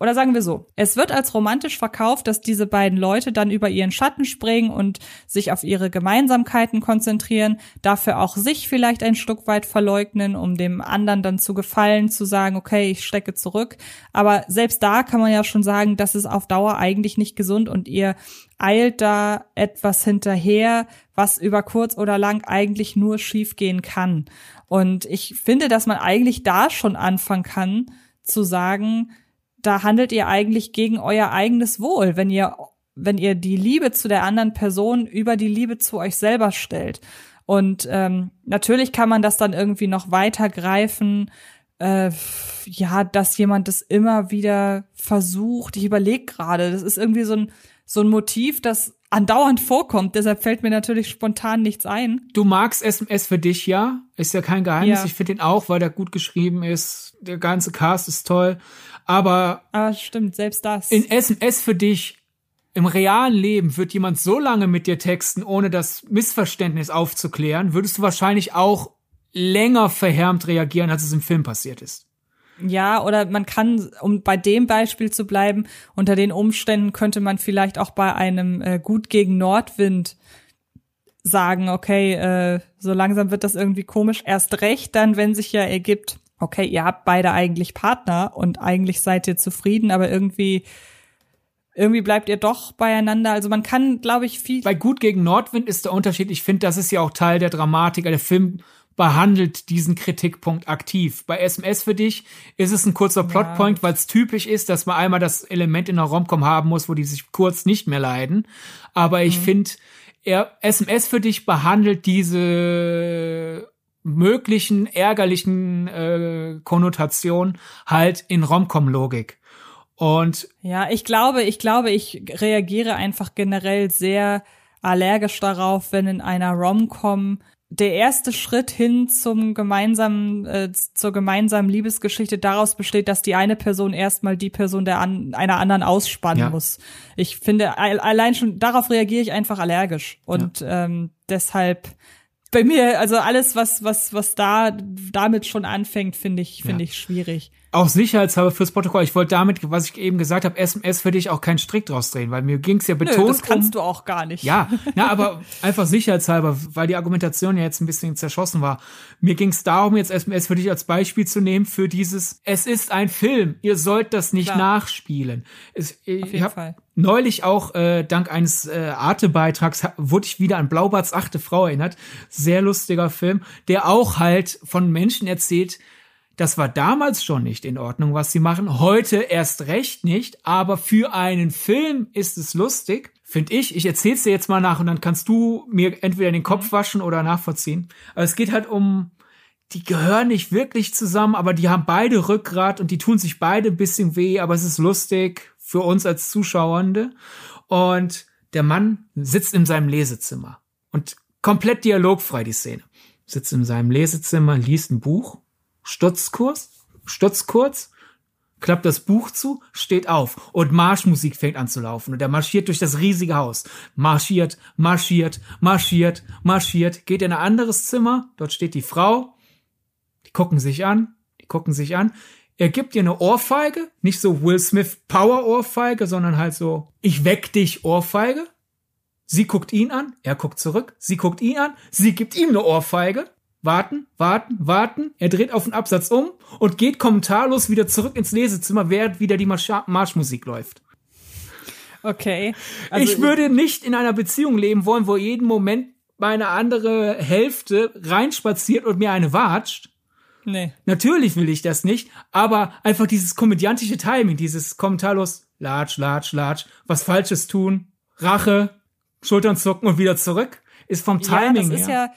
oder sagen wir so, es wird als romantisch verkauft, dass diese beiden Leute dann über ihren Schatten springen und sich auf ihre Gemeinsamkeiten konzentrieren, dafür auch sich vielleicht ein Stück weit verleugnen, um dem anderen dann zu gefallen, zu sagen, okay, ich stecke zurück. Aber selbst da kann man ja schon sagen, das ist auf Dauer eigentlich nicht gesund und ihr eilt da etwas hinterher, was über kurz oder lang eigentlich nur schiefgehen kann. Und ich finde, dass man eigentlich da schon anfangen kann, zu sagen, da handelt ihr eigentlich gegen euer eigenes Wohl, wenn ihr, wenn ihr die Liebe zu der anderen Person über die Liebe zu euch selber stellt. Und ähm, natürlich kann man das dann irgendwie noch weiter greifen, äh, ja, dass jemand das immer wieder versucht. Ich überlege gerade, das ist irgendwie so ein, so ein Motiv, das andauernd vorkommt. Deshalb fällt mir natürlich spontan nichts ein. Du magst SMS für dich, ja? Ist ja kein Geheimnis. Ja. Ich finde ihn auch, weil der gut geschrieben ist. Der ganze Cast ist toll. Aber. Ah, stimmt, selbst das. In SMS für dich. Im realen Leben wird jemand so lange mit dir texten, ohne das Missverständnis aufzuklären, würdest du wahrscheinlich auch länger verhärmt reagieren, als es im Film passiert ist. Ja, oder man kann, um bei dem Beispiel zu bleiben, unter den Umständen könnte man vielleicht auch bei einem äh, Gut gegen Nordwind sagen, okay, äh, so langsam wird das irgendwie komisch. Erst recht dann, wenn sich ja ergibt, okay, ihr habt beide eigentlich Partner und eigentlich seid ihr zufrieden, aber irgendwie irgendwie bleibt ihr doch beieinander. Also man kann, glaube ich, viel. Bei Gut gegen Nordwind ist der Unterschied. Ich finde, das ist ja auch Teil der Dramatik. Der Film behandelt diesen Kritikpunkt aktiv. Bei SMS für dich ist es ein kurzer Plotpoint, ja. weil es typisch ist, dass man einmal das Element in der Romcom haben muss, wo die sich kurz nicht mehr leiden. Aber ich mhm. finde, SMS für dich behandelt diese möglichen ärgerlichen äh, Konnotationen halt in Romcom-Logik. Und ja, ich glaube, ich glaube, ich reagiere einfach generell sehr allergisch darauf, wenn in einer Romcom der erste Schritt hin zum gemeinsamen, äh, zur gemeinsamen Liebesgeschichte daraus besteht, dass die eine Person erstmal die Person der an, einer anderen ausspannen ja. muss. Ich finde, allein schon darauf reagiere ich einfach allergisch. Und ja. ähm, deshalb bei mir, also alles, was, was, was da damit schon anfängt, finde ich, finde ja. ich schwierig auch sicherheitshalber fürs Protokoll. Ich wollte damit, was ich eben gesagt habe, SMS für dich auch keinen Strick draus drehen, weil mir ging's ja betont. Nö, das kannst um, du auch gar nicht. Ja, na, aber einfach sicherheitshalber, weil die Argumentation ja jetzt ein bisschen zerschossen war. Mir ging's darum, jetzt SMS für dich als Beispiel zu nehmen für dieses, es ist ein Film, ihr sollt das nicht Klar. nachspielen. Es, Auf jeden hab, Fall neulich auch äh, dank eines äh, Arte-Beitrags wurde ich wieder an Blaubarts achte Frau erinnert. Sehr lustiger Film, der auch halt von Menschen erzählt, das war damals schon nicht in Ordnung, was sie machen. Heute erst recht nicht. Aber für einen Film ist es lustig, finde ich. Ich erzähl's dir jetzt mal nach und dann kannst du mir entweder den Kopf mhm. waschen oder nachvollziehen. Aber es geht halt um, die gehören nicht wirklich zusammen, aber die haben beide Rückgrat und die tun sich beide ein bisschen weh, aber es ist lustig für uns als Zuschauernde. Und der Mann sitzt in seinem Lesezimmer und komplett dialogfrei die Szene. Sitzt in seinem Lesezimmer, liest ein Buch stutzt kurz, stutzt kurz, klappt das Buch zu, steht auf. Und Marschmusik fängt an zu laufen. Und er marschiert durch das riesige Haus. Marschiert, marschiert, marschiert, marschiert, geht in ein anderes Zimmer, dort steht die Frau, die gucken sich an, die gucken sich an. Er gibt ihr eine Ohrfeige, nicht so Will Smith Power Ohrfeige, sondern halt so ich weck dich Ohrfeige. Sie guckt ihn an, er guckt zurück, sie guckt ihn an, sie gibt ihm eine Ohrfeige warten, warten, warten. Er dreht auf den Absatz um und geht kommentarlos wieder zurück ins Lesezimmer, während wieder die Marsch Marschmusik läuft. Okay. Also ich würde nicht in einer Beziehung leben wollen, wo jeden Moment meine andere Hälfte reinspaziert und mir eine watscht. Nee. Natürlich will ich das nicht, aber einfach dieses komödiantische Timing, dieses kommentarlos, latsch, latsch, latsch, was Falsches tun, Rache, Schultern zucken und wieder zurück, ist vom Timing ja, das her. Ist ja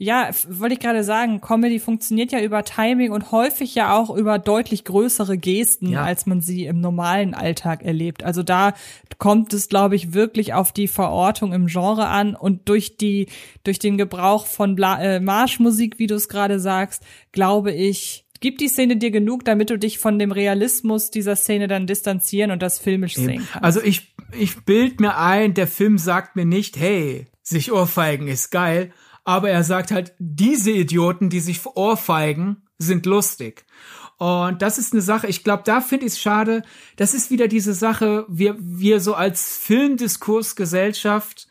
ja, wollte ich gerade sagen, Comedy funktioniert ja über Timing und häufig ja auch über deutlich größere Gesten, ja. als man sie im normalen Alltag erlebt. Also da kommt es, glaube ich, wirklich auf die Verortung im Genre an und durch die, durch den Gebrauch von Bla äh, Marschmusik, wie du es gerade sagst, glaube ich, gibt die Szene dir genug, damit du dich von dem Realismus dieser Szene dann distanzieren und das filmisch sehen kannst. Also ich, ich bild mir ein, der Film sagt mir nicht, hey, sich ohrfeigen ist geil, aber er sagt halt, diese Idioten, die sich ohrfeigen, sind lustig. Und das ist eine Sache, ich glaube, da finde ich es schade. Das ist wieder diese Sache, wir, wir so als Filmdiskursgesellschaft,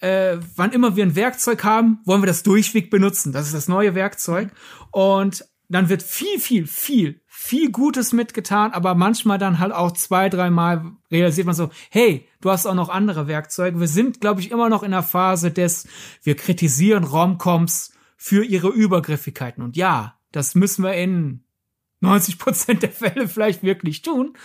äh, wann immer wir ein Werkzeug haben, wollen wir das durchweg benutzen. Das ist das neue Werkzeug. Und dann wird viel, viel, viel, viel Gutes mitgetan, aber manchmal dann halt auch zwei, dreimal realisiert man so, hey, du hast auch noch andere Werkzeuge. Wir sind, glaube ich, immer noch in der Phase des, wir kritisieren Romcoms für ihre Übergriffigkeiten. Und ja, das müssen wir in 90 Prozent der Fälle vielleicht wirklich tun.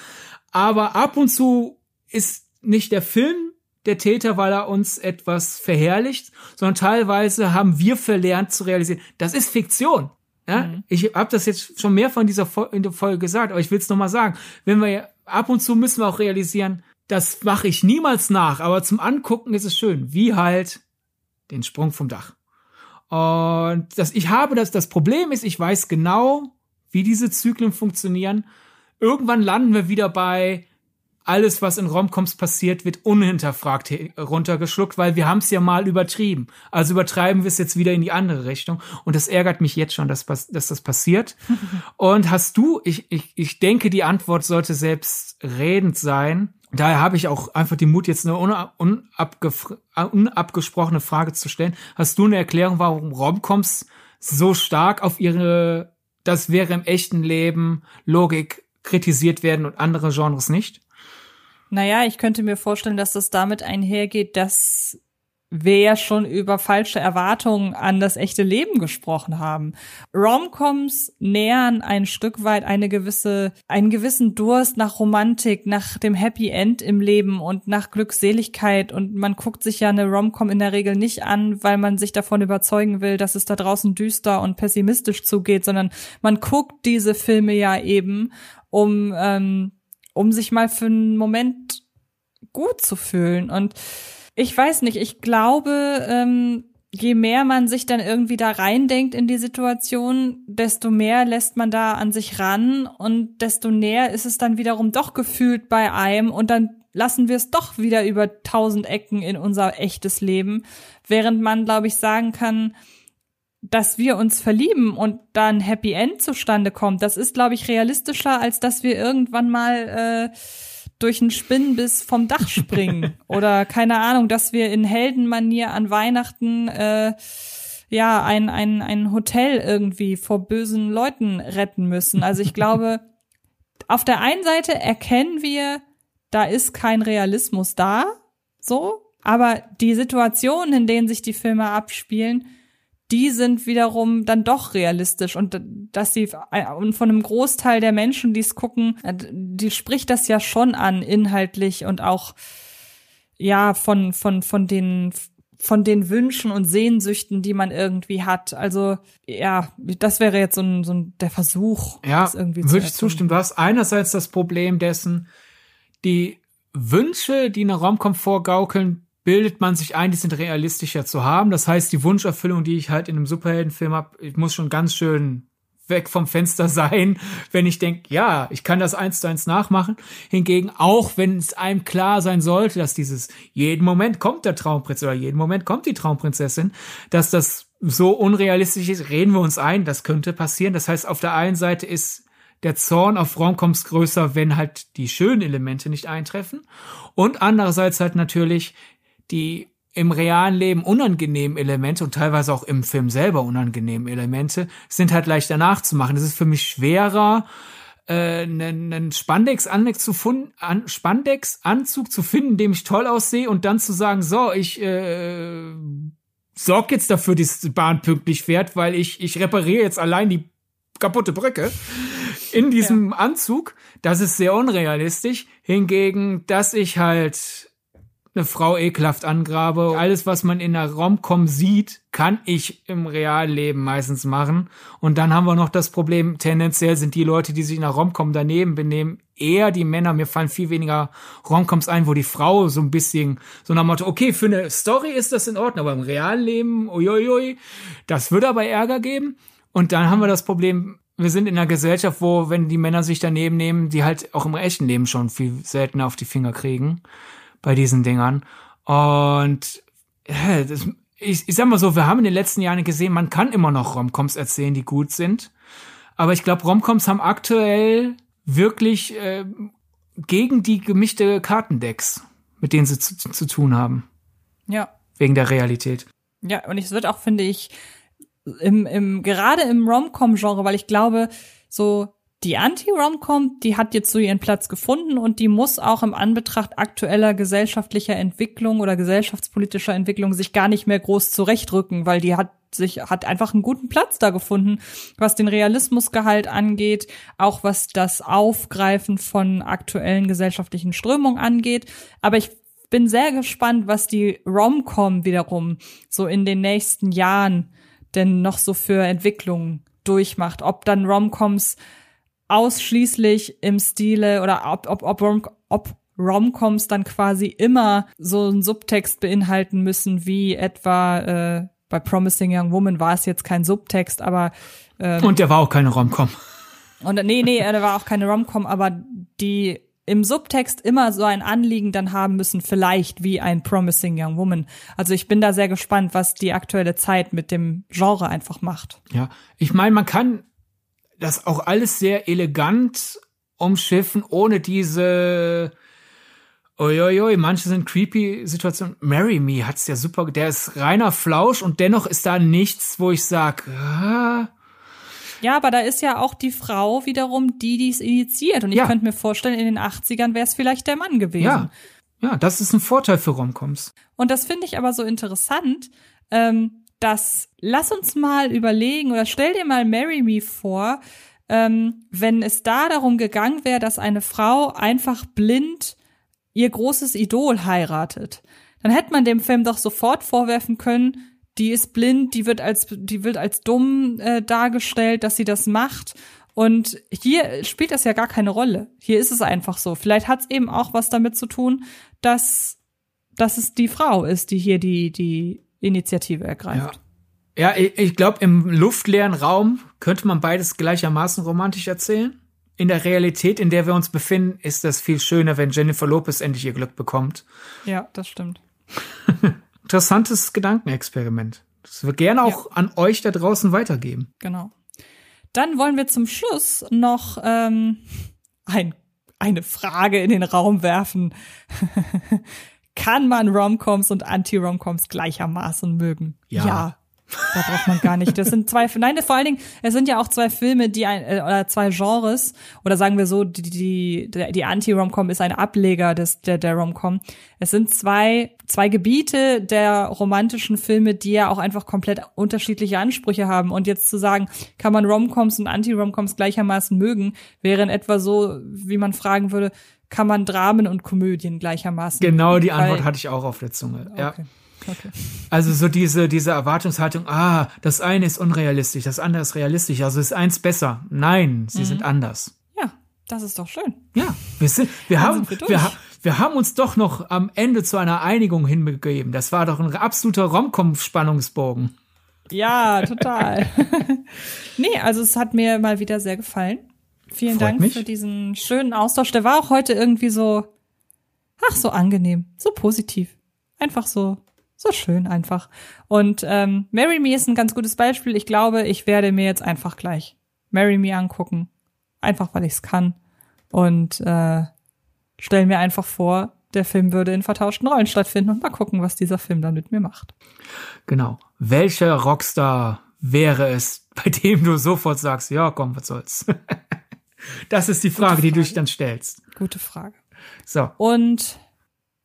Aber ab und zu ist nicht der Film der Täter, weil er uns etwas verherrlicht, sondern teilweise haben wir verlernt zu realisieren, das ist Fiktion. Ja, mhm. ich habe das jetzt schon mehr von dieser Fol in der Folge gesagt, aber ich will es nochmal sagen. Wenn wir ab und zu müssen wir auch realisieren, das mache ich niemals nach, aber zum Angucken ist es schön, wie halt den Sprung vom Dach. Und das, ich habe das, das Problem ist, ich weiß genau, wie diese Zyklen funktionieren. Irgendwann landen wir wieder bei, alles, was in Romcoms passiert, wird unhinterfragt runtergeschluckt, weil wir haben es ja mal übertrieben. Also übertreiben wir es jetzt wieder in die andere Richtung. Und das ärgert mich jetzt schon, dass, dass das passiert. Und hast du, ich, ich, ich denke, die Antwort sollte selbst redend sein. Daher habe ich auch einfach den Mut, jetzt eine unabgesprochene Frage zu stellen. Hast du eine Erklärung, warum Romcoms so stark auf ihre, das wäre im echten Leben Logik kritisiert werden und andere Genres nicht? Naja, ich könnte mir vorstellen, dass das damit einhergeht, dass wir ja schon über falsche Erwartungen an das echte Leben gesprochen haben. Romcoms nähern ein Stück weit eine gewisse, einen gewissen Durst nach Romantik, nach dem Happy End im Leben und nach Glückseligkeit. Und man guckt sich ja eine Romcom in der Regel nicht an, weil man sich davon überzeugen will, dass es da draußen düster und pessimistisch zugeht, sondern man guckt diese Filme ja eben, um, ähm, um sich mal für einen Moment gut zu fühlen. Und ich weiß nicht, ich glaube, ähm, je mehr man sich dann irgendwie da reindenkt in die Situation, desto mehr lässt man da an sich ran und desto näher ist es dann wiederum doch gefühlt bei einem und dann lassen wir es doch wieder über tausend Ecken in unser echtes Leben, während man, glaube ich, sagen kann, dass wir uns verlieben und da ein Happy End zustande kommt. Das ist, glaube ich, realistischer, als dass wir irgendwann mal äh, durch einen Spinnenbiss vom Dach springen oder keine Ahnung, dass wir in Heldenmanier an Weihnachten äh, ja ein, ein, ein Hotel irgendwie vor bösen Leuten retten müssen. Also ich glaube, auf der einen Seite erkennen wir, da ist kein Realismus da, so, aber die Situationen, in denen sich die Filme abspielen, die sind wiederum dann doch realistisch und dass sie und von einem Großteil der Menschen, die es gucken, äh, die spricht das ja schon an inhaltlich und auch ja von von von den von den Wünschen und Sehnsüchten, die man irgendwie hat. Also ja, das wäre jetzt so ein, so ein der Versuch. Ja, das irgendwie würde ich zustimmen. Du hast einerseits das Problem dessen, die Wünsche, die eine Raumcom vorgaukeln, bildet man sich ein, die sind realistischer zu haben. Das heißt, die Wunscherfüllung, die ich halt in einem Superheldenfilm habe, ich muss schon ganz schön weg vom Fenster sein, wenn ich denke, ja, ich kann das eins zu eins nachmachen. Hingegen, auch wenn es einem klar sein sollte, dass dieses jeden Moment kommt der Traumprinz oder jeden Moment kommt die Traumprinzessin, dass das so unrealistisch ist, reden wir uns ein, das könnte passieren. Das heißt, auf der einen Seite ist der Zorn auf Romcoms größer, wenn halt die schönen Elemente nicht eintreffen. Und andererseits halt natürlich die im realen Leben unangenehmen Elemente und teilweise auch im Film selber unangenehmen Elemente sind halt leichter nachzumachen. Es ist für mich schwerer, äh, einen, einen Spandex-Anzug zu, an, Spandex -Anzug zu finden, dem ich toll aussehe und dann zu sagen, so, ich äh, sorg jetzt dafür, dass die Bahn pünktlich fährt, weil ich, ich repariere jetzt allein die kaputte Brücke in diesem ja. Anzug. Das ist sehr unrealistisch. Hingegen, dass ich halt eine Frau ekelhaft angrabe. Alles, was man in der Romcom sieht, kann ich im Realleben meistens machen. Und dann haben wir noch das Problem, tendenziell sind die Leute, die sich in der Romcom daneben benehmen, eher die Männer. Mir fallen viel weniger Romcoms ein, wo die Frau so ein bisschen so nach Motto, okay, für eine Story ist das in Ordnung, aber im Realleben, uiuiui, das würde aber Ärger geben. Und dann haben wir das Problem, wir sind in einer Gesellschaft, wo, wenn die Männer sich daneben nehmen, die halt auch im echten Leben schon viel seltener auf die Finger kriegen bei diesen Dingern. Und ja, das, ich, ich sag mal so, wir haben in den letzten Jahren gesehen, man kann immer noch Romcoms erzählen, die gut sind. Aber ich glaube, Romcoms haben aktuell wirklich äh, gegen die gemischte Kartendecks, mit denen sie zu, zu tun haben. Ja. Wegen der Realität. Ja, und es wird auch, finde ich, im, im, gerade im Romcom-Genre, weil ich glaube, so die Anti-Romcom, die hat jetzt so ihren Platz gefunden und die muss auch im Anbetracht aktueller gesellschaftlicher Entwicklung oder gesellschaftspolitischer Entwicklung sich gar nicht mehr groß zurechtrücken, weil die hat sich, hat einfach einen guten Platz da gefunden, was den Realismusgehalt angeht, auch was das Aufgreifen von aktuellen gesellschaftlichen Strömungen angeht. Aber ich bin sehr gespannt, was die Romcom wiederum so in den nächsten Jahren denn noch so für Entwicklungen durchmacht. Ob dann Romcoms ausschließlich im Stile oder ob, ob, ob, Rom ob Romcoms dann quasi immer so einen Subtext beinhalten müssen, wie etwa äh, bei Promising Young Woman war es jetzt kein Subtext, aber ähm, und der war auch keine Romcom. Und nee, nee, der war auch keine Romcom, aber die im Subtext immer so ein Anliegen dann haben müssen, vielleicht wie ein Promising Young Woman. Also ich bin da sehr gespannt, was die aktuelle Zeit mit dem Genre einfach macht. Ja, ich meine, man kann das auch alles sehr elegant umschiffen, ohne diese Uiuiui, manche sind creepy Situationen. Marry Me hat's ja super, der ist reiner Flausch und dennoch ist da nichts, wo ich sag, ah. Ja, aber da ist ja auch die Frau wiederum, die dies initiiert. Und ich ja. könnte mir vorstellen, in den 80ern wäre es vielleicht der Mann gewesen. Ja. Ja, das ist ein Vorteil für Romcoms. Und das finde ich aber so interessant, ähm, dass lass uns mal überlegen oder stell dir mal Marry Me vor, ähm, wenn es da darum gegangen wäre, dass eine Frau einfach blind ihr großes Idol heiratet, dann hätte man dem Film doch sofort vorwerfen können, die ist blind, die wird als die wird als dumm äh, dargestellt, dass sie das macht. Und hier spielt das ja gar keine Rolle. Hier ist es einfach so. Vielleicht hat es eben auch was damit zu tun, dass dass es die Frau ist, die hier die die Initiative ergreift. Ja, ja ich, ich glaube, im luftleeren Raum könnte man beides gleichermaßen romantisch erzählen. In der Realität, in der wir uns befinden, ist das viel schöner, wenn Jennifer Lopez endlich ihr Glück bekommt. Ja, das stimmt. Interessantes Gedankenexperiment. Das wir gerne auch ja. an euch da draußen weitergeben. Genau. Dann wollen wir zum Schluss noch ähm, ein, eine Frage in den Raum werfen. Kann man Romcoms und Anti-Romcoms gleichermaßen mögen? Ja. ja. Da braucht man gar nicht. Das sind zwei, nein, vor allen Dingen, es sind ja auch zwei Filme, die ein, äh, oder zwei Genres, oder sagen wir so, die, die, die Anti-Romcom ist ein Ableger des, der, der Romcom. Es sind zwei, zwei Gebiete der romantischen Filme, die ja auch einfach komplett unterschiedliche Ansprüche haben. Und jetzt zu sagen, kann man Romcoms und Anti-Romcoms gleichermaßen mögen, wäre in etwa so, wie man fragen würde, kann man Dramen und Komödien gleichermaßen Genau die Antwort hatte ich auch auf der Zunge, okay. ja. Okay. Also so diese, diese Erwartungshaltung, ah, das eine ist unrealistisch, das andere ist realistisch, also ist eins besser. Nein, sie mhm. sind anders. Ja, das ist doch schön. Ja, wir sind, wir haben, wir, wir, wir, haben uns doch noch am Ende zu einer Einigung hinbegeben. Das war doch ein absoluter Romcom-Spannungsbogen. Ja, total. nee, also es hat mir mal wieder sehr gefallen. Vielen Freut Dank mich. für diesen schönen Austausch. Der war auch heute irgendwie so, ach, so angenehm, so positiv. Einfach so so schön einfach. Und ähm, Marry Me ist ein ganz gutes Beispiel. Ich glaube, ich werde mir jetzt einfach gleich Marry Me angucken. Einfach weil ich es kann. Und äh, stell mir einfach vor, der Film würde in vertauschten Rollen stattfinden und mal gucken, was dieser Film dann mit mir macht. Genau. Welcher Rockstar wäre es, bei dem du sofort sagst, ja, komm, was soll's? das ist die Frage, Frage, die du dich dann stellst. Gute Frage. So. Und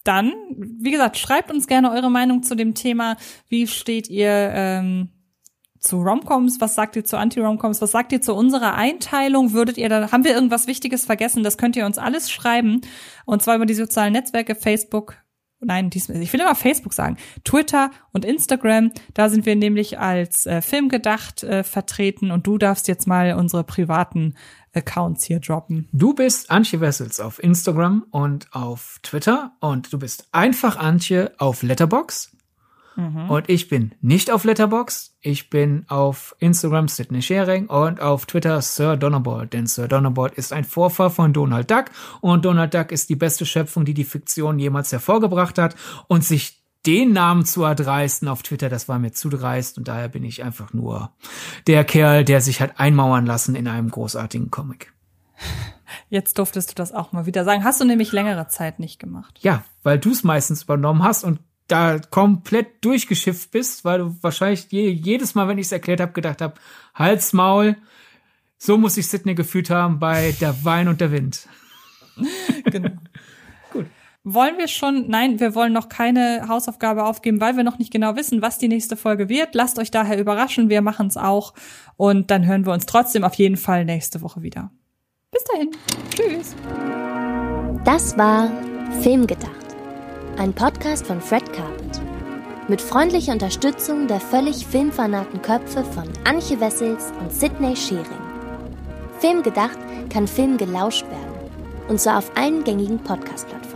dann, wie gesagt, schreibt uns gerne eure Meinung zu dem Thema. Wie steht ihr ähm, zu Romcoms? Was sagt ihr zu Anti-Romcoms? Was sagt ihr zu unserer Einteilung? Würdet ihr da, haben wir irgendwas Wichtiges vergessen? Das könnt ihr uns alles schreiben. Und zwar über die sozialen Netzwerke Facebook, nein, diesmal, ich will immer Facebook sagen, Twitter und Instagram. Da sind wir nämlich als äh, Filmgedacht äh, vertreten und du darfst jetzt mal unsere privaten Accounts hier droppen. Du bist Antje Wessels auf Instagram und auf Twitter und du bist einfach Antje auf Letterbox. Mhm. Und ich bin nicht auf Letterbox. Ich bin auf Instagram Sydney Sharing und auf Twitter Sir Donnerbolt. Denn Sir Donnerbolt ist ein Vorfahr von Donald Duck und Donald Duck ist die beste Schöpfung, die die Fiktion jemals hervorgebracht hat und sich den Namen zu erdreisten auf Twitter, das war mir zu dreist und daher bin ich einfach nur der Kerl, der sich hat einmauern lassen in einem großartigen Comic. Jetzt durftest du das auch mal wieder sagen. Hast du nämlich längere Zeit nicht gemacht. Ja, weil du es meistens übernommen hast und da komplett durchgeschifft bist, weil du wahrscheinlich je, jedes Mal, wenn ich es erklärt habe, gedacht habe, Hals, Maul, so muss ich Sydney gefühlt haben bei Der Wein und der Wind. genau. Wollen wir schon? Nein, wir wollen noch keine Hausaufgabe aufgeben, weil wir noch nicht genau wissen, was die nächste Folge wird. Lasst euch daher überraschen, wir machen es auch. Und dann hören wir uns trotzdem auf jeden Fall nächste Woche wieder. Bis dahin. Tschüss. Das war Filmgedacht. Ein Podcast von Fred Carpet. Mit freundlicher Unterstützung der völlig filmfanaten Köpfe von Anche Wessels und Sidney Schering. Filmgedacht kann Film gelauscht werden. Und zwar auf allen gängigen Podcast-Plattformen.